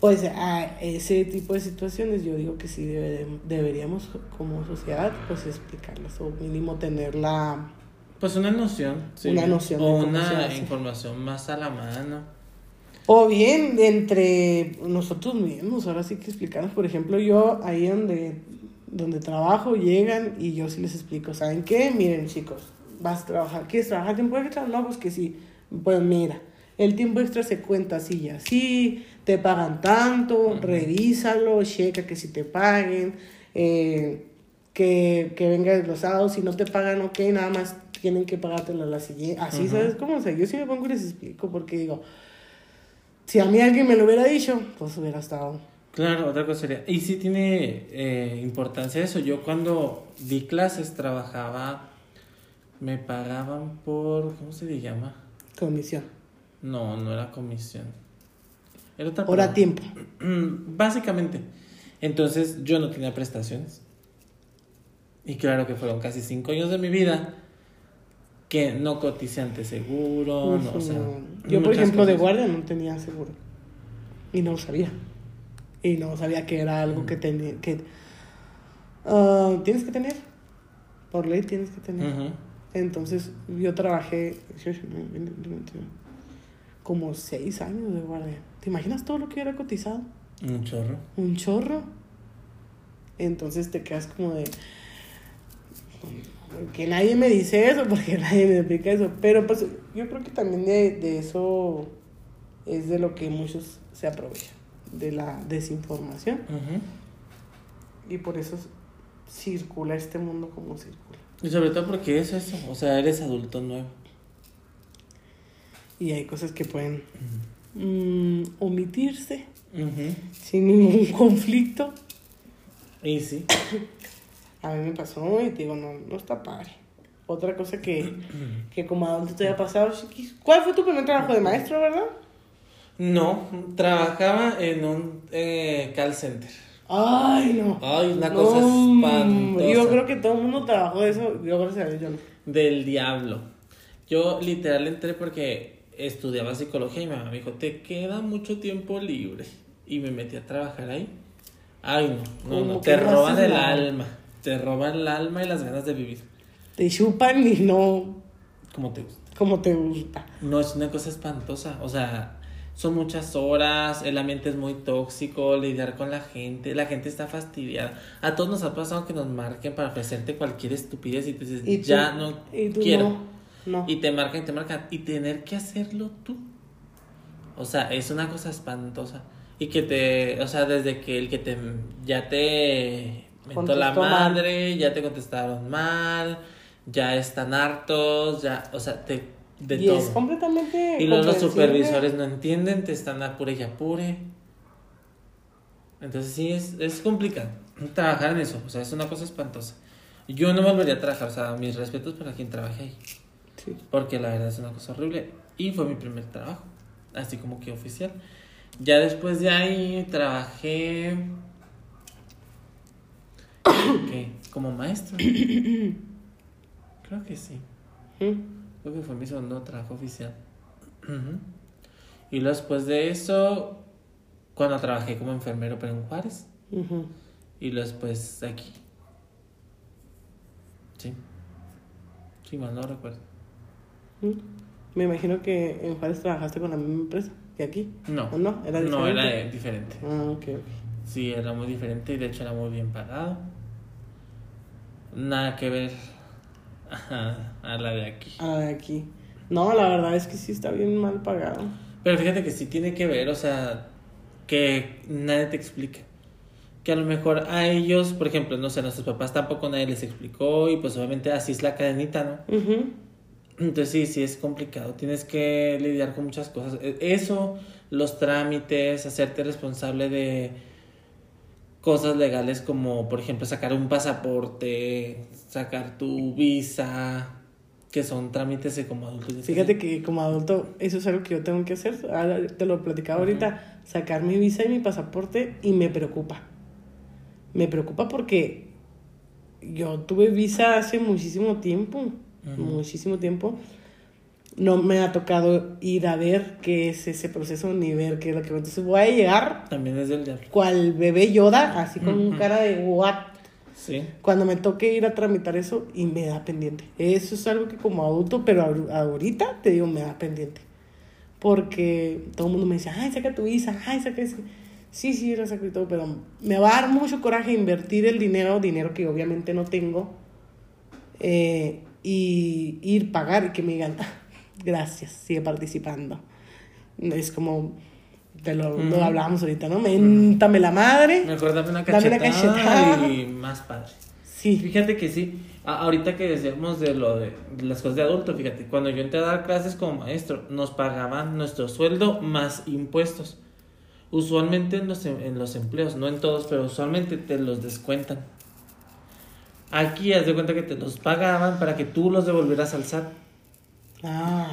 Speaker 2: pues a ese tipo de situaciones yo digo que sí debe- deberíamos como sociedad pues explicarlas o mínimo tener la...
Speaker 1: Pues una noción. sí.
Speaker 2: Una noción
Speaker 1: O una información más a la mano.
Speaker 2: O bien entre nosotros mismos, ahora sí que explicarnos, por ejemplo, yo ahí donde, donde trabajo llegan y yo sí les explico, ¿saben qué? Miren chicos, vas a trabajar, ¿quieres trabajar tiempo extra? No, pues que sí, pues mira, el tiempo extra se cuenta así y así, te pagan tanto, revísalo, checa que si te paguen, eh, que, que venga desglosado, si no te pagan, ok, nada más tienen que pagártelo a la siguiente, así, ¿sabes cómo? O sea, yo sí me pongo y les explico porque digo, si a mí alguien me lo hubiera dicho, pues hubiera estado.
Speaker 1: Claro, otra cosa sería, y sí tiene eh, importancia eso, yo cuando di clases trabajaba, me pagaban por, ¿cómo se le llama?
Speaker 2: Comisión.
Speaker 1: No, no era comisión. Era otra
Speaker 2: Hora tiempo. <clears throat>
Speaker 1: Básicamente. Entonces yo no tenía prestaciones. Y claro que fueron casi cinco años de mi vida que no coticé ante seguro, no, o sea,
Speaker 2: Yo, por ejemplo, de guardia no tenía seguro. Y no lo sabía. Y no sabía que era algo que tenía. Que, ah, tienes que tener. Por ley tienes que tener. Entonces, yo trabajé 18, 19, 20, 21, como seis años de guardia. ¿Te imaginas todo lo que hubiera cotizado?
Speaker 1: Un chorro.
Speaker 2: Un chorro. Entonces te quedas como de. Que nadie me dice eso, porque <laughs> nadie me explica eso. Pero pues yo creo que también de, de eso es de lo que muchos se aprovechan, de la desinformación. Y por eso circula este mundo como circula.
Speaker 1: Y sobre todo porque es eso, o sea, eres adulto nuevo.
Speaker 2: Y hay cosas que pueden mm, omitirse sin ningún conflicto.
Speaker 1: Y sí. <coughs>
Speaker 2: A mí me pasó y te digo, no, no está padre. Otra cosa que, que como adulto te haya pasado. ¿Cuál fue tu primer trabajo de maestro, verdad?
Speaker 1: No, trabajaba en un eh, call center.
Speaker 2: Ay, no.
Speaker 1: Ay, una
Speaker 2: No,
Speaker 1: cosa espantosa.
Speaker 2: Yo creo que todo el mundo trabajó de eso. Yo, gracias a Dios, yo no.
Speaker 1: Del diablo. Yo literal entré porque estudiaba psicología y mi mamá me dijo, te queda mucho tiempo libre. Y me metí a trabajar ahí. Ay, no, no, no. Te roban el alma. Te roban el alma y las ganas de vivir.
Speaker 2: Te chupan y no
Speaker 1: Como te gusta.
Speaker 2: como te gusta.
Speaker 1: No, es una cosa espantosa. O sea, son muchas horas, el ambiente es muy tóxico, lidiar con la gente, la gente está fastidiada. A todos nos ha pasado que nos marquen para ofrecerte cualquier estupidez y tú dices,
Speaker 2: Y
Speaker 1: ya no
Speaker 2: y
Speaker 1: quiero.
Speaker 2: no. No.
Speaker 1: Y te marcan y te marcan. Y tener que hacerlo tú. O sea, es una cosa espantosa. Y que te, o sea, desde que el que te, ya te mentó la
Speaker 2: mal.
Speaker 1: madre, ya te contestaron mal, ya están hartos, ya, o sea, te, de
Speaker 2: y
Speaker 1: todo.
Speaker 2: es completamente.
Speaker 1: Y luego los supervisores no entienden, te están apure y apure. Entonces sí, es, es complicado trabajar en eso. O sea, es una cosa espantosa. Yo no volvería a trabajar, o sea, mis respetos para quien trabaje ahí.
Speaker 2: Sí.
Speaker 1: Porque la verdad es una cosa horrible. Y fue mi primer trabajo, así como que oficial. Ya después de ahí trabajé... <coughs> ¿Qué? Como maestro. <coughs> Creo que sí.
Speaker 2: ¿Mm?
Speaker 1: Creo que fue mi segundo trabajo oficial. Y luego después de eso, cuando trabajé como enfermero, pero en Juárez. Y luego después aquí. Sí. Sí, mal no recuerdo.
Speaker 2: Me imagino que en Juárez trabajaste con la misma empresa que aquí.
Speaker 1: No.
Speaker 2: ¿O no? ¿Era
Speaker 1: No,
Speaker 2: diferente?
Speaker 1: era eh, diferente.
Speaker 2: Ah, ok, ok.
Speaker 1: Sí, era muy diferente y de hecho era muy bien pagado. Nada que ver a, a la de aquí.
Speaker 2: Ah, de aquí. No, la verdad es que sí está bien mal pagado.
Speaker 1: Pero fíjate que sí tiene que ver, o sea, que nadie te explica. Que a lo mejor a ellos, por ejemplo, no sé, a nuestros papás tampoco nadie les explicó y pues obviamente así es la cadenita, ¿no?
Speaker 2: Ujú.
Speaker 1: Entonces sí, sí es complicado. Tienes que lidiar con muchas cosas. E- Eso, los trámites, hacerte responsable de cosas legales como, por ejemplo, sacar un pasaporte, sacar tu visa, que son trámites de como adultos.
Speaker 2: Fíjate que como adulto eso es algo que yo tengo que hacer. Ahora te lo platicaba ahorita. Sacar mi visa y mi pasaporte y me preocupa. Me preocupa porque yo tuve visa hace muchísimo tiempo. Muchísimo tiempo. No me ha tocado ir a ver qué es ese proceso ni ver qué es lo que... Entonces voy a llegar
Speaker 1: También es del diablo.
Speaker 2: cual bebé Yoda, así con
Speaker 1: Ujú.
Speaker 2: cara de what
Speaker 1: Sí.
Speaker 2: cuando me toque ir a tramitar eso y me da pendiente. Eso es algo que como adulto, pero ahor- ahorita te digo, me da pendiente. porque todo el mundo me decía, ay, saca tu visa, ay, saca ese. Sí, sí, lo saco y todo, pero me va a dar mucho coraje invertir el dinero, dinero que obviamente no tengo, eh, y ir pagar y que me digan, "Ah, gracias, sigue participando. Es como, te lo, lo
Speaker 1: Ujú.
Speaker 2: hablábamos ahorita, ¿no? Méntame la madre.
Speaker 1: Mejor dame una
Speaker 2: Dame una
Speaker 1: cachetada,
Speaker 2: cachetada.
Speaker 1: y más padre.
Speaker 2: Sí,
Speaker 1: Fíjate que sí, ahorita que decíamos de lo de las cosas de adulto, fíjate, cuando yo entré a dar clases como maestro, nos pagaban nuestro sueldo más impuestos. Usualmente en los, em- en los empleos, no en todos, pero usualmente te los descuentan. Aquí haz de cuenta que te los pagaban para que tú los devolvieras al SAT.
Speaker 2: Ah,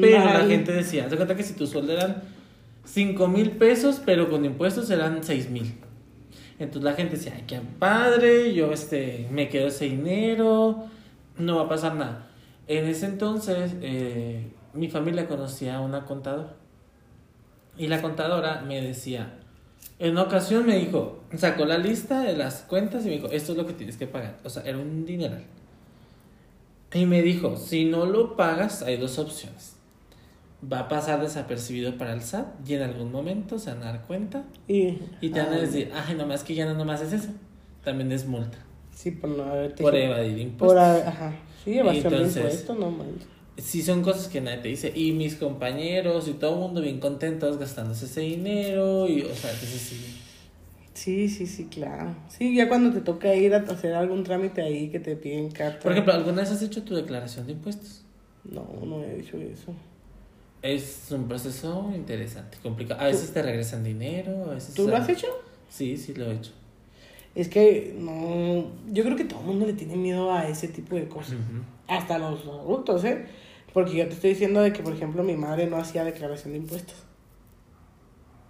Speaker 1: Pero la gente decía, de cuenta que si tu sueldo eran 5 mil pesos, pero con impuestos eran 6 mil. Entonces la gente decía, ay, qué padre, yo este, me quedo ese dinero, no va a pasar nada. En ese entonces, eh, mi familia conocía a una contadora. Y la contadora me decía, en una ocasión me dijo, sacó la lista de las cuentas y me dijo, esto es lo que tienes que pagar. O sea, era un dineral. Y me dijo, si no lo pagas, hay dos opciones. Va a pasar desapercibido para el SAT y en algún momento se van a dar cuenta
Speaker 2: Y,
Speaker 1: y te van a
Speaker 2: ah,
Speaker 1: decir, ay, nomás que ya no nomás es eso. También es multa
Speaker 2: Sí, por no haberte
Speaker 1: por evadir
Speaker 2: Por,
Speaker 1: impuestos.
Speaker 2: a- ajá. Sí, evasión de impuestos, no manches.
Speaker 1: Sí, son cosas que nadie te dice. Y mis compañeros y todo el mundo bien contentos gastándose ese dinero. Y, o sea, entonces sí.
Speaker 2: Sí, sí, sí, claro. Sí, ya cuando te toca ir a hacer algún trámite ahí que te piden carta.
Speaker 1: Por ejemplo, ¿alguna vez has hecho tu declaración de impuestos?
Speaker 2: No, no he dicho eso.
Speaker 1: Es un proceso interesante, complicado. A veces te regresan dinero, a veces...
Speaker 2: ¿Tú lo has hecho?
Speaker 1: Sí, sí lo he hecho.
Speaker 2: Es que no. Yo creo que todo el mundo le tiene miedo a ese tipo de cosas. Hasta los adultos, ¿eh? Porque yo te estoy diciendo de que, por ejemplo, mi madre no hacía declaración de impuestos.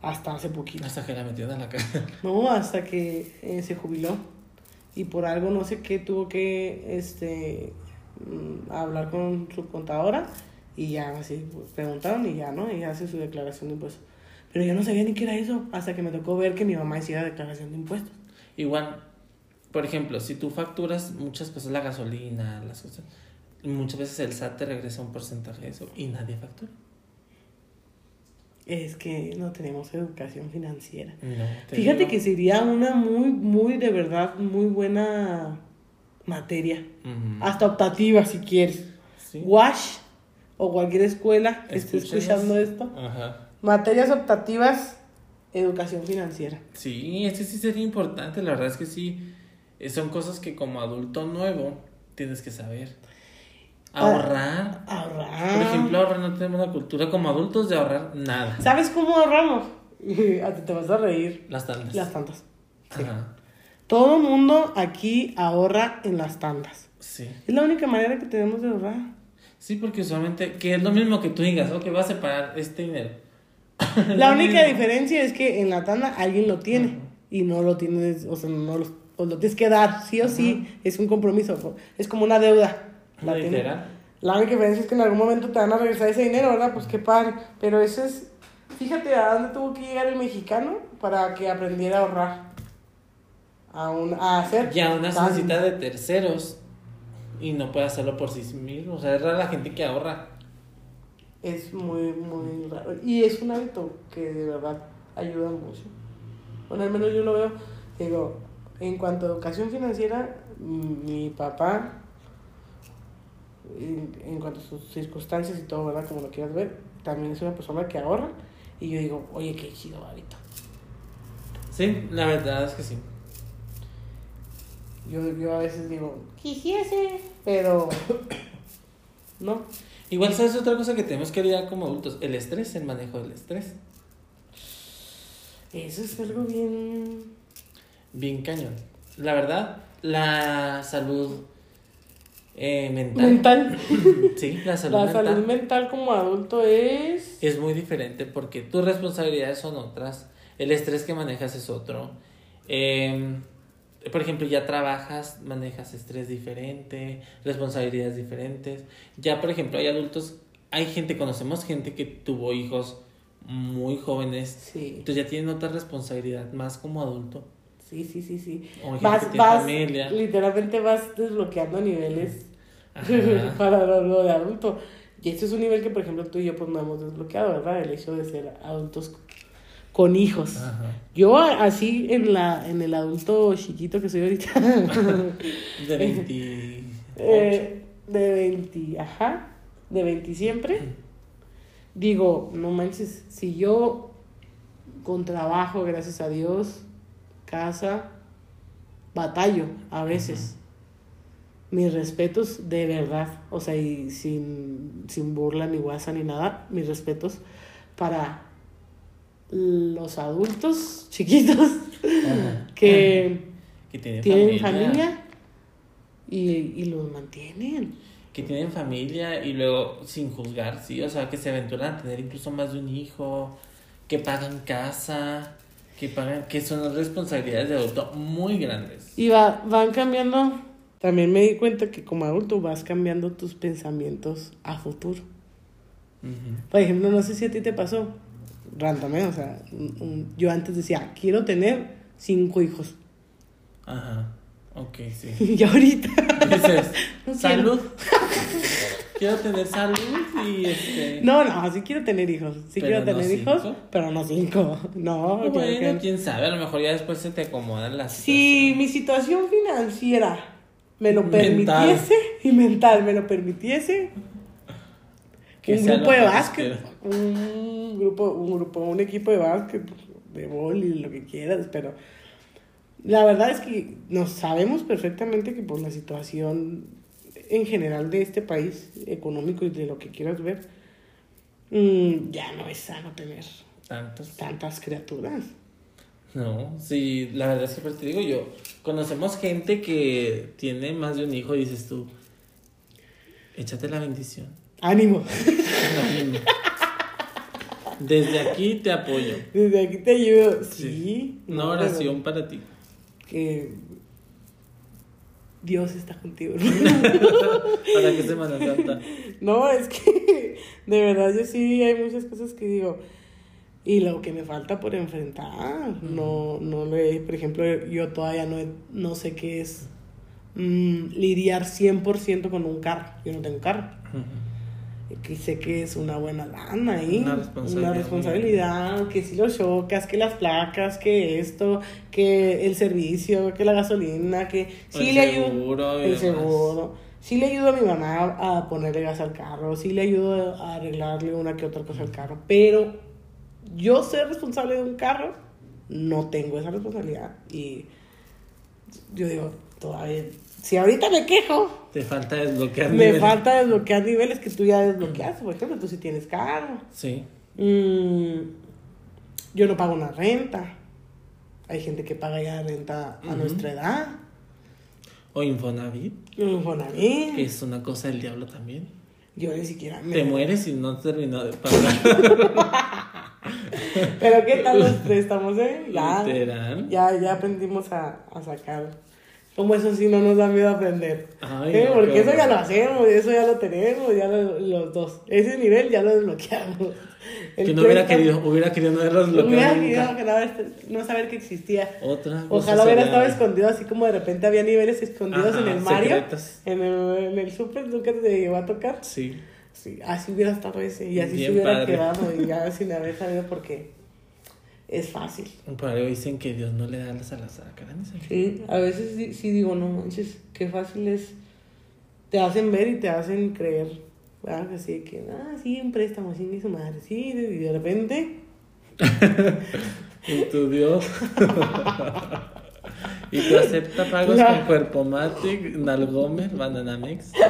Speaker 2: Hasta hace poquito.
Speaker 1: Hasta que la metieron a la cara. <laughs>
Speaker 2: No, hasta que eh, se jubiló. Y por algo no sé qué tuvo que este mm, hablar con su contadora. Y ya así pues, preguntaron y ya, ¿no? Y hace su declaración de impuestos. Pero yo no sabía ni qué era eso. Hasta que me tocó ver que mi mamá hiciera declaración de impuestos.
Speaker 1: Igual, por ejemplo, si tú facturas muchas cosas, la gasolina, las cosas, muchas veces el SAT te regresa un porcentaje de eso y nadie factura.
Speaker 2: Es que no tenemos educación financiera.
Speaker 1: No,
Speaker 2: Fíjate que sería una muy, muy, de verdad, muy buena materia. Hasta optativa, si quieres.
Speaker 1: Sí.
Speaker 2: Wash o cualquier escuela que esté escuchando esto.
Speaker 1: Ajá.
Speaker 2: Materias optativas, educación financiera.
Speaker 1: Sí, ese sí sería importante. La verdad es que sí, eh, son cosas que como adulto nuevo tienes que saber.
Speaker 2: Ah.
Speaker 1: Ahorrar.
Speaker 2: Ahorrar.
Speaker 1: Por ejemplo, ahorrar no tenemos una cultura como adultos de ahorrar nada.
Speaker 2: ¿Sabes cómo ahorramos? <laughs> A ti te vas a reír.
Speaker 1: Las tandas.
Speaker 2: Las tandas. Sí.
Speaker 1: Ajá.
Speaker 2: Todo mundo aquí ahorra en las tandas.
Speaker 1: Sí.
Speaker 2: Es la única manera que tenemos de ahorrar.
Speaker 1: Sí, porque usualmente, que es lo mismo que tú digas, ok, vas a separar este dinero. <laughs>
Speaker 2: La única <laughs> diferencia es que en la tanda alguien lo tiene y no lo tienes, o sea, no lo, o lo tienes que dar, sí o sí, es un compromiso, es como una deuda. La, tiene- la única diferencia es que en algún momento te van a regresar ese dinero, ¿verdad? Pues qué padre, pero eso es, fíjate a dónde tuvo que llegar el mexicano para que aprendiera a ahorrar, a, un, a hacer.
Speaker 1: Ya una
Speaker 2: tanda.
Speaker 1: necesita de terceros y no puede hacerlo por sí mismo. O sea, es rara la gente que ahorra.
Speaker 2: Es muy, muy raro. Y es un hábito que de verdad ayuda mucho. Bueno, al menos yo lo veo. Digo, en cuanto a educación financiera, mi papá, en, en cuanto a sus circunstancias y todo, ¿verdad? Como lo quieras ver, también es una persona que ahorra. Y yo digo, oye, qué chido hábito.
Speaker 1: Sí, la verdad es que sí.
Speaker 2: Yo, yo a veces digo, quisiese, pero <coughs> no.
Speaker 1: Igual, ¿sabes otra cosa que tenemos que lidiar como adultos? El estrés, el manejo del estrés.
Speaker 2: Eso es algo bien...
Speaker 1: Bien cañón. La verdad, la salud eh, mental.
Speaker 2: Mental. <laughs>
Speaker 1: Sí, la salud
Speaker 2: La
Speaker 1: mental.
Speaker 2: salud mental como adulto es...
Speaker 1: Es muy diferente porque tus responsabilidades son otras, el estrés que manejas es otro. Eh, por ejemplo, ya trabajas, manejas estrés diferente, responsabilidades diferentes. Ya, por ejemplo, hay adultos, hay gente, conocemos gente que tuvo hijos muy jóvenes,
Speaker 2: Sí,
Speaker 1: entonces ya tienen otra responsabilidad más como adulto.
Speaker 2: sí, sí, sí, sí.
Speaker 1: O gente
Speaker 2: Vas, vas,
Speaker 1: familia.
Speaker 2: literalmente vas desbloqueando niveles. <laughs> para lo, lo de adulto. Y este es un nivel que, por ejemplo, tú y yo pues no hemos desbloqueado, ¿verdad? El hecho de ser adultos con hijos.
Speaker 1: Ajá.
Speaker 2: Yo así en la en el adulto chiquito que soy ahorita. <laughs>
Speaker 1: De 28. <laughs>
Speaker 2: eh, de 20, ajá, de 20 siempre. Digo, no manches, si yo con trabajo, gracias a Dios, casa, batallo a veces. Mis respetos de verdad, o sea, y sin, sin burla ni guasa ni nada, mis respetos para los adultos chiquitos
Speaker 1: Ajá.
Speaker 2: que
Speaker 1: Que tienen,
Speaker 2: tienen
Speaker 1: familia.
Speaker 2: familia y, y los mantienen.
Speaker 1: Que tienen familia y luego sin juzgar, sí. O sea, que se aventuran a tener incluso más de un hijo. Que pagan casa. Que pagan. Que son responsabilidades de adulto muy grandes.
Speaker 2: Y va, van cambiando. También me di cuenta que como adulto vas cambiando tus pensamientos a futuro. Por ejemplo, no sé si a ti te pasó. Rándame, o sea, yo antes decía, quiero tener cinco hijos.
Speaker 1: Ajá. Ok, sí. <laughs>
Speaker 2: Y ahorita.
Speaker 1: Dices, <laughs>
Speaker 2: No
Speaker 1: salud. <laughs> Quiero tener salud y este.
Speaker 2: No, no, sí quiero tener hijos. Sí quiero
Speaker 1: no
Speaker 2: tener hijos,
Speaker 1: cinco.
Speaker 2: pero no cinco. No, claro
Speaker 1: Bueno,
Speaker 2: que
Speaker 1: quién sabe, a lo mejor ya después se te acomodan las
Speaker 2: Si mi situación financiera me lo
Speaker 1: Mental.
Speaker 2: permitiese y mental me lo permitiese,
Speaker 1: Que
Speaker 2: un grupo de
Speaker 1: que
Speaker 2: básquet, un grupo, un grupo, un equipo de básquet, de boli, lo que quieras, pero la verdad es que nos sabemos perfectamente que por la situación en general de este país económico y de lo que quieras ver, mm, ya no es sano tener
Speaker 1: Tantos.
Speaker 2: tantas criaturas.
Speaker 1: No, sí, la verdad es que pues, te digo yo, conocemos gente que tiene más de un hijo y dices tú, échate la bendición.
Speaker 2: Ánimo. <laughs>
Speaker 1: Ánimo. Desde aquí te apoyo.
Speaker 2: Desde aquí te ayudo.
Speaker 1: Sí.
Speaker 2: Sí.
Speaker 1: Una
Speaker 2: no,
Speaker 1: oración para ti.
Speaker 2: Que Dios está contigo. <laughs>
Speaker 1: Para que Semana Santa.
Speaker 2: no, es que de verdad yo sí hay muchas cosas que digo. Y lo que me falta por enfrentar. No, no lo he, por ejemplo, yo todavía no, no sé qué es mm, lidiar 100% con un carro. Yo no tengo carro. que sé que es una buena lana ahí.
Speaker 1: Una responsabilidad.
Speaker 2: Una responsabilidad, que si lo chocas, que las placas, que esto, que el servicio, que la gasolina, que sí
Speaker 1: El
Speaker 2: le ayudo.
Speaker 1: y
Speaker 2: El seguro. Sí le ayudo a mi mamá a ponerle gas al carro, sí le ayudo a arreglarle una que otra cosa al carro, pero yo ser responsable de un carro, no tengo esa responsabilidad. Y yo digo, todavía, si ahorita me quejo,
Speaker 1: Te falta desbloquear.
Speaker 2: me
Speaker 1: niveles.
Speaker 2: falta desbloquear niveles que tú ya desbloqueaste. Por ejemplo, tú sí tienes carro.
Speaker 1: Sí.
Speaker 2: Mm, yo no pago una renta. Hay gente que paga ya renta a nuestra edad.
Speaker 1: O Infonavit,
Speaker 2: bien.
Speaker 1: que es una cosa del diablo también.
Speaker 2: Yo ni siquiera me...
Speaker 1: Te mueres y no terminó de pagar. <laughs> <laughs>
Speaker 2: Pero ¿qué tal los préstamos, eh? Ya,
Speaker 1: Literal.
Speaker 2: ya, ya aprendimos a, a sacar. Como eso sí no nos da miedo aprender.
Speaker 1: Ay,
Speaker 2: Eh,
Speaker 1: no,
Speaker 2: Porque eso ya lo hacemos, eso ya lo tenemos, ya lo- los dos. Ese nivel ya lo desbloqueamos. El
Speaker 1: Que no hubiera querido, hubiera querido no haberlos
Speaker 2: Hubiera
Speaker 1: bloqueado
Speaker 2: querido no, saber que existía.
Speaker 1: Otra.
Speaker 2: Ojalá hubiera estado escondido, así como de repente había niveles escondidos en
Speaker 1: Ajá,
Speaker 2: el Mario.
Speaker 1: secretos.
Speaker 2: En el, en el Super nunca te llegó a tocar.
Speaker 1: Sí.
Speaker 2: Sí, así hubiera estado ese y así
Speaker 1: Bien
Speaker 2: se hubiera
Speaker 1: padre.
Speaker 2: quedado y ya sin haber sabido porque es fácil.
Speaker 1: Por algo dicen que Dios no le da las alas a cara.
Speaker 2: Sí, a veces sí, sí digo, no manches, qué fácil es. Te hacen ver y te hacen creer. ¿verdad? Así que, ah, sí, un préstamo, sí, mi su madre, sí, y de repente, <laughs>
Speaker 1: Y tu Dios. <laughs> y tú acepta pagos
Speaker 2: Ya.
Speaker 1: con Cuerpo Matic, Nalgomer, Bananamex. <laughs>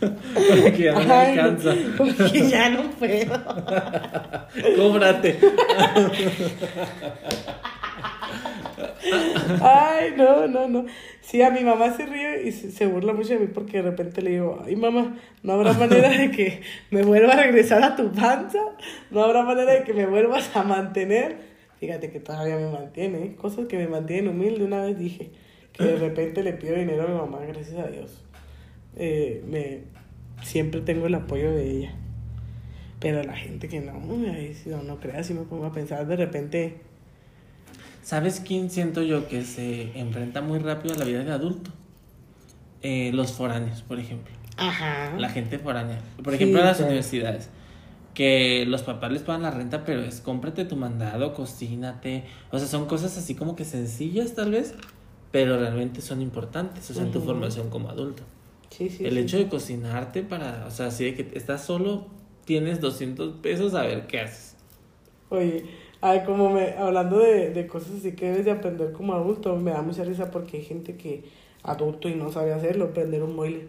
Speaker 1: Porque ya no me
Speaker 2: ay,
Speaker 1: alcanza.
Speaker 2: porque ya no puedo. <laughs>
Speaker 1: Cóbrate.
Speaker 2: Ay, no, no, no. Sí, a mi mamá se ríe y se, se burla mucho de mí porque de repente le digo, ay mamá, no habrá manera de que me vuelva a regresar a tu panza, no habrá manera de que me vuelvas a mantener. Fíjate que todavía me mantiene, ¿eh? cosas que me mantienen humilde. Una vez dije que de repente le pido dinero a mi mamá, gracias a Dios. Eh, me, siempre tengo el apoyo de ella. Pero la gente que no, no, no creas, si me pongo a pensar de repente,
Speaker 1: ¿Sabes quién siento yo que se enfrenta muy rápido a la vida de adulto? Eh, los foráneos, por ejemplo.
Speaker 2: Ajá.
Speaker 1: La gente foránea. Por
Speaker 2: Sí,
Speaker 1: ejemplo, en las universidades. Que los papás les pagan la renta, pero es cómprate tu mandado, cocínate. O sea, son cosas así como que sencillas tal vez, pero realmente son importantes, o sea, en tu formación como adulto.
Speaker 2: Sí, sí.
Speaker 1: el
Speaker 2: sí,
Speaker 1: hecho de cocinarte para, o sea, así de que estás solo, tienes 200 pesos, a ver qué haces.
Speaker 2: Oye, ay, como me, hablando de, de cosas así que debes de aprender como adulto, me da mucha risa porque hay gente que adulto y no sabe hacerlo, prender un boiler.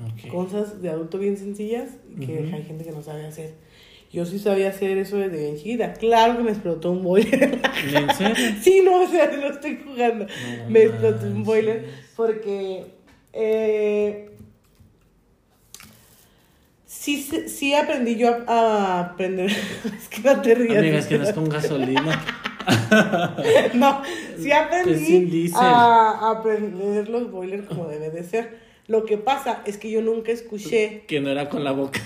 Speaker 1: Ok.
Speaker 2: Cosas de adulto bien sencillas que hay gente que no sabe hacer. Yo sí sabía hacer eso desde bien chiquita. Claro que me explotó un boiler.
Speaker 1: ¿En serio? <laughs>
Speaker 2: sí, no, o sea, no estoy jugando.
Speaker 1: No
Speaker 2: me explotó un boiler porque eh, sí, sí aprendí yo a, a aprender. <laughs> es que no te rías.
Speaker 1: Amiga, es que no es con gasolina. <laughs>
Speaker 2: No, sí aprendí a, aprender los boilers como debe de ser. Lo que pasa es que yo nunca escuché,
Speaker 1: Que no era con la boca.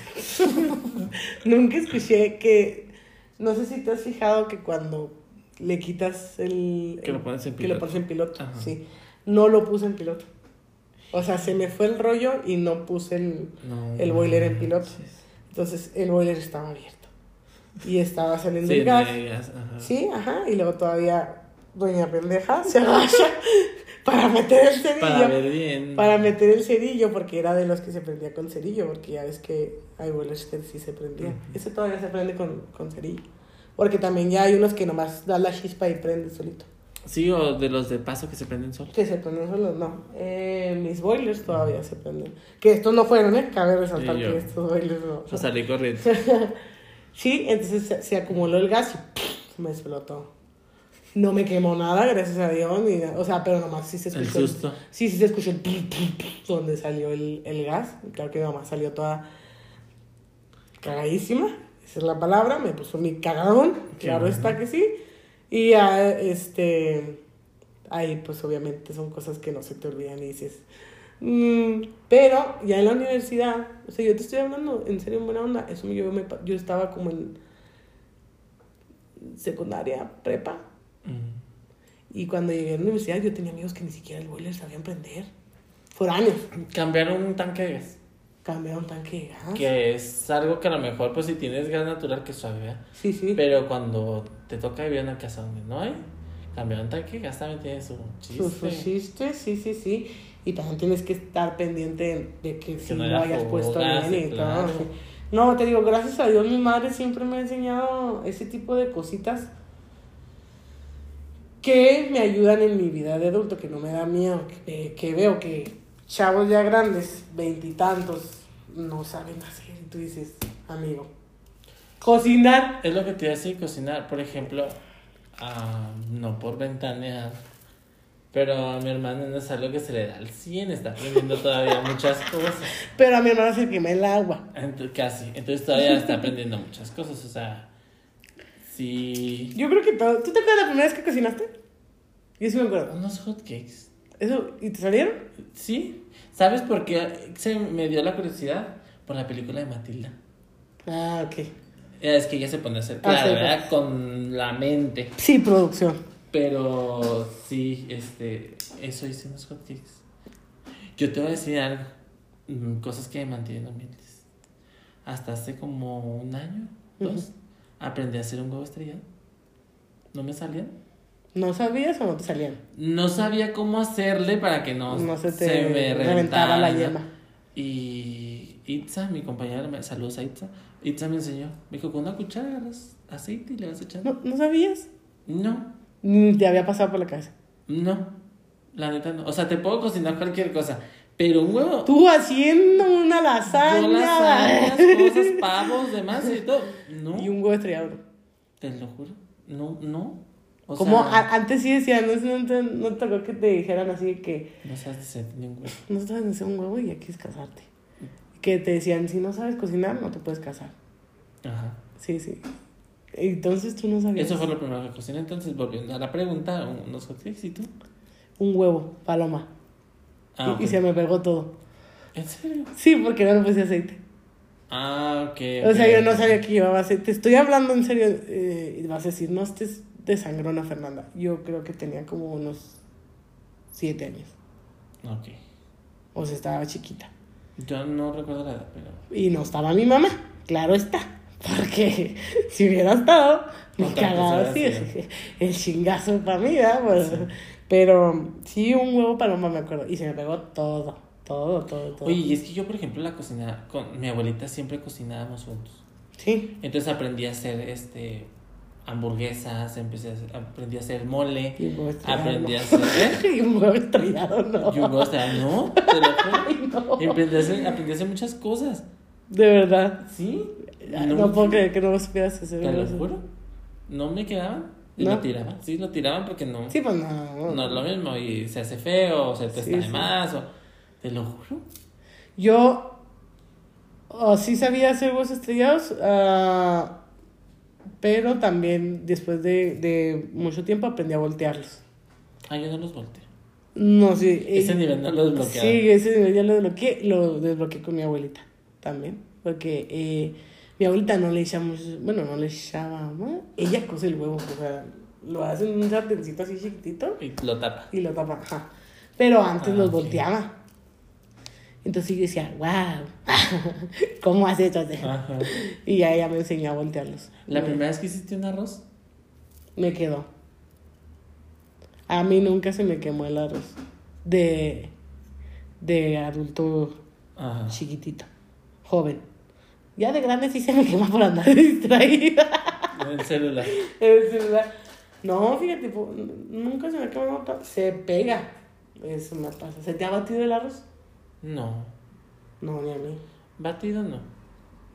Speaker 1: <laughs>
Speaker 2: nunca escuché que, no sé si te has fijado que cuando le quitas el...
Speaker 1: Que lo pones en
Speaker 2: Que
Speaker 1: piloto.
Speaker 2: lo pones en piloto,
Speaker 1: Ajá.
Speaker 2: sí. No lo puse en piloto. O sea, se me fue el rollo y no puse el,
Speaker 1: No
Speaker 2: el boiler en piloto. Entonces el boiler estaba abierto. Y estaba saliendo
Speaker 1: Sí,
Speaker 2: el gas.
Speaker 1: no digas, ajá.
Speaker 2: Sí, ajá. Y luego todavía doña pendeja <laughs> se agacha para meter el cerillo.
Speaker 1: Para ver bien.
Speaker 2: Para meter el cerillo, porque era de los que se prendía con cerillo, porque ya ves que hay boilers que sí se prendían.
Speaker 1: Ujú.
Speaker 2: Ese todavía se prende con, con cerillo. Porque también ya hay unos que nomás da la chispa y prende solito.
Speaker 1: Sí, o de los de paso que se prenden solos.
Speaker 2: Que se prenden solos, no. Eh, mis boilers todavía se prenden. Que estos no fueron, ¿eh? Cabe resaltar
Speaker 1: Sí,
Speaker 2: que estos boilers no.
Speaker 1: O salí corriendo. <laughs>
Speaker 2: Sí, entonces se, se acumuló el gas y me explotó. No me quemó nada, gracias a Dios, ni nada. O sea, pero nomás sí se
Speaker 1: El
Speaker 2: escuchó.
Speaker 1: susto.
Speaker 2: Sí, sí se escuchó el ¡pum, pum, pum! donde salió el, el gas. Claro que mi mamá salió toda cagadísima, esa es la palabra. Me puso mi cagadón,
Speaker 1: Qué
Speaker 2: claro
Speaker 1: bueno.
Speaker 2: está que sí. Y ya, este. Ahí, pues obviamente son cosas que no se te olvidan y dices. "Mm", pero ya en la universidad, o sea, yo te estoy hablando en serio, en buena onda. Eso yo, me, yo estaba como en secundaria, prepa. Y cuando llegué a la universidad, yo tenía amigos que ni siquiera el boiler sabían prender. Foráneos.
Speaker 1: Cambiaron un tanque de gas.
Speaker 2: Cambiaron tanque de gas.
Speaker 1: Que es algo que a lo mejor, pues si tienes gas natural, que suave, ¿verdad?
Speaker 2: Sí, sí.
Speaker 1: Pero cuando te toca vivir en una casa donde no hay, de gas también tiene su chiste.
Speaker 2: Sus sus chistes, sí, sí, sí. Y también tienes que estar pendiente de que si
Speaker 1: no
Speaker 2: lo
Speaker 1: haya
Speaker 2: hayas puesto bien y todo. No, te digo, gracias a Dios mi madre siempre me ha enseñado ese tipo de cositas que me ayudan en mi vida de adulto, que no me da miedo, que, que veo que chavos ya grandes, veintitantos, no saben hacer. Y tú dices, amigo, cocinar.
Speaker 1: Es lo que te iba a decir, cocinar. Por ejemplo, ah, no por ventanear, pero a mi hermano no es algo que se le da al 100, está aprendiendo todavía muchas cosas. <laughs>
Speaker 2: Pero a mi hermana se quema el agua.
Speaker 1: Ent- casi. Entonces todavía está aprendiendo muchas cosas. O sea, sí.
Speaker 2: Yo creo que todo. ¿Tú te acuerdas la primera vez que cocinaste? Yo sí me acuerdo.
Speaker 1: Unos hotcakes.
Speaker 2: ¿Eso? ¿Y te salieron?
Speaker 1: Sí. ¿Sabes por qué se me dio la curiosidad? Por la película de Matilda.
Speaker 2: Ah, ok.
Speaker 1: Es que ella se pone a hacer,
Speaker 2: Ah,
Speaker 1: claro,
Speaker 2: sí,
Speaker 1: ¿verdad? Con la mente.
Speaker 2: Sí, producción.
Speaker 1: Pero sí, este, eso hice unos hotcakes. Yo te voy a decir algo, mm, cosas que me mantienen humildes. Hasta hace como un año, dos,
Speaker 2: Ujú.
Speaker 1: aprendí a hacer un huevo estrellado. No me salían.
Speaker 2: ¿No sabías o no te salían?
Speaker 1: No sabía cómo hacerle para que no,
Speaker 2: No se te
Speaker 1: me
Speaker 2: reventara la
Speaker 1: reventara.
Speaker 2: yema.
Speaker 1: Y Itza, mi compañera, me- saludos a Itza. Itza me enseñó. Me dijo, con una cuchara agarras aceite y le vas echando.
Speaker 2: ¿No, ¿No sabías?
Speaker 1: No,
Speaker 2: Ni te había pasado por la cabeza.
Speaker 1: no, la neta no. O sea, te puedo cocinar cualquier cosa, pero un huevo.
Speaker 2: Tú haciendo una lasaña.
Speaker 1: Yo lasañas, cosas, pavos, demás y todo. No,
Speaker 2: Y un huevo estrellado.
Speaker 1: te lo juro. No, no. O
Speaker 2: Como
Speaker 1: sea,
Speaker 2: antes sí decían, no, no, te- no te tocó que te dijeran así que
Speaker 1: no sabes hacer ni un huevo.
Speaker 2: no sabes hacer un huevo y aquí es casarte. Que te decían, si no sabes cocinar, no te puedes casar.
Speaker 1: Ajá.
Speaker 2: Sí, sí. Entonces tú no sabías.
Speaker 1: Eso fue lo primero que cociné. Entonces, volviendo a la pregunta, unos hotcakes y tú.
Speaker 2: Un huevo, paloma.
Speaker 1: Ah,
Speaker 2: y, se me pegó todo.
Speaker 1: ¿En serio?
Speaker 2: Sí, porque no le puse aceite.
Speaker 1: Ah, ok.
Speaker 2: O sea, yo no sabía que llevaba aceite. Estoy hablando en serio. eh, y vas a decir, no estés de sangrona, Fernanda. Yo creo que tenía como unos siete años.
Speaker 1: Ok.
Speaker 2: O sea, estaba chiquita.
Speaker 1: Yo no recuerdo la edad, pero.
Speaker 2: Y no estaba mi mamá, claro está. Porque <laughs> si hubiera estado, me
Speaker 1: No
Speaker 2: cagaba así. El chingazo para mí, ¿verdad? Pues, Pero sí, un huevo paloma, me acuerdo. Y se me pegó todo, todo, todo, todo.
Speaker 1: Oye, y es que yo, por ejemplo, la cocina, con mi abuelita siempre cocinábamos juntos.
Speaker 2: Sí.
Speaker 1: Entonces aprendí a hacer este hamburguesas, empecé a hacer- aprendí a hacer mole, aprendí a hacer. ¿eh? <laughs>
Speaker 2: Y un huevo estrellado, no.
Speaker 1: Y un huevo estrellado, no, te lo juro. <laughs>
Speaker 2: Ay, no.
Speaker 1: Aprendí a hacer, aprendí a hacer muchas cosas.
Speaker 2: De verdad.
Speaker 1: ¿Sí?
Speaker 2: Ay, No, puedo creer que no lo supieras hacer.
Speaker 1: Te lo juro. No me quedaban. Y
Speaker 2: ¿No?
Speaker 1: lo tiraban. Sí, lo tiraban porque no.
Speaker 2: Sí, pues no.
Speaker 1: No es lo mismo. Y se hace feo, o se te
Speaker 2: Sí,
Speaker 1: está de
Speaker 2: sí.
Speaker 1: más. O... Te lo juro.
Speaker 2: Yo oh, sí sabía hacer huevos estrellados, ah, pero también después de, de mucho tiempo aprendí a voltearlos.
Speaker 1: Ah, yo no los volteo.
Speaker 2: No, sí.
Speaker 1: Ese
Speaker 2: eh,
Speaker 1: nivel no lo desbloqueaba.
Speaker 2: Sí, ese nivel ya lo desbloqueé, lo desbloqueé con mi abuelita también, porque eh, mi abuelita no le echamos, bueno, no le echaba, ¿no? ella cose el huevo, o sea, lo hace en un sartencito así chiquitito
Speaker 1: Y lo tapa.
Speaker 2: y lo tapa, ajá. Pero antes
Speaker 1: Ah,
Speaker 2: los volteaba. Entonces yo decía, wow, <laughs> ¿cómo has hecho eso? <laughs>
Speaker 1: Ajá.
Speaker 2: Y ya ella me enseñó a voltearlos.
Speaker 1: ¿La
Speaker 2: Me-
Speaker 1: primera vez que hiciste un arroz?
Speaker 2: Me quedó. A mí nunca se me quemó el arroz. De, de adulto
Speaker 1: Ajá.
Speaker 2: chiquitito, joven. Ya de grande sí se me quema por andar <laughs> distraída.
Speaker 1: En el celular.
Speaker 2: El celular. No, fíjate, nunca se me quema. ta- Se pega. Eso me pasa. ¿Se te ha batido el arroz?
Speaker 1: No.
Speaker 2: No, ni a mí.
Speaker 1: Batido no.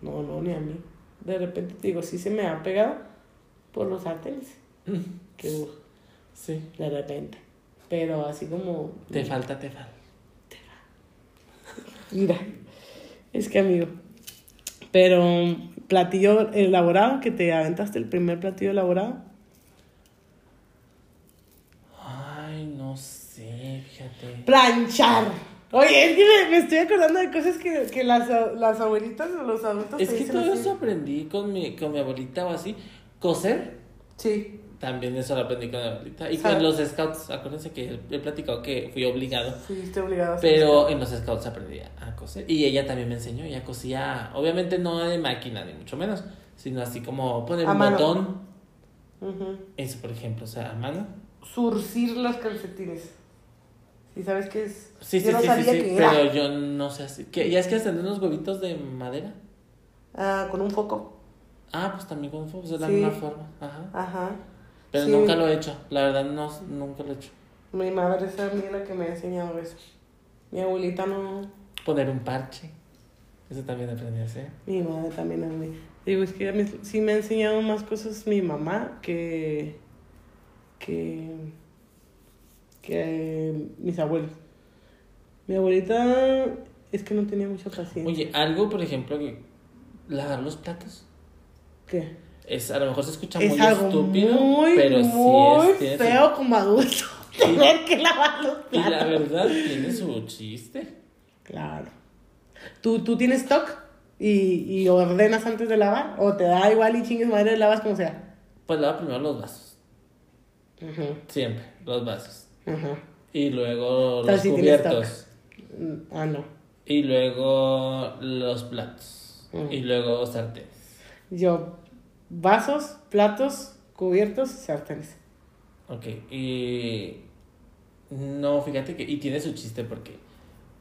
Speaker 2: No, no, ni a mí. De repente te digo, sí se me ha pegado por los sartenes. <laughs> Que uh,
Speaker 1: Sí.
Speaker 2: de repente. Pero así como.
Speaker 1: Te falta, te falta.
Speaker 2: Mira, es que amigo. Pero platillo elaborado, que te aventaste el primer platillo elaborado.
Speaker 1: Ay, no sé, fíjate.
Speaker 2: Planchar. Oye, es que me, estoy acordando de cosas que, que las, las abuelitas o los adultos
Speaker 1: Es que todo
Speaker 2: así.
Speaker 1: eso aprendí con mi, con mi abuelita o así. Coser,
Speaker 2: Sí.
Speaker 1: también eso lo aprendí con mi abuelita. Y
Speaker 2: ¿Sabe?
Speaker 1: con los scouts, acuérdense que he platicado que fui obligado.
Speaker 2: Fuiste obligado a hacer
Speaker 1: Pero en los scouts aprendí a coser. Y ella también me enseñó. Ella cosía, obviamente no de máquina, ni mucho menos. Sino así como poner
Speaker 2: A
Speaker 1: un
Speaker 2: mano.
Speaker 1: botón. Eso, por ejemplo, o sea, a mano.
Speaker 2: Surcir los calcetines. ¿Y sabes qué es?
Speaker 1: Sí,
Speaker 2: Yo
Speaker 1: sí,
Speaker 2: no
Speaker 1: sí, sí,
Speaker 2: sabía
Speaker 1: sí,
Speaker 2: qué era.
Speaker 1: pero yo no sé así. ¿Qué? ¿Ya es que hacen unos huevitos de madera?
Speaker 2: Ah, con un foco.
Speaker 1: Ah, pues también con fuego, es la
Speaker 2: Sí.
Speaker 1: misma forma. Ajá.
Speaker 2: Ajá.
Speaker 1: Pero
Speaker 2: Sí.
Speaker 1: nunca lo he hecho, la verdad no, nunca lo he hecho.
Speaker 2: Mi madre es a mí la que me ha enseñado eso. Mi abuelita no.
Speaker 1: Poner un parche, eso también aprendí a hacer.
Speaker 2: Mi madre también a mí. Digo, es que a mí sí me ha enseñado más cosas mi mamá que. que. Que mis abuelos. Mi abuelita es que no tenía mucha paciencia.
Speaker 1: Oye, algo, por ejemplo, que lavar los platos.
Speaker 2: ¿Qué?
Speaker 1: Es, a lo mejor se escucha
Speaker 2: Es
Speaker 1: muy
Speaker 2: algo
Speaker 1: estúpido,
Speaker 2: muy,
Speaker 1: pero
Speaker 2: muy
Speaker 1: sí es.
Speaker 2: feo como adulto tener que lavar los
Speaker 1: y la
Speaker 2: platos.
Speaker 1: verdad tiene su chiste.
Speaker 2: Claro. ¿Tú, tú tienes stock y, y ordenas antes de lavar? ¿O te da igual y chingues madre lavas como sea?
Speaker 1: Pues lava primero los vasos,
Speaker 2: Ajá,
Speaker 1: siempre, los vasos.
Speaker 2: Ajá.
Speaker 1: Y luego los cubiertos.
Speaker 2: Mm, Ah, no.
Speaker 1: Y luego los platos.
Speaker 2: Mm.
Speaker 1: Y luego sartenes.
Speaker 2: Yo, vasos, platos, cubiertos, sartenes.
Speaker 1: Ok, y no, fíjate que, y tiene su chiste porque,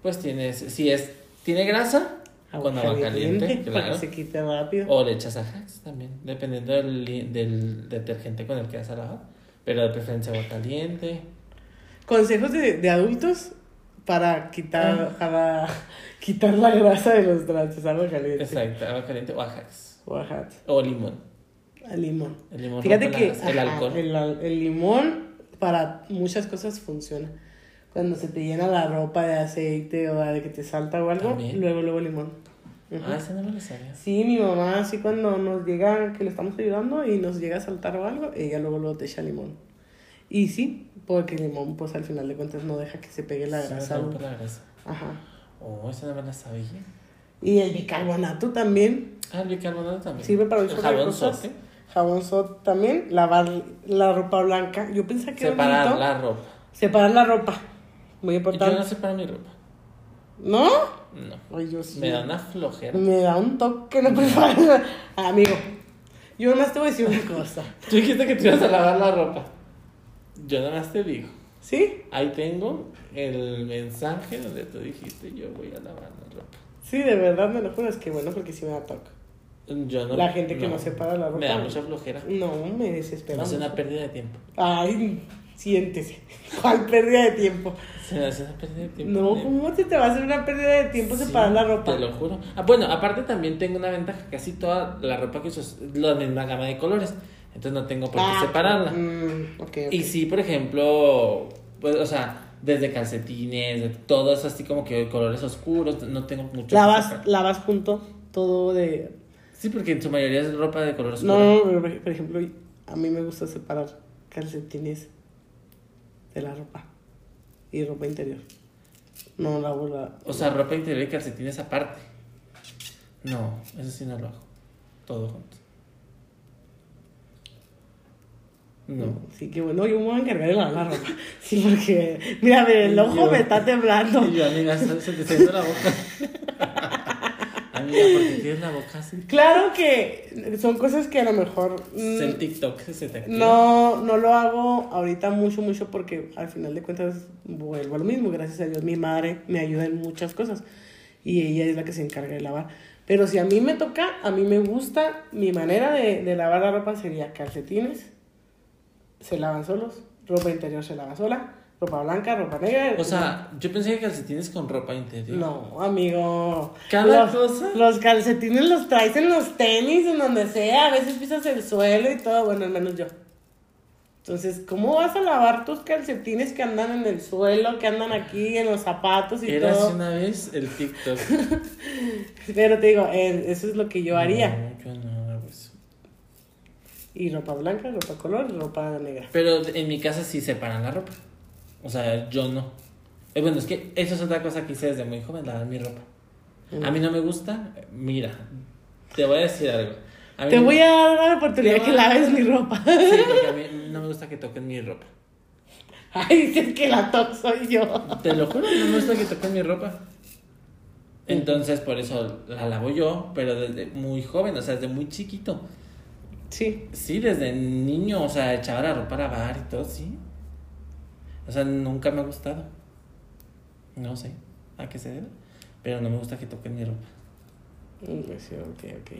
Speaker 1: pues tienes, si es, tiene grasa, con agua caliente,
Speaker 2: Para
Speaker 1: claro,
Speaker 2: que se quite rápido.
Speaker 1: o le echas ajax también, dependiendo del, del detergente con el que vas a lavar, pero de preferencia agua caliente,
Speaker 2: Consejos de, de adultos para
Speaker 1: Ah.
Speaker 2: quitar, para <laughs> quitar la grasa de los trastes. Agua caliente.
Speaker 1: exacto, agua caliente o ajax,
Speaker 2: O ajá,
Speaker 1: o limón,
Speaker 2: al limón.
Speaker 1: el limón
Speaker 2: Fíjate que
Speaker 1: grasa, el
Speaker 2: ajá,
Speaker 1: alcohol,
Speaker 2: el, el limón para muchas cosas funciona. Cuando se te llena la ropa de aceite o de que te salta o algo,
Speaker 1: También.
Speaker 2: luego, luego limón. Ujú.
Speaker 1: ah, ese no me lo sabía,
Speaker 2: Sí, mi mamá, así cuando nos llega, que le estamos ayudando y nos llega a saltar o algo, ella luego, luego te echa limón. Y sí, porque el limón, pues al final de cuentas no deja que se pegue la
Speaker 1: Se
Speaker 2: grasa.
Speaker 1: rompe la grasa,
Speaker 2: Ajá.
Speaker 1: oh, esa no me la sabía,
Speaker 2: Y el bicarbonato también
Speaker 1: ah, el bicarbonato también,
Speaker 2: sirve para
Speaker 1: jabón
Speaker 2: cosas.
Speaker 1: sote,
Speaker 2: Jabón sot también, lavar la ropa blanca. Yo pensaba que
Speaker 1: separar la ropa,
Speaker 2: Separar la ropa. Muy
Speaker 1: yo
Speaker 2: importante.
Speaker 1: no separo mi ropa,
Speaker 2: ¿No?
Speaker 1: No.
Speaker 2: Ay, yo sí.
Speaker 1: Me da una flojera.
Speaker 2: Me da un toque, no prepara. <laughs> Amigo, yo nomás te voy a decir una cosa.
Speaker 1: Tú dijiste que te ibas a lavar la ropa. Yo nada más te digo.
Speaker 2: ¿Sí?
Speaker 1: Ahí tengo el mensaje donde tú dijiste yo voy a lavar la ropa.
Speaker 2: Sí, de verdad me lo juras que bueno, porque sí me da toque.
Speaker 1: Yo no,
Speaker 2: La gente que no separa la ropa.
Speaker 1: Me da mucha flojera.
Speaker 2: No, me desespera.
Speaker 1: No es una pérdida de tiempo.
Speaker 2: Ay, siéntese. <laughs> ¿Cuál pérdida de tiempo?
Speaker 1: Se me hace una pérdida de tiempo.
Speaker 2: No, ¿cómo se te va a hacer una pérdida de tiempo
Speaker 1: Sí,
Speaker 2: separar la ropa?
Speaker 1: Te lo juro. Ah, bueno, aparte también tengo una ventaja. Casi toda la ropa que uso es la misma gama de colores. Entonces no tengo por qué
Speaker 2: Ah,
Speaker 1: separarla.
Speaker 2: mm.
Speaker 1: Y sí, por ejemplo, pues, o sea, desde calcetines, de todo eso así como que colores oscuros, no tengo mucho.
Speaker 2: lavas, lavas junto todo de...
Speaker 1: Sí, porque en su mayoría es ropa de color oscuro.
Speaker 2: No, pero, por por ejemplo, a mí me gusta separar calcetines de la ropa y ropa interior. No lavo la...
Speaker 1: O sea, ropa interior y calcetines aparte. No, eso sí no lo hago. Todo junto. No.
Speaker 2: Sí, que bueno, yo me voy a encargar de lavar la ropa. <laughs> Sí, porque, mira, el ojo
Speaker 1: Yo-
Speaker 2: me está temblando.
Speaker 1: Y yo, amiga, se te está la boca. <laughs> amiga, porque tienes la boca así.
Speaker 2: Claro que son cosas que a lo mejor mm,
Speaker 1: Es el TikTok que se te activa.
Speaker 2: no, no lo hago ahorita mucho, mucho porque al final de cuentas vuelvo a lo mismo. Gracias a Dios mi madre me ayuda en muchas cosas y ella es la que se encarga de lavar. Pero si a mí me toca, a mí me gusta, mi manera de, de lavar la ropa sería calcetines, se lavan solos, ropa interior se lava sola, ropa blanca, ropa negra.
Speaker 1: O sea, yo pensé que calcetines con ropa interior.
Speaker 2: No, amigo.
Speaker 1: Cada
Speaker 2: los,
Speaker 1: cosa.
Speaker 2: Los calcetines los traes en los tenis, en donde sea. A veces pisas el suelo y todo. Bueno, al menos yo. Entonces, ¿cómo vas a lavar tus calcetines que andan en el suelo, que andan aquí en los zapatos y
Speaker 1: Era hace
Speaker 2: todo?
Speaker 1: una vez el TikTok. <laughs>
Speaker 2: Pero te digo, eh, eso es lo que yo haría.
Speaker 1: No, yo no.
Speaker 2: Y ropa blanca, ropa color, ropa negra.
Speaker 1: Pero en mi casa sí separan la ropa. O sea, yo no. Eh, bueno, es que eso es otra cosa que hice desde muy joven, lavar mi ropa. A mí no me gusta. Mira, te voy a decir algo. A
Speaker 2: Te
Speaker 1: no-
Speaker 2: voy a dar la oportunidad que laves mi ropa.
Speaker 1: Sí, <laughs> porque a mí no me gusta que toquen mi ropa.
Speaker 2: Ay, dices que la toc soy yo.
Speaker 1: Te lo juro, no me gusta que toquen mi ropa. Entonces, por eso la lavo yo, pero desde muy joven, o sea, desde muy chiquito.
Speaker 2: Sí.
Speaker 1: Sí, desde niño, o sea, echaba la ropa a lavar y todo, sí. O sea, nunca me ha gustado. No sé a qué se debe, pero no me gusta que toquen mi ropa.
Speaker 2: Mm, Sí, ok, ok.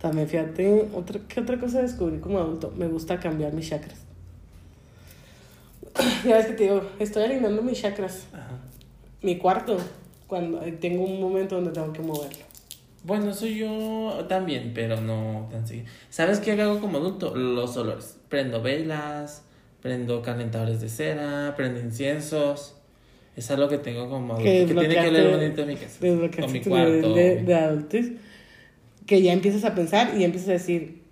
Speaker 2: También fíjate, otra, ¿qué otra cosa descubrí como adulto? Me gusta cambiar mis chakras. <clears throat> ya ves que te digo, estoy alineando mis chakras.
Speaker 1: Ajá.
Speaker 2: Mi cuarto, cuando eh, tengo un momento donde tengo que moverlo.
Speaker 1: Bueno, soy yo también, pero no tan seguido. ¿Sabes qué hago como adulto? Los olores. Prendo velas, prendo calentadores de cera, prendo inciensos. Es algo que tengo como adulto.
Speaker 2: Que
Speaker 1: Que, tiene que
Speaker 2: desbloqueaste-
Speaker 1: bonito en mi casa. O mi cuarto.
Speaker 2: nivel de, de adultez, que ya empiezas a pensar y empiezas a decir,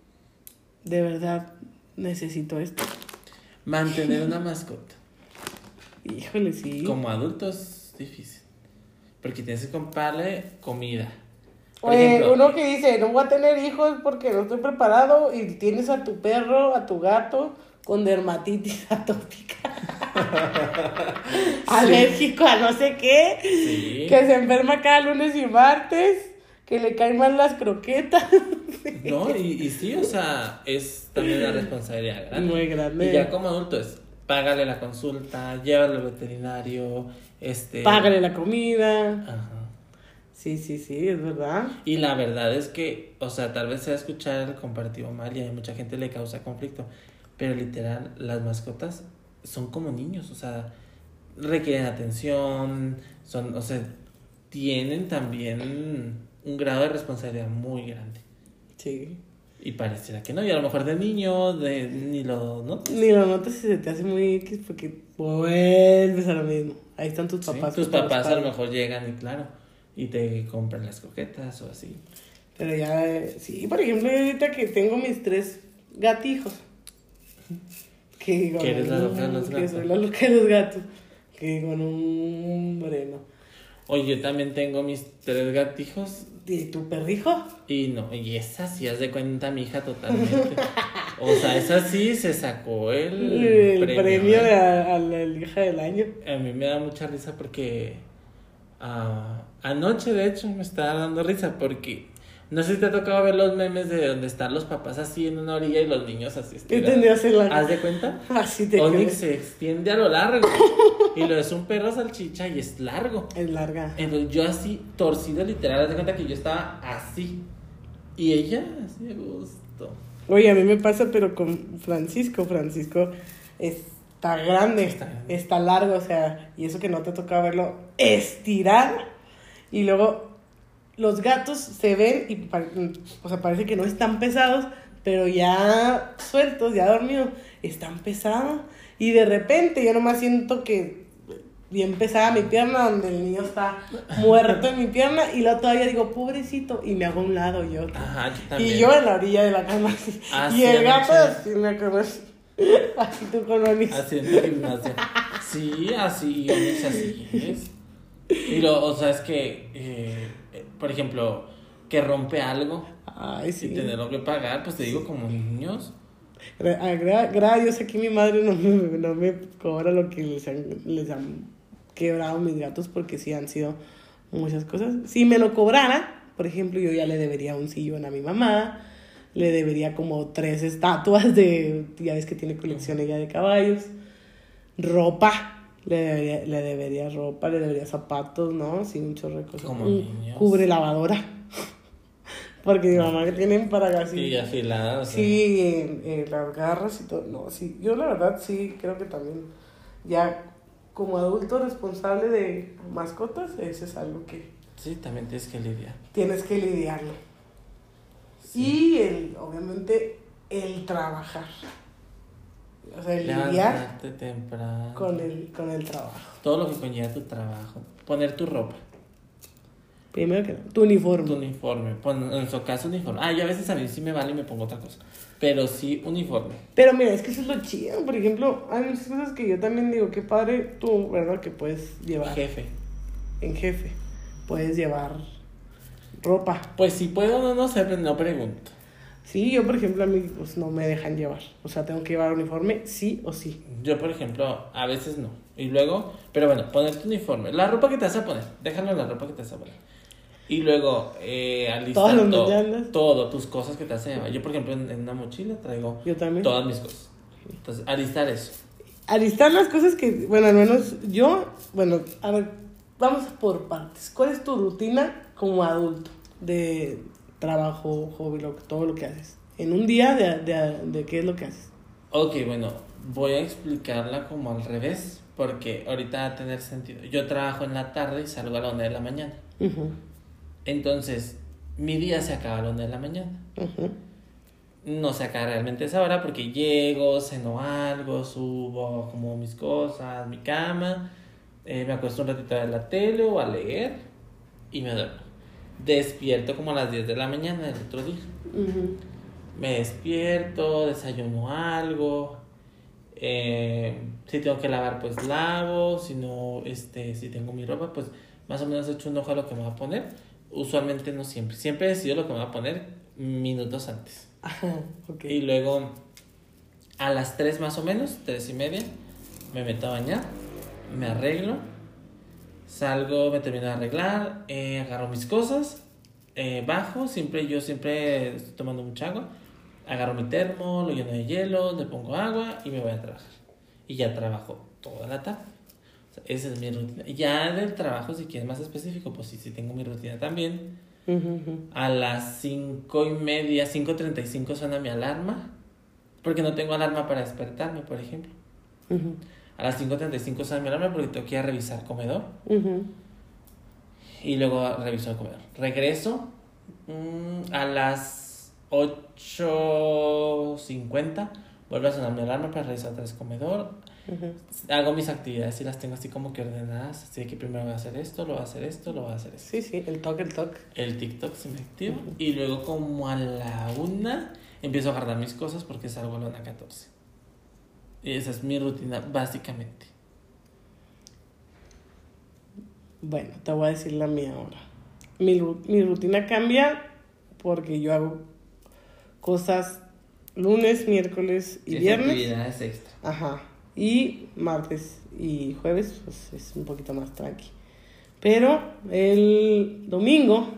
Speaker 2: de verdad necesito esto.
Speaker 1: Mantener <laughs> una mascota.
Speaker 2: Híjole, sí.
Speaker 1: Como adulto es difícil. Porque tienes que comprarle comida.
Speaker 2: Oye,
Speaker 1: ejemplo,
Speaker 2: uno que dice, no voy a tener hijos porque no estoy preparado y tienes a tu perro, a tu gato con dermatitis <laughs> atópica. <laughs> Alérgico a no sé qué.
Speaker 1: Sí.
Speaker 2: Que se enferma cada lunes y martes. Que le caen mal las croquetas. <laughs>
Speaker 1: No, y, y sí, o sea, es también una responsabilidad grande.
Speaker 2: Muy grande.
Speaker 1: Y ya como adulto es págale la consulta, llévalo al veterinario, este...
Speaker 2: Págale la comida.
Speaker 1: Ajá.
Speaker 2: Sí, sí, sí, es verdad.
Speaker 1: Y la verdad es que, o sea, tal vez sea escuchar el comparativo mal y a mucha gente le causa conflicto, pero literal, las mascotas son como niños, o sea, requieren atención, son, o sea, tienen también un grado de responsabilidad muy grande.
Speaker 2: Sí.
Speaker 1: Y pareciera que no, y a lo mejor de niño, de, ni lo notas.
Speaker 2: Ni lo notas si se te hace muy X porque vuelves a lo mismo. Ahí están tus
Speaker 1: Sí,
Speaker 2: papás.
Speaker 1: tus
Speaker 2: que te
Speaker 1: papás a lo mejor llegan y claro, y te compran las coquetas o así.
Speaker 2: Pero ya, eh, sí, por ejemplo, yo ahorita que tengo mis tres gatijos. Que digo,
Speaker 1: Que eres la loca de los
Speaker 2: que
Speaker 1: gatos.
Speaker 2: soy la loca de los gatos. Que digo, no, hombre, no.
Speaker 1: Oye, yo también tengo mis tres gatijos
Speaker 2: ¿Y tu perrijo?
Speaker 1: y no, y esa sí, haz de cuenta mi hija totalmente. O sea, esa sí se sacó el,
Speaker 2: El premio,
Speaker 1: ¿eh?
Speaker 2: de a, a la hija del año.
Speaker 1: A mí me da mucha risa porque, Ah, anoche, de hecho, me estaba dando risa porque no sé si te ha tocado ver los memes de donde están los papás así en una orilla y los niños así
Speaker 2: ¿Qué
Speaker 1: estirados.
Speaker 2: la
Speaker 1: ¿Haz de cuenta? <laughs>
Speaker 2: Así te
Speaker 1: Onix se extiende a lo largo y lo es un perro salchicha y es largo.
Speaker 2: Es larga.
Speaker 1: Entonces yo así, torcido literal, haz de cuenta que yo estaba así. Y ella, así de gusto.
Speaker 2: Oye, a mí me pasa, pero con Francisco. Francisco está grande,
Speaker 1: Está
Speaker 2: está, largo, o sea, y eso que no te toca verlo estirar. Y luego los gatos se ven y o sea, parece que no están pesados, pero ya sueltos, ya dormidos, están pesados. Y de repente yo nomás siento que bien pesada mi pierna, donde el niño está muerto en mi pierna, y luego todavía digo, pobrecito, y me hago a un lado yo.
Speaker 1: Ajá, yo también.
Speaker 2: Y yo en la orilla de la cama así.
Speaker 1: Ah,
Speaker 2: y
Speaker 1: sí,
Speaker 2: el gato así en la cama así. <laughs> Así tú con Onix.
Speaker 1: Haciendo gimnasia. Sí, así, Onix, así es. Y lo, o sea, es que, eh, por ejemplo, que rompe algo
Speaker 2: Ay,
Speaker 1: y
Speaker 2: sí.
Speaker 1: tenerlo que pagar, pues te digo, como niños.
Speaker 2: Ah, gra- Gracias Dios aquí mi madre no me, no me cobra lo que les han, les han quebrado mis gatos porque sí han sido muchas cosas. Si me lo cobrara, por ejemplo, yo ya le debería un sillón a mi mamá, le debería como tres estatuas de, ya ves que tiene colección ella de caballos, ropa, le debería, le debería ropa, le debería zapatos, ¿no? Sí, un chorro de cosas.
Speaker 1: Como niños.
Speaker 2: Cubre lavadora. <laughs> Porque mi mamá que tienen para así.
Speaker 1: Y afilada, o sea.
Speaker 2: Sí, eh, eh, las garras y todo. No, sí, yo la verdad sí creo que también ya como adulto responsable de mascotas, eso es algo que
Speaker 1: Sí, también tienes que lidiar.
Speaker 2: tienes que lidiarlo.
Speaker 1: Sí.
Speaker 2: Y el, obviamente el trabajar. O sea, el lidiar
Speaker 1: temprano.
Speaker 2: con el, con el trabajo.
Speaker 1: Todo lo que conlleva tu trabajo. Poner tu ropa,
Speaker 2: Primero que tu uniforme.
Speaker 1: tu uniforme. En su caso, uniforme. Ah, yo a veces a mí sí me vale y me pongo otra cosa. Pero sí, uniforme.
Speaker 2: Pero mira, es que eso es lo chido. Por ejemplo, hay muchas cosas que yo también digo, qué padre tú, ¿verdad? Que puedes llevar
Speaker 1: Jefe.
Speaker 2: en jefe. Puedes llevar ropa.
Speaker 1: Pues si puedo, no, no sé, pero no pregunto.
Speaker 2: Sí, yo por ejemplo a mí pues no me dejan llevar. O sea, tengo que llevar uniforme sí o sí.
Speaker 1: Yo, por ejemplo, a veces no. Y luego, pero bueno, poner tu uniforme. La ropa que te vas a poner. Déjalo en la ropa que te vas a poner. Y luego, eh, alistar todo, todo, tus cosas que te a llevar. Yo, por ejemplo, en, en una mochila traigo
Speaker 2: Yo también.
Speaker 1: todas mis cosas. Entonces, alistar eso.
Speaker 2: Alistar las cosas que, bueno, al menos yo, bueno, a ver, vamos por partes. ¿Cuál es tu rutina como adulto de trabajo, hobby, lo, todo lo que haces? En un día de, de, de qué es lo que haces.
Speaker 1: Ok, bueno, voy a explicarla como al revés, porque ahorita va a tener sentido. Yo trabajo en la tarde y salgo a la una de la mañana. Entonces, mi día se acaba a la una de la mañana. No se acaba realmente esa hora porque llego, ceno algo, subo como mis cosas, mi cama, eh, me acuesto un ratito a ver la tele o a leer y me duermo. Despierto como a las 10 de la mañana del otro día. Me despierto, desayuno algo. eh, si tengo que lavar, pues lavo. Si no, este, si tengo mi ropa, pues más o menos he hecho un ojo a lo que me va a poner. Usualmente no siempre. Siempre decido lo que me va a poner minutos antes.
Speaker 2: Ajá, <laughs> ok.
Speaker 1: Y luego a las 3 más o menos, 3 y media, me meto a bañar, me arreglo, salgo, me termino de arreglar, eh, agarro mis cosas, eh, bajo, siempre yo siempre estoy tomando mucha agua, agarro mi termo, lo lleno de hielo, le pongo agua y me voy a trabajar. Y ya trabajo toda la tarde. O sea, esa es mi rutina. Ya del trabajo, si quieres más específico, pues sí, sí tengo mi rutina también. A las cinco y media, 5.35 suena mi alarma. Porque no tengo alarma para despertarme, por ejemplo.
Speaker 2: Ujú,
Speaker 1: A las 5.35 suena mi alarma porque tengo que ir a revisar comedor. Y luego reviso el comedor. Regreso mm, a las 8.50. Vuelve a sonar mi alarma para revisar vez comedor. Hago mis actividades y las tengo así como que ordenadas. Así que primero voy a hacer esto, lo voy a hacer esto, lo voy a hacer esto.
Speaker 2: Sí, sí, el toque, el toque.
Speaker 1: el TikTok se me activa y luego como a la una empiezo a guardar mis cosas porque salgo a la una 14. Y esa es mi rutina básicamente.
Speaker 2: Bueno, te voy a decir la mía ahora. Mi, mi rutina cambia porque yo hago cosas lunes, miércoles y
Speaker 1: Tienes
Speaker 2: viernes.
Speaker 1: actividades extra.
Speaker 2: Ajá. Y martes y jueves, pues es un poquito más tranqui. Pero el domingo,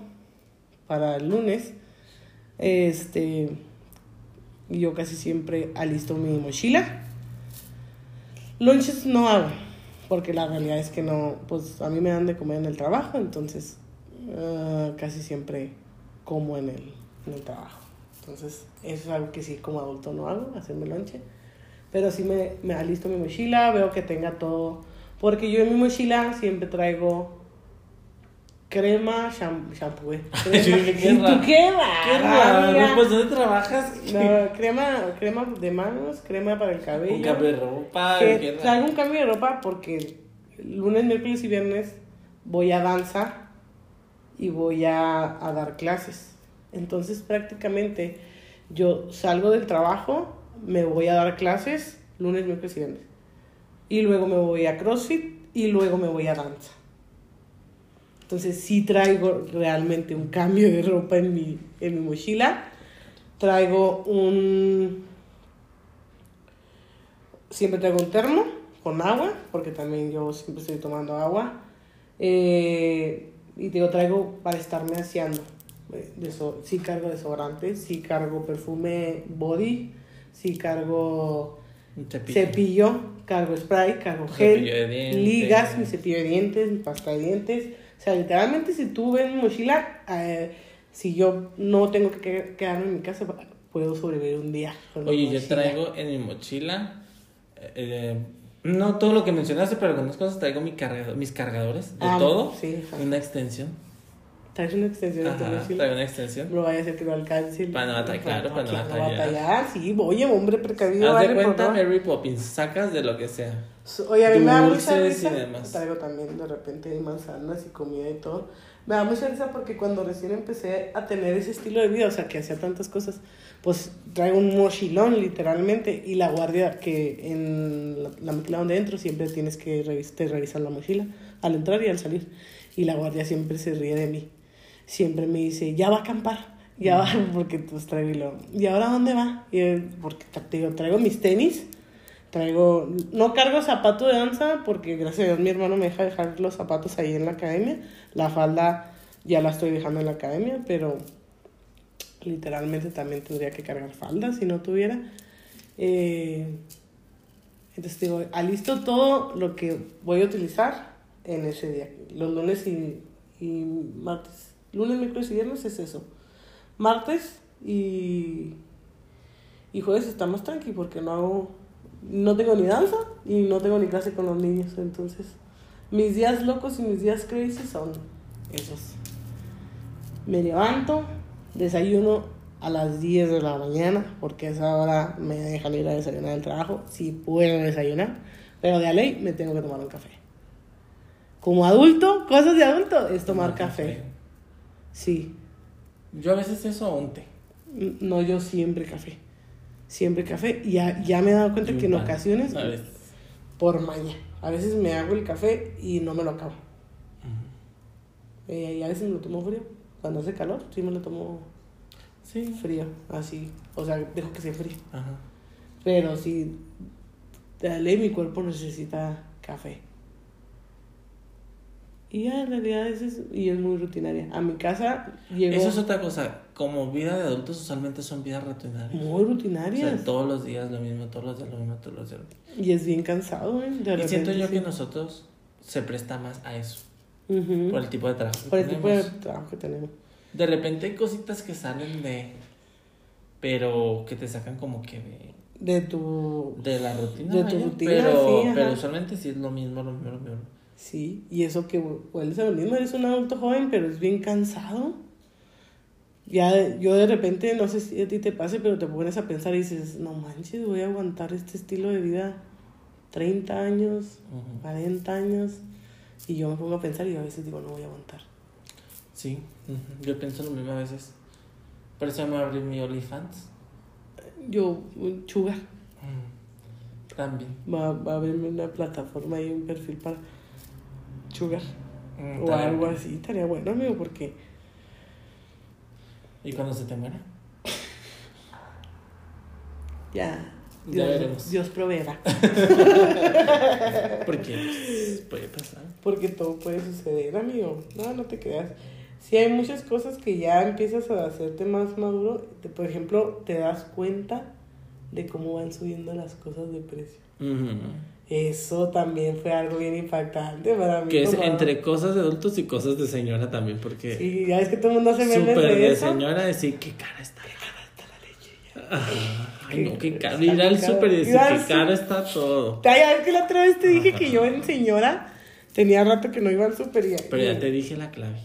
Speaker 2: para el lunes, este, yo casi siempre alisto mi mochila. Lunches no hago, porque la realidad es que no, pues a mí me dan de comer en el trabajo, entonces ah, casi siempre como en el, en el trabajo. Entonces, eso es algo que sí como adulto no hago, hacerme lonche. Pero sí me, me alisto mi mochila, veo que tenga todo. Porque yo en mi mochila siempre traigo crema, sham- shampoo. eh. <laughs>
Speaker 1: Qué
Speaker 2: Crema.
Speaker 1: raro.
Speaker 2: ¿Tú qué
Speaker 1: Qué
Speaker 2: va?
Speaker 1: raro, pues ¿dónde trabajas? <laughs>
Speaker 2: No, crema, crema de manos, crema para el cabello.
Speaker 1: Un cambio de ropa,
Speaker 2: Que traigo un cambio de ropa porque lunes, miércoles y viernes voy a danza y voy a, a dar clases. Entonces prácticamente yo salgo del trabajo, me voy a dar clases lunes, miércoles y viernes. Y luego me voy a CrossFit y luego me voy a danza. Entonces sí traigo realmente un cambio de ropa en mi, en mi mochila. Traigo un... Siempre traigo un termo con agua, porque también yo siempre estoy tomando agua. Eh, y digo, traigo para estarme aseando. Eh, deso- sí cargo desodorante, sí cargo perfume body, sí cargo
Speaker 1: cepillo.
Speaker 2: cepillo, cargo spray, cargo gel,
Speaker 1: de
Speaker 2: ligas, mi cepillo de dientes, mi pasta de dientes. O sea, literalmente si tú ves mi mochila, eh, si yo no tengo que que- quedarme en mi casa, puedo sobrevivir un día.
Speaker 1: Oye, yo
Speaker 2: mochila.
Speaker 1: traigo en mi mochila, eh, no todo lo que mencionaste, pero algunas cosas traigo mi cargador, mis cargadores de
Speaker 2: Ah,
Speaker 1: todo,
Speaker 2: sí,
Speaker 1: una extensión.
Speaker 2: Traes una extensión de tu
Speaker 1: Ajá, traigo una extensión.
Speaker 2: No vaya a ser que no alcance. el-
Speaker 1: Para no batallar, claro, para no
Speaker 2: que
Speaker 1: batallar.
Speaker 2: Sí, oye, hombre precavido.
Speaker 1: Haz de
Speaker 2: vale,
Speaker 1: cuenta. Mary Poppins, sacas de lo que sea.
Speaker 2: Oye, a mí me da mucha risa. Traigo también de repente manzanas y comida y todo. Me da mucha risa porque cuando recién empecé a tener ese estilo de vida, o sea, que hacía tantas cosas, pues traigo un mochilón literalmente y la guardia que en la, la mochila donde entro siempre tienes que revis te revisan la mochila al entrar y al salir. Y la guardia siempre se ríe de mí. Siempre me dice, ya va a acampar. Ya va, <laughs> porque pues traigo y ¿y ahora dónde va? Y yo, porque digo, traigo mis tenis, Traigo, no cargo zapato de danza porque gracias a Dios mi hermano me deja dejar los zapatos ahí en la academia. La falda ya la estoy dejando en la academia, pero literalmente también tendría que cargar falda si no tuviera. Eh, entonces digo, alisto todo lo que voy a utilizar en ese día. Los lunes y, y martes. Lunes, miércoles y viernes es eso. Martes y, y jueves está más tranqui porque no hago, no tengo ni danza y no tengo ni clase con los niños. Entonces, mis días locos y mis días crazy son esos. Me levanto, desayuno a las 10 de la mañana porque a esa hora me dejan ir a desayunar al trabajo. Si puedo desayunar, pero de a ley me tengo que tomar un café. Como adulto, cosas de adulto es tomar café. Sí,
Speaker 1: Yo a veces eso un té.
Speaker 2: no, yo siempre café. Siempre café. Y ya, ya me he dado cuenta
Speaker 1: Y
Speaker 2: que en ocasiones,
Speaker 1: A veces.
Speaker 2: por maña, a veces me hago el café y no me lo acabo. Eh, y a veces me lo tomo frío. Cuando hace calor, sí me lo tomo
Speaker 1: Sí.
Speaker 2: frío, así. O sea, dejo que se fríe.
Speaker 1: Ajá.
Speaker 2: Pero sí, ley mi cuerpo necesita café. Y ya en realidad es, y es muy rutinaria. A mi casa llego
Speaker 1: Eso es otra cosa. Como vida de adultos, usualmente son vidas rutinarias.
Speaker 2: muy
Speaker 1: O
Speaker 2: rutinarias.
Speaker 1: sea, todos los días lo mismo, todos los días lo mismo, todos los días. lo mismo.
Speaker 2: Y es bien cansado, ¿eh? De
Speaker 1: Y siento yo
Speaker 2: sí.
Speaker 1: que nosotros se presta más a eso. Por el tipo de trabajo. que
Speaker 2: Por el tipo de trabajo que tenemos.
Speaker 1: De repente hay cositas que salen de. Pero que te sacan como que de.
Speaker 2: De tu...
Speaker 1: De la rutina.
Speaker 2: De tu
Speaker 1: vaya,
Speaker 2: rutina,
Speaker 1: Pero,
Speaker 2: sí,
Speaker 1: pero usualmente sí es lo mismo, lo mismo, lo mismo.
Speaker 2: Sí, y eso que hueles a lo mismo, eres un adulto joven, pero es bien cansado. Ya, yo de repente, no sé si a ti te pase, pero te pones a pensar y dices, no manches, voy a aguantar este estilo de vida 30 años,
Speaker 1: Ujú.
Speaker 2: 40 años. Y yo me pongo a pensar y a veces digo, no voy a aguantar.
Speaker 1: Sí, ujú. yo pienso lo mismo a veces. Por eso me voy a abrir mi OnlyFans.
Speaker 2: Yo, un sugar,
Speaker 1: Mm. También.
Speaker 2: va, va a haberme una plataforma y un perfil para sugar.
Speaker 1: Mm,
Speaker 2: O algo así, estaría bueno, amigo, porque
Speaker 1: ¿Y cuando se te muera? <laughs>
Speaker 2: ya,
Speaker 1: Ya
Speaker 2: Dios,
Speaker 1: veremos.
Speaker 2: Dios proveerá. <laughs>
Speaker 1: Porque puede pasar.
Speaker 2: Porque todo puede suceder, amigo. No, no te creas. Sí hay muchas cosas que ya empiezas a hacerte más maduro. Te- Por ejemplo, te das cuenta de cómo van subiendo las cosas de precio.
Speaker 1: Ujú.
Speaker 2: Eso también fue algo bien impactante para mí.
Speaker 1: Que es
Speaker 2: como-
Speaker 1: entre cosas de adultos y cosas de señora también, porque
Speaker 2: Sí, ya es que todo el mundo hace memes
Speaker 1: súper
Speaker 2: de eso.
Speaker 1: señora decir qué cara está la Ay, no, qué.
Speaker 2: Está
Speaker 1: Ir al súper y decir qué caro está todo.
Speaker 2: Ay, ya ves que la otra vez te dije que yo en señora tenía rato que no iba al súper y...
Speaker 1: Pero ya te dije la clave.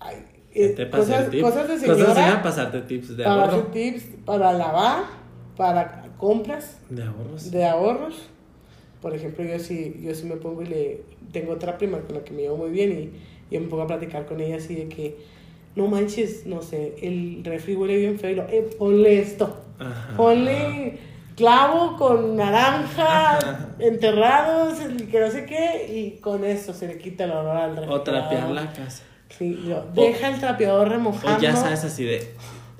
Speaker 2: ay,
Speaker 1: Ya
Speaker 2: eh,
Speaker 1: te pasé
Speaker 2: cosas,
Speaker 1: el tip.
Speaker 2: cosas de
Speaker 1: Cosas de
Speaker 2: señora
Speaker 1: señora, pasarte tips de
Speaker 2: para
Speaker 1: ahorro.
Speaker 2: hacer tips, para lavar, para compras
Speaker 1: De ahorros.
Speaker 2: de ahorros. Por ejemplo, yo sí, yo sí me pongo y le... Tengo otra prima con la que me llevo muy bien y yo me pongo a platicar con ella así de que... No manches, no sé, el refri huele bien feo. y lo, Eh, ponle esto.
Speaker 1: Ajá.
Speaker 2: Ponle clavo con naranja
Speaker 1: Ajá. <laughs>
Speaker 2: enterrados, y que no sé qué, y con eso se le quita el olor al
Speaker 1: O
Speaker 2: refrigerador.
Speaker 1: trapear la casa.
Speaker 2: Sí, yo, deja el trapeador remojando.
Speaker 1: O ya sabes así de,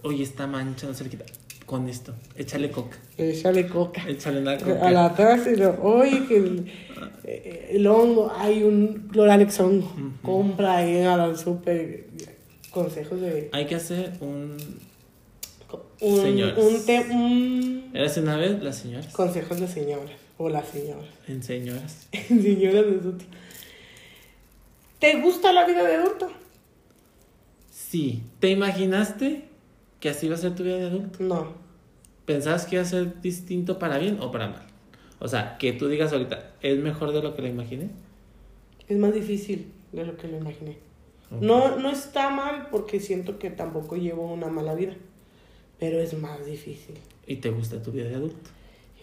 Speaker 1: oye, esta mancha no se le quita. Con esto, échale coca.
Speaker 2: Échale coca.
Speaker 1: Échale una coca.
Speaker 2: A la taza y lo, oye, que el, eh, el hongo, hay un Cloralex hongo. Compra ahí al súper. Consejos de.
Speaker 1: Hay que hacer un...
Speaker 2: Un,
Speaker 1: Señoras.
Speaker 2: un, te- un-
Speaker 1: Eras una vez las señoras.
Speaker 2: consejos de señoras. O las señoras.
Speaker 1: En señoras. <laughs>
Speaker 2: señoras de adulto. ¿Te gusta la vida de adulto?
Speaker 1: Sí. ¿Te imaginaste que así iba a ser tu vida de adulto?
Speaker 2: No.
Speaker 1: ¿Pensabas que iba a ser distinto para bien o para mal? O sea, que tú digas ahorita, ¿es mejor de lo que lo imaginé?
Speaker 2: Es más difícil de lo que lo imaginé. No, no está mal porque siento que tampoco llevo una mala vida. Pero es más difícil.
Speaker 1: ¿Y te gusta tu vida de adulto?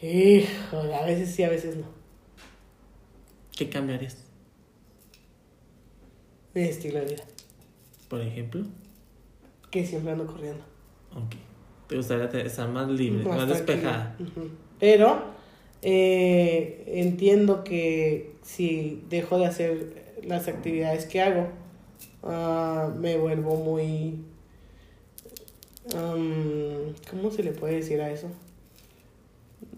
Speaker 2: Híjole, a veces sí, a veces no.
Speaker 1: ¿Qué cambiarías?
Speaker 2: Mi estilo de vida.
Speaker 1: Por ejemplo.
Speaker 2: Que siempre ando corriendo.
Speaker 1: Ok. ¿Te gustaría estar más libre, más, despejada?
Speaker 2: Pero eh, entiendo que si dejo de hacer las actividades que hago, ah, me vuelvo muy... am, ¿Cómo se le puede decir a eso?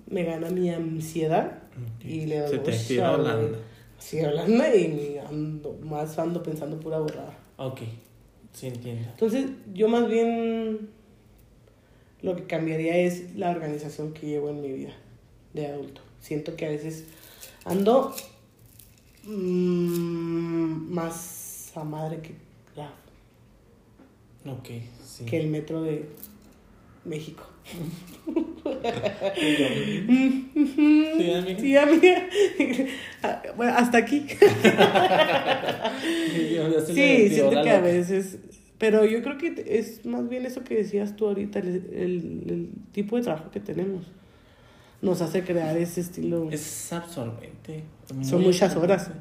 Speaker 2: Me gana mi ansiedad y le doy
Speaker 1: Se te activa Holanda.
Speaker 2: Sí, hablando y ando, más ando pensando pura borrada.
Speaker 1: Ok. Sí, entiendo.
Speaker 2: Entonces, yo más bien lo que cambiaría es la organización que llevo en mi vida de adulto. Siento que a veces ando mm, más a madre que, la-
Speaker 1: Ok, sí.
Speaker 2: que el metro de México.
Speaker 1: Sí, amiga.
Speaker 2: Sí, amiga. <laughs> Bueno, hasta aquí. <laughs>
Speaker 1: Sí
Speaker 2: siento que a veces, pero yo creo que es más bien eso que decías tú ahorita, el, el- el tipo de trabajo que tenemos nos hace crear ese estilo.
Speaker 1: Es absorbente.
Speaker 2: Son muchas horas.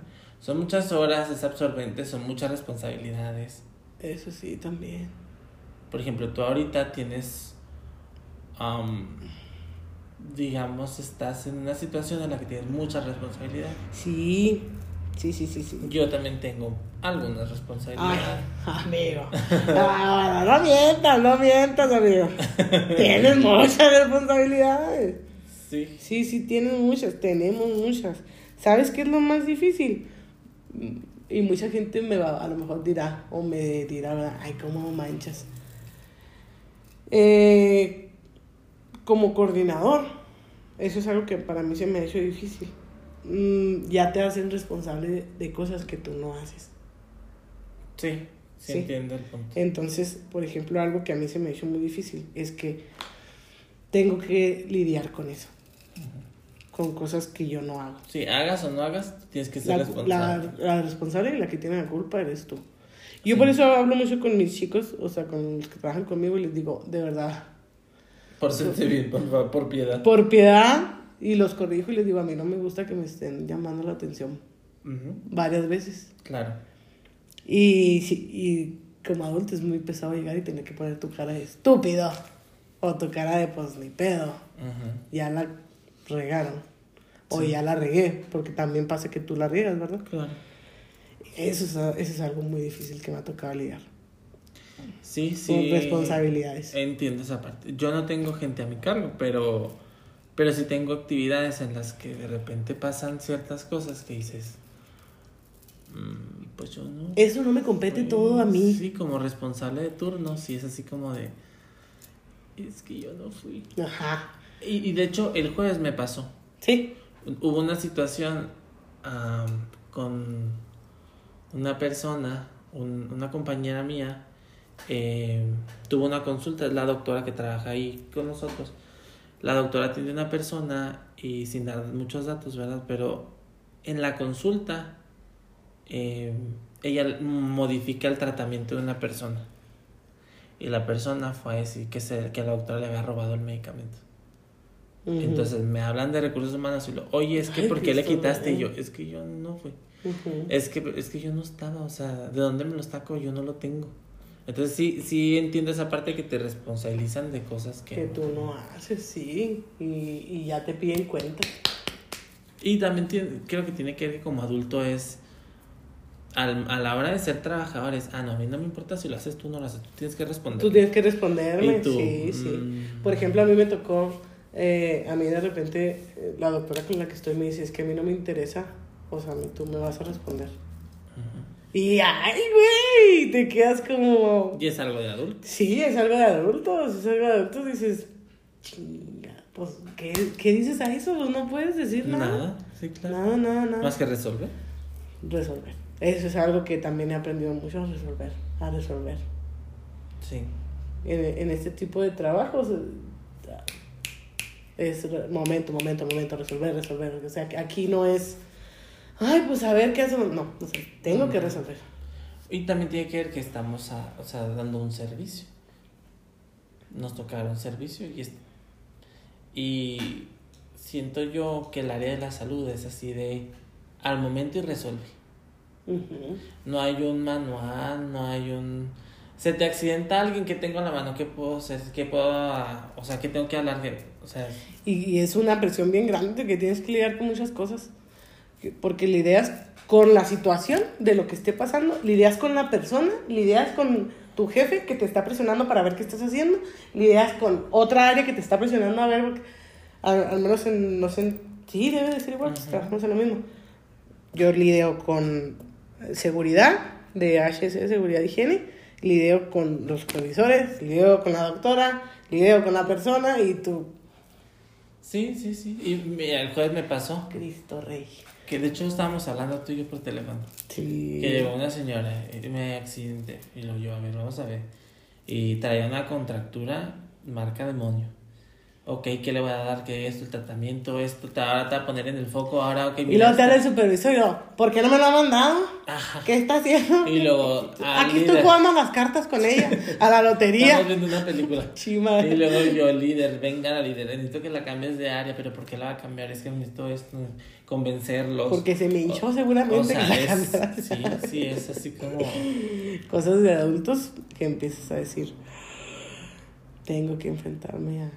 Speaker 1: Son muchas horas, es absorbente, son muchas responsabilidades.
Speaker 2: Eso sí, también.
Speaker 1: Por ejemplo, tú ahorita tienes, am, digamos, estás en una situación en la que tienes mucha responsabilidad.
Speaker 2: Sí, sí, sí, sí, sí.
Speaker 1: Yo también tengo algunas
Speaker 2: Ay,
Speaker 1: responsabilidades. <laughs>
Speaker 2: amigo. No, no, no mientas, no mientas, amigo. Tienes <laughs> muchas responsabilidades.
Speaker 1: Sí.
Speaker 2: Sí, sí, tienes muchas, tenemos muchas. ¿Sabes qué es lo más difícil? Y mucha gente me va, a lo mejor dirá, o me dirá, ¿verdad? ay, cómo manchas. Eh, como coordinador, eso es algo que para mí se me ha hecho difícil. Mm, ya te hacen responsable de, de cosas que tú no haces.
Speaker 1: Sí, sí,
Speaker 2: Sí.
Speaker 1: entiendo el punto.
Speaker 2: Entonces, por ejemplo, algo que a mí se me hecho muy difícil es que tengo que lidiar con eso. Con cosas que yo no hago.
Speaker 1: Sí, hagas o no hagas, tienes que ser
Speaker 2: La,
Speaker 1: responsable.
Speaker 2: la, la responsable y la que tiene la culpa eres tú. Yo por eso hablo mucho con mis chicos, o sea, con los que trabajan conmigo y les digo, de verdad,
Speaker 1: Por bien, por, por piedad.
Speaker 2: por piedad, y los corrijo y les digo, a mí no me gusta que me estén llamando la atención
Speaker 1: Ujú,
Speaker 2: varias veces.
Speaker 1: Claro.
Speaker 2: Y, sí, y como adulto es muy pesado llegar y tener que poner tu cara de estúpido. O tu cara de pues ni pedo. Ya la regaron. O
Speaker 1: Sí.
Speaker 2: ya la regué. Porque también pasa que tú la riegas, ¿verdad?
Speaker 1: Claro.
Speaker 2: Eso es, eso es algo muy difícil que me ha tocado lidiar.
Speaker 1: Sí,
Speaker 2: Con
Speaker 1: sí.
Speaker 2: responsabilidades.
Speaker 1: Entiendo esa parte. Yo no tengo gente a mi cargo, pero Pero sí tengo actividades en las que de repente pasan ciertas cosas que dices, "Mm, pues yo no.
Speaker 2: Eso no me compete
Speaker 1: fui".
Speaker 2: todo a mí.
Speaker 1: Sí, como responsable de turno, sí es así como de, es que yo no fui.
Speaker 2: Ajá.
Speaker 1: Y, y de hecho, el jueves me pasó.
Speaker 2: Sí.
Speaker 1: Hubo una situación con una persona, un- una compañera mía, eh, tuvo una consulta, es la doctora que trabaja ahí con nosotros. La doctora atiende a una persona y sin dar muchos datos, ¿verdad? Pero en la consulta, eh, ella modifica el tratamiento de una persona. Y la persona fue a decir que, se, que la doctora le había robado el medicamento. Entonces me hablan de recursos humanos y lo, oye, es que
Speaker 2: Ay,
Speaker 1: ¿por qué le quitaste? Y yo, es que yo no fui. Es que, es que yo no estaba, o sea, ¿de dónde me lo saco? Yo no lo tengo. Entonces sí, sí entiendo esa parte que te responsabilizan de cosas que...
Speaker 2: Que tú no haces, sí. Y, y ya te piden cuenta.
Speaker 1: Y también tiene- creo que tiene que ver que como adulto es... al- a la hora de ser trabajadores, ah, no, a mí no me importa si lo haces tú o no lo haces, tú tienes que responder.
Speaker 2: Tú tienes que responderme.
Speaker 1: ¿Y tú?
Speaker 2: Sí, sí.
Speaker 1: Mm.
Speaker 2: Por ejemplo, a mí me tocó, eh, a mí de repente, eh, la doctora con la que estoy me dice, es que a mí no me interesa, o sea, tú me vas a responder. Y, ay, güey, te quedas como...
Speaker 1: Y es algo de adulto.
Speaker 2: Sí, es algo de adultos, es algo de adultos, dices, chinga, pues, ¿qué, qué dices a eso? Pues no puedes decir nada.
Speaker 1: Nada, sí, claro.
Speaker 2: Nada, nada, nada.
Speaker 1: Más que resolver.
Speaker 2: Resolver. Eso es algo que también he aprendido mucho a resolver, a resolver.
Speaker 1: Sí.
Speaker 2: En, en este tipo de trabajos es momento, momento, momento, resolver, resolver. O sea, que aquí no es, ay, pues a ver qué hacemos. No, o sea, tengo que
Speaker 1: Ujú.
Speaker 2: resolver.
Speaker 1: Y también tiene que ver que estamos a- o sea, dando un servicio. Nos tocaron un servicio y, es- y siento yo que el área de la salud es así de al momento y resuelve.
Speaker 2: Ujú.
Speaker 1: No hay un manual, no hay un... Se te accidenta alguien que tengo en la mano, ¿qué puedo hacer? ¿Qué puedo...? O sea, ¿qué tengo que hablar? ¿Qué- O sea,
Speaker 2: Y, y es una presión bien grande que tienes que lidiar con muchas cosas. Que- Porque lidias con la situación de lo que esté pasando, lidias con la persona, lidias con tu jefe que te está presionando para ver qué estás haciendo, lidias con otra área que te está presionando a ver, porque, al, al menos en, no sé, sí, debe de ser igual, pues
Speaker 1: Ujú.
Speaker 2: trabajamos en lo mismo. Yo lidio con seguridad, de HS, seguridad y higiene, lidio con los supervisores, lidio con la doctora, lidio con la persona y tú,
Speaker 1: sí, sí, sí. Y el jueves me pasó,
Speaker 2: Cristo Rey.
Speaker 1: Que de hecho estábamos hablando tú y yo por teléfono.
Speaker 2: Sí.
Speaker 1: Que llegó una señora y me accidente y lo yo, a ver, vamos a ver. Y traía una contractura marca demonio. Ok, ¿qué le voy a dar? ¿Qué esto? El tratamiento, esto, te, ahora te va a poner en el foco, ahora, ok,
Speaker 2: Y
Speaker 1: mira
Speaker 2: luego te
Speaker 1: esto.
Speaker 2: habla el supervisor y yo, ¿por qué no me lo ha mandado?
Speaker 1: Ajá.
Speaker 2: ¿Qué está haciendo?
Speaker 1: Y luego, al <laughs>
Speaker 2: Aquí estoy jugando a las cartas con ella, a la lotería.
Speaker 1: Estamos viendo una película. <laughs>
Speaker 2: Chima.
Speaker 1: Y luego yo, líder, venga la líder, necesito que la cambies de área, pero ¿por qué la va a cambiar? Es que necesito esto, convencerlos.
Speaker 2: Porque se me hinchó seguramente
Speaker 1: O sea,
Speaker 2: que la
Speaker 1: es, sí, sí, es así como... <laughs>
Speaker 2: Cosas de adultos que empiezas a decir, tengo que enfrentarme a,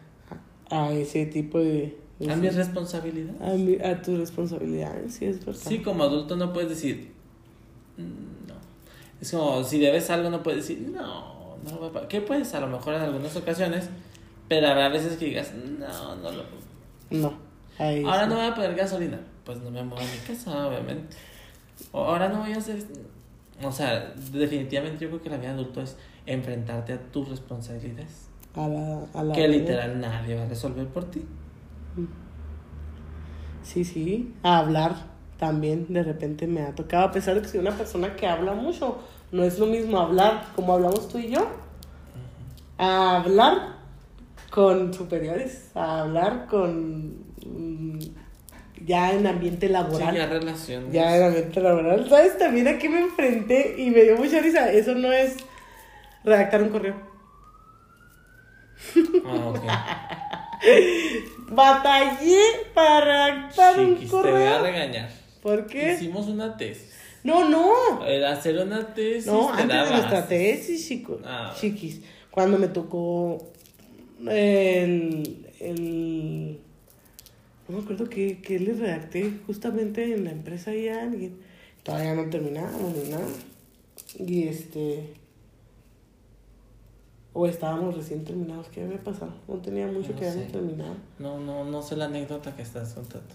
Speaker 2: a, ese tipo de...
Speaker 1: A mi responsabilidad.
Speaker 2: a, mi- a tus responsabilidades, sí, es verdad.
Speaker 1: Sí, como adulto no puedes decir "Mm, no. Es como si debes algo no puedes decir no, no lo voy a pagar. ¿Qué puedes? A lo mejor en algunas ocasiones, pero habrá veces que digas no, no lo.
Speaker 2: No. Ahí
Speaker 1: Ahora
Speaker 2: sí.
Speaker 1: no voy a poner gasolina. Pues no me muevo a mi casa, obviamente. Ahora no voy a hacer. O sea, definitivamente yo creo que la vida adulto es enfrentarte a tus responsabilidades.
Speaker 2: A la, a la
Speaker 1: Que literal nadie va a resolver por ti.
Speaker 2: Sí, sí, a hablar también de repente me ha tocado, a pesar de que soy una persona que habla mucho, no es lo mismo hablar como hablamos tú y yo, a hablar con superiores, a hablar con mm, ya en ambiente
Speaker 1: Sí,
Speaker 2: laboral.
Speaker 1: ya relaciones.
Speaker 2: Ya en ambiente laboral. ¿Sabes también a qué me enfrenté? Y me dio mucha risa. Eso no es redactar un correo.
Speaker 1: Ah, ok. <laughs>
Speaker 2: Batallé para redactar un
Speaker 1: Chiquis, te voy a
Speaker 2: correo.
Speaker 1: regañar.
Speaker 2: ¿Por qué?
Speaker 1: Hicimos una tesis.
Speaker 2: No, no.
Speaker 1: El hacer una tesis
Speaker 2: No,
Speaker 1: te
Speaker 2: antes de nuestra tesis, chico,
Speaker 1: Ah.
Speaker 2: chiquis. Cuando me tocó el, el no me acuerdo que, que le redacté justamente en la empresa y a alguien. Todavía no terminábamos ni nada. Y este O estábamos recién terminados. ¿Qué había pasado? No tenía mucho
Speaker 1: No
Speaker 2: que habíamos terminado.
Speaker 1: No, no, no sé la anécdota que estás contando.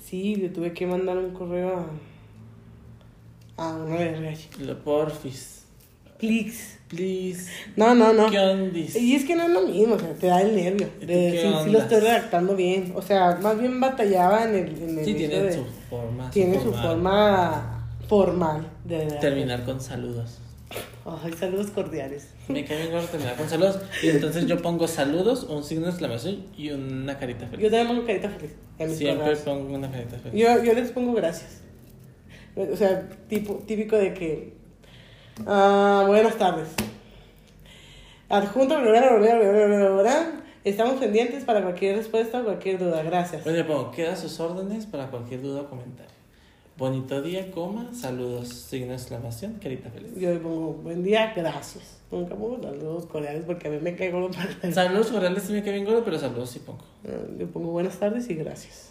Speaker 2: Sí, le tuve que mandar un correo a, a uno de RH.
Speaker 1: Lo porfis.
Speaker 2: Clics.
Speaker 1: Please.
Speaker 2: No, no, no.
Speaker 1: ¿Qué ondis?
Speaker 2: Y es que no es lo mismo, o sea, te da el nervio.
Speaker 1: ¿Y tú
Speaker 2: De decir, si lo estoy redactando bien. O sea, más bien batallaba en el. En el
Speaker 1: Sí, tiene
Speaker 2: de-
Speaker 1: su forma.
Speaker 2: tiene su
Speaker 1: formal.
Speaker 2: forma formal de.
Speaker 1: Terminar con saludos.
Speaker 2: Ay, saludos cordiales.
Speaker 1: Me cae bien me con saludos. Y entonces yo pongo saludos, un signo de exclamación y una carita feliz.
Speaker 2: Yo también pongo carita feliz.
Speaker 1: Siempre pongo una carita feliz.
Speaker 2: Yo, yo les pongo gracias. O sea, tipo, típico de que. Uh, buenas tardes. Adjunto, bla, bla, bla, Estamos pendientes para cualquier respuesta o cualquier duda. Gracias.
Speaker 1: Bueno, le pongo, queda sus órdenes para cualquier duda o comentario. Bonito día, coma, saludos, signo de exclamación, carita feliz.
Speaker 2: Yo le pongo buen día, gracias. Nunca pongo saludos cordiales porque a mí me caigo los para
Speaker 1: Saludos cordiales sí me cae bien gordo, pero saludos sí pongo.
Speaker 2: Le pongo buenas tardes y gracias.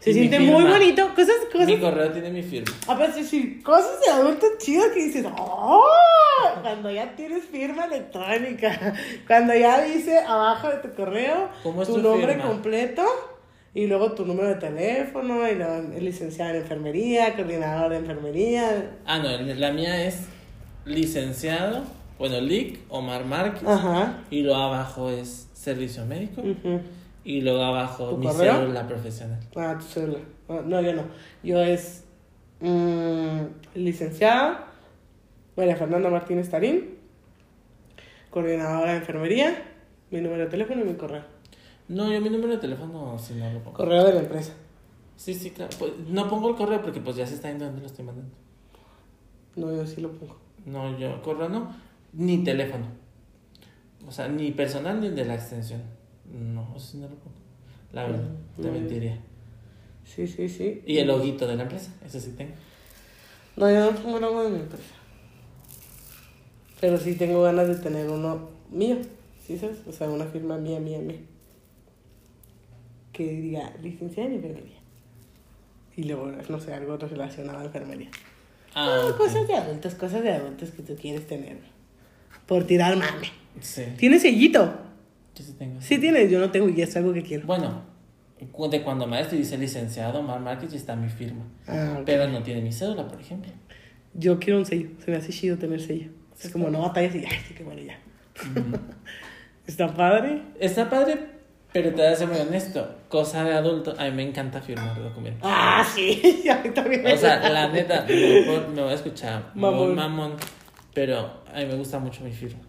Speaker 2: Se
Speaker 1: Y
Speaker 2: siente muy bonito. Cosas, cosas.
Speaker 1: Mi correo tiene mi firma.
Speaker 2: A ver, sí, sí, cosas de adulto chidas que dices, ¡oh! Cuando ya tienes firma electrónica, <laughs> cuando ya dice abajo de tu correo
Speaker 1: ¿Cómo es
Speaker 2: tu
Speaker 1: tu
Speaker 2: nombre
Speaker 1: firma?
Speaker 2: completo y luego tu número de teléfono y luego licenciada en enfermería, coordinador de enfermería.
Speaker 1: Ah, no, la mía es licenciado, bueno, LIC, Omar Márquez.
Speaker 2: Ajá.
Speaker 1: Y luego abajo es servicio médico.
Speaker 2: ujú.
Speaker 1: Y luego abajo
Speaker 2: ¿Tu
Speaker 1: mi
Speaker 2: correo?
Speaker 1: cédula profesional.
Speaker 2: Ah, tu cédula. Ah, No, yo no. Yo es mm, licenciada María Fernanda Martínez Tarín, coordinadora de enfermería, mi número de teléfono y mi correo.
Speaker 1: No, yo mi número de teléfono si no lo pongo.
Speaker 2: Correo de la empresa.
Speaker 1: Sí, sí, claro. Pues, no pongo el correo porque pues ya se está viendo dónde lo estoy mandando.
Speaker 2: No, yo sí lo pongo.
Speaker 1: No, yo correo no, ni teléfono. O sea, ni personal ni el de la extensión. No, sí no lo pongo. La verdad,
Speaker 2: Mm,
Speaker 1: te mentiría.
Speaker 2: Sí, sí, sí.
Speaker 1: Y el loguito de la empresa, eso sí tengo.
Speaker 2: No, yo no pongo logo de mi empresa. Pero sí tengo ganas de tener uno mío. ¿Sí sabes? O sea, una firma mía, mía, mía. Que diga licenciada en enfermería. Y luego, no sé, algo relacionado a enfermería.
Speaker 1: Ah,
Speaker 2: Ah, cosas de adultos, cosas de adultos que tú quieres tener. Por tirar mame.
Speaker 1: Sí,
Speaker 2: ¿Tienes sellito?
Speaker 1: yo sí tengo.
Speaker 2: Sí tienes, yo no tengo y es algo que quiero.
Speaker 1: Bueno, de cuando maestro dice licenciado Omar Márquez está mi firma.
Speaker 2: Ah.
Speaker 1: Pero no tiene mi cédula, por ejemplo.
Speaker 2: Yo quiero un sello, se me hace chido tener sello. Es como no batallas y ay, sí que bueno ya. <laughs> Está padre.
Speaker 1: Está padre, pero te voy a ser muy honesto. Cosa de adulto, a mí me encanta firmar documentos.
Speaker 2: Ah, sí, <laughs> a mí también.
Speaker 1: O sea, la neta, me, me voy a escuchar
Speaker 2: Mamón.
Speaker 1: mamón, pero a mí me gusta mucho mi firma.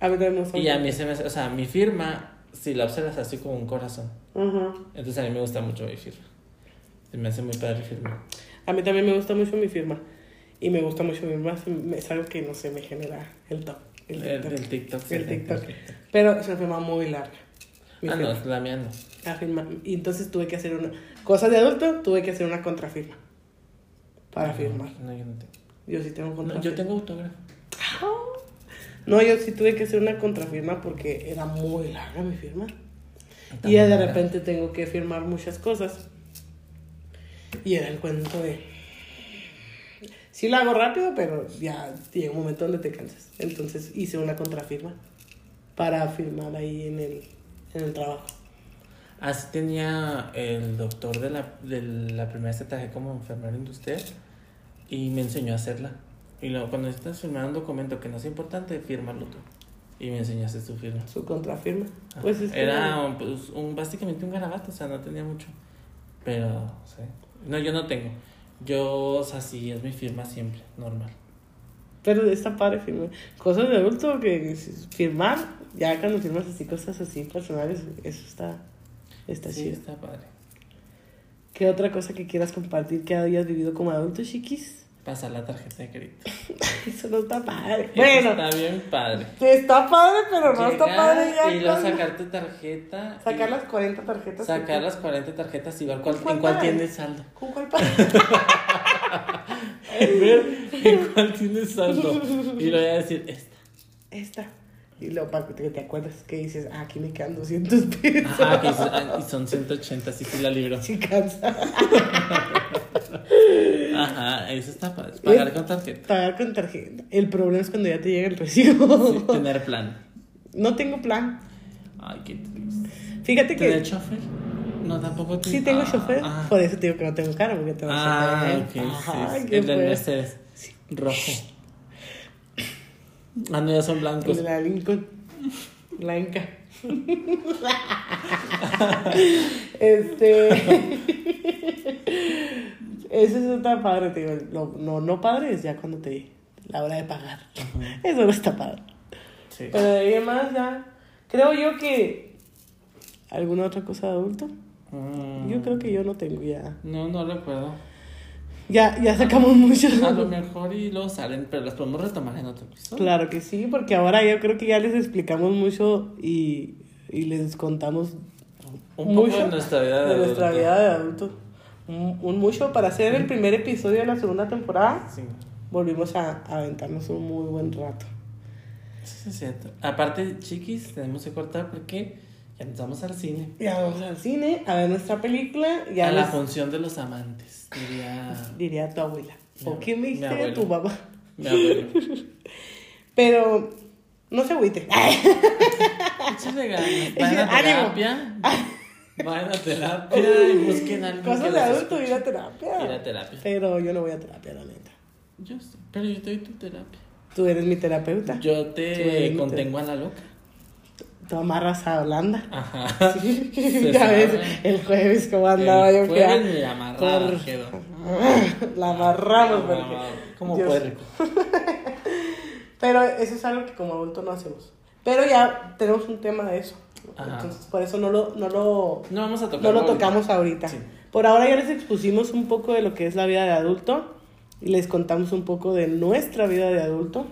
Speaker 2: A mí también me gusta
Speaker 1: Y a mí se me hace, o sea, mi firma, si la observas así como un corazón, entonces a mí me gusta mucho mi firma. Se me hace muy padre firma.
Speaker 2: A mí también me gusta mucho mi firma. Y me gusta mucho mi firma. me- Es algo que no sé, me genera el top. El
Speaker 1: El,
Speaker 2: TikTok.
Speaker 1: el TikTok. sí,
Speaker 2: El TikTok.
Speaker 1: TikTok.
Speaker 2: Pero es una firma muy larga. Mi
Speaker 1: Ah, no, la mía no.
Speaker 2: La firma. Y entonces tuve que hacer una. Cosa de adulto, tuve que hacer una contrafirma. Para firmar.
Speaker 1: No, yo no tengo.
Speaker 2: Yo sí tengo
Speaker 1: No,
Speaker 2: contrafirma.
Speaker 1: yo tengo autógrafo.
Speaker 2: No, yo sí tuve que hacer una contrafirma porque era muy larga mi firma. Y ya de repente tengo que firmar muchas cosas. Y era el cuento de. Sí lo hago rápido, pero ya llega un momento donde te cansas. Entonces hice una contrafirma para firmar ahí en el, en el trabajo.
Speaker 1: Así tenía el doctor de la, de la primera vez que trabajé como enfermero industrial y me enseñó a hacerla. Y luego cuando estás firmando un documento que no es importante, fírmalo tú. Y me enseñaste tu firma.
Speaker 2: Su contrafirma. Pues es que
Speaker 1: Era pues, un, básicamente un garabato, o sea, no tenía mucho. Pero, sí. No, yo no tengo. Yo, o sea, sí, es mi firma siempre, normal.
Speaker 2: Pero está padre firmar. Cosas de adulto que firmar, ya cuando firmas así cosas así personales, eso está, está
Speaker 1: Sí,
Speaker 2: chido.
Speaker 1: está padre.
Speaker 2: ¿Qué otra cosa que quieras compartir que hayas vivido como adulto, chiquis?
Speaker 1: Pasar la tarjeta de crédito. <laughs>
Speaker 2: Eso no está padre.
Speaker 1: Eso
Speaker 2: Bueno,
Speaker 1: Está bien padre.
Speaker 2: está padre, pero no está padre ya.
Speaker 1: Y luego sacar tu tarjeta.
Speaker 2: Sacar las 40 tarjetas.
Speaker 1: Sacar las 40 tarjetas y ver cuál,
Speaker 2: ¿Cuál
Speaker 1: en cuál
Speaker 2: pagas?
Speaker 1: tienes saldo.
Speaker 2: ¿Con cuál pagas? <laughs>
Speaker 1: ver en cuál tienes saldo. <laughs> Y lo voy a decir, esta.
Speaker 2: Esta. Y luego para que te acuerdas que dices, ah, aquí me quedan 200 pesos.
Speaker 1: Ajá, que dices, ah, y son 180, así que la libro.
Speaker 2: Sí, cansa.
Speaker 1: Ajá, eso está padre. Pagar con tarjeta.
Speaker 2: Pagar con tarjeta. El problema es cuando ya te llega el recibo.
Speaker 1: Sí, tener plan.
Speaker 2: No tengo plan.
Speaker 1: Ay, qué triste.
Speaker 2: Fíjate
Speaker 1: ¿Tener
Speaker 2: que
Speaker 1: chofer? No, tampoco te-
Speaker 2: sí tengo
Speaker 1: Ah,
Speaker 2: chofer.
Speaker 1: ah.
Speaker 2: Por eso te digo que no tengo carro, porque tengo
Speaker 1: Ah,
Speaker 2: chofer.
Speaker 1: ok,
Speaker 2: Ajá,
Speaker 1: sí.
Speaker 2: ¿qué
Speaker 1: El del? Mercedes. Rojo. Ah, no, ya son blancos.
Speaker 2: De la Lincoln. Blanca. este. Eso es otra padre, te digo. Lo, no, no padre es ya cuando te. La hora de pagar. Eso no está padre.
Speaker 1: Sí.
Speaker 2: Pero de ahí en más ya. Creo yo que. ¿Alguna otra cosa de adulto?
Speaker 1: Mm,
Speaker 2: Yo creo que yo no tengo ya.
Speaker 1: No, no recuerdo.
Speaker 2: Ya, ya sacamos mucho.
Speaker 1: A lo mejor y luego salen, pero las podemos retomar en otro episodio.
Speaker 2: Claro que sí, porque ahora yo creo que ya les explicamos mucho y, y les contamos
Speaker 1: Un poco
Speaker 2: mucho
Speaker 1: de nuestra vida de,
Speaker 2: de nuestra
Speaker 1: adulto.
Speaker 2: vida de adultos. Un, un mucho para hacer el primer episodio de la segunda temporada.
Speaker 1: Sí.
Speaker 2: Volvimos a, a aventarnos un muy buen rato.
Speaker 1: Eso es cierto. Aparte, chiquis, tenemos que cortar porque ya nos vamos al cine.
Speaker 2: Ya vamos al cine a ver nuestra película. Ya
Speaker 1: a la
Speaker 2: les-
Speaker 1: función de los amantes, diría
Speaker 2: diría tu abuela.
Speaker 1: Mi
Speaker 2: ¿O qué me dijiste tu mamá?
Speaker 1: mi abuelo. <laughs>
Speaker 2: Pero no se agüite. <laughs>
Speaker 1: Échale ganas. Vayan a terapia. <laughs> Vayan a terapia y busquen algo
Speaker 2: Cosas de adulto, ir a terapia.
Speaker 1: Ir a terapia.
Speaker 2: Pero yo no voy a terapia, la neta.
Speaker 1: Yo sí, pero yo doy tu terapia.
Speaker 2: Tú eres mi terapeuta.
Speaker 1: Yo te contengo a la loca.
Speaker 2: Tú amarras a Holanda.
Speaker 1: Ajá. <laughs> <laughs>
Speaker 2: Sí. Ya ves, el jueves como andaba yo que
Speaker 1: amarrada
Speaker 2: Por-
Speaker 1: quedó. <laughs>
Speaker 2: La amarramos porque...
Speaker 1: Como
Speaker 2: Dios.
Speaker 1: puerco.
Speaker 2: Pero eso es algo que como adulto no hacemos. Pero ya tenemos un tema de eso.
Speaker 1: Ajá.
Speaker 2: Entonces, por eso no lo, no lo,
Speaker 1: No vamos a tocar.
Speaker 2: no lo
Speaker 1: ahorita.
Speaker 2: tocamos ahorita.
Speaker 1: Sí.
Speaker 2: Por ahora ya les expusimos un poco de lo que es la vida de adulto y les contamos un poco de nuestra vida de adulto.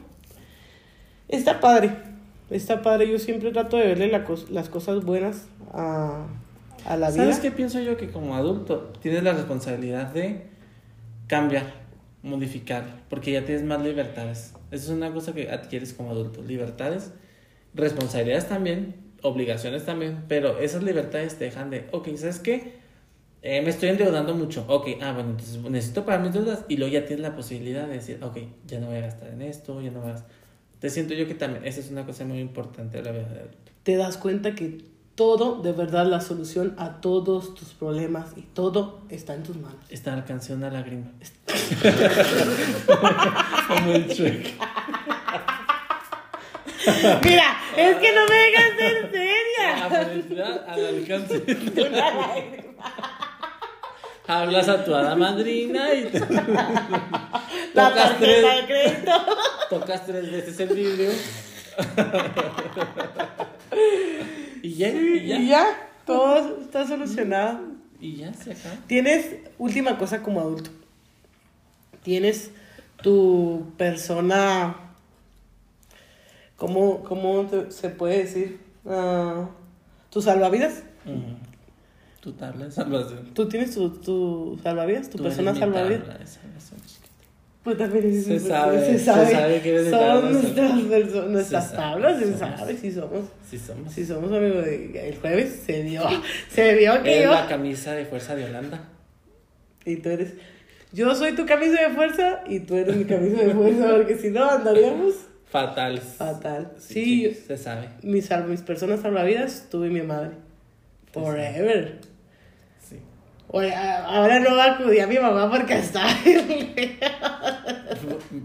Speaker 2: Está padre, está padre. Yo siempre trato de verle la cos- las cosas buenas a, a la vida.
Speaker 1: ¿Sabes qué pienso yo? Que como adulto tienes la responsabilidad de cambiar, modificar, porque ya tienes más libertades. Eso es una cosa que adquieres como adulto. Libertades, responsabilidades también, obligaciones también, pero esas libertades te dejan de, ok, ¿sabes qué? Eh, me estoy endeudando mucho. Ok, ah, bueno, entonces necesito pagar mis deudas y luego ya tienes la posibilidad de decir, ok, ya no voy a gastar en esto, ya no voy a... Te siento yo que también, esa es una cosa muy importante de la vida de adulto.
Speaker 2: Te das cuenta que todo, de verdad, la solución a todos tus problemas y todo está en tus manos.
Speaker 1: Está alcancé una lágrima. Como el Shrek.
Speaker 2: Mira, es que no me dejas ser
Speaker 1: La
Speaker 2: seria.
Speaker 1: felicidad al alcance. <laughs> Hablas a tu hada madrina y te- <laughs> tocas, tres, <laughs> tocas tres veces el vidrio. <laughs> y ya, y ya.
Speaker 2: Y ya, todo está solucionado.
Speaker 1: Y ya se acaba.
Speaker 2: Tienes, última cosa como adulto. Tienes tu persona, ¿cómo, cómo se puede decir? Ah, tu salvavidas.
Speaker 1: Ujú. Tu tabla de salvación.
Speaker 2: Tú tienes tu, tu salvavidas, tu
Speaker 1: Tú
Speaker 2: persona
Speaker 1: eres mi
Speaker 2: salvavidas.
Speaker 1: tabla de salvación, chiquita.
Speaker 2: Pues también es-
Speaker 1: Se
Speaker 2: es-
Speaker 1: sabe, se sabe que eres de.
Speaker 2: Son nuestras, perso- nuestras
Speaker 1: sabe,
Speaker 2: tablas, se
Speaker 1: somos.
Speaker 2: sabe si somos.
Speaker 1: Sí somos.
Speaker 2: Si somos amigos de el jueves, se vio. Se vio que
Speaker 1: Eres
Speaker 2: yo.
Speaker 1: la camisa de fuerza de Holanda.
Speaker 2: Y tú eres. Yo soy tu camisa de fuerza y tú eres mi camisa de fuerza, porque si no andaríamos
Speaker 1: Fatal.
Speaker 2: fatal.
Speaker 1: Sí, se sabe.
Speaker 2: mis, sal- mis personas salvavidas, tú y mi madre. Forever. A- ahora no va a acudir a mi mamá porque está. <laughs>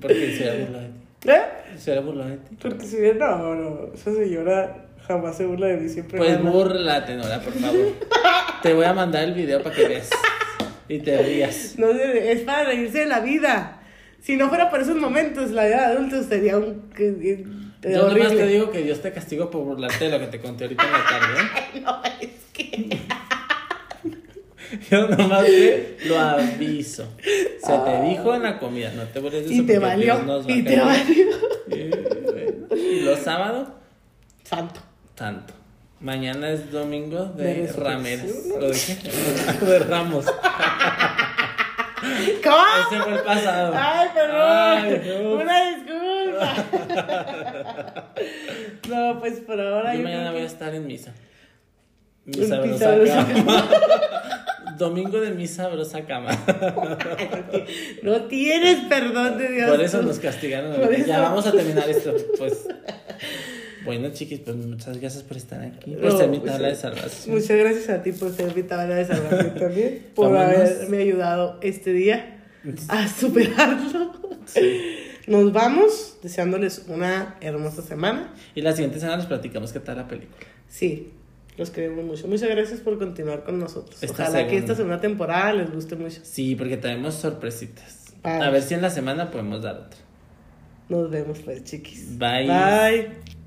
Speaker 1: Porque se ha burlado de ti.
Speaker 2: ¿Eh?
Speaker 1: Se ha burlado de ti.
Speaker 2: Porque si bien, no, no, esa señora jamás se burla de mí, siempre
Speaker 1: Pues
Speaker 2: gana.
Speaker 1: búrlate, Nora, por favor. <laughs> Te voy a mandar el video para que veas. Y te rías.
Speaker 2: No, es para reírse de la vida. Si no fuera por esos momentos, la vida de adultos sería un... que- que-
Speaker 1: Yo nomás
Speaker 2: horrible.
Speaker 1: te digo que Dios te castigo por burlarte de lo que te conté ahorita en la tarde. ¿eh? <laughs>
Speaker 2: No, es que... <laughs>
Speaker 1: Yo nomás te lo aviso. Se te dijo en la comida, no te eso
Speaker 2: Y te valió, y te valió.
Speaker 1: Y, los sábados,
Speaker 2: Santo.
Speaker 1: tanto. Mañana es domingo
Speaker 2: De
Speaker 1: de. Ramírez. ¿O de qué? De Ramos.
Speaker 2: ¿Cómo?
Speaker 1: Ese fue el pasado.
Speaker 2: Ay, perdón.
Speaker 1: No.
Speaker 2: Una disculpa. <laughs> no, pues por ahora
Speaker 1: Yo
Speaker 2: yo
Speaker 1: mañana voy a estar en misa. Mi
Speaker 2: En <laughs>
Speaker 1: Domingo de mi sabrosa cama. <laughs>
Speaker 2: No tienes perdón de Dios.
Speaker 1: Por eso nos castigaron.
Speaker 2: Eso.
Speaker 1: Ya vamos a terminar esto. Pues Bueno, chiquis, pues muchas gracias por estar aquí, por ser mi tabla de salvación.
Speaker 2: Muchas gracias a ti por ser mi tabla de salvación también, <laughs> por
Speaker 1: Vámonos.
Speaker 2: haberme ayudado este día a <laughs> superarlo. Nos vamos deseándoles una hermosa semana.
Speaker 1: Y la siguiente semana les platicamos qué tal la película.
Speaker 2: Sí, los queremos mucho. Muchas gracias por continuar con nosotros.
Speaker 1: Esta
Speaker 2: Ojalá que esta segunda temporada les guste mucho.
Speaker 1: Sí, porque tenemos sorpresitas. A ver si en la semana podemos dar otra.
Speaker 2: Nos vemos pues, chiquis.
Speaker 1: Bye.
Speaker 2: Bye.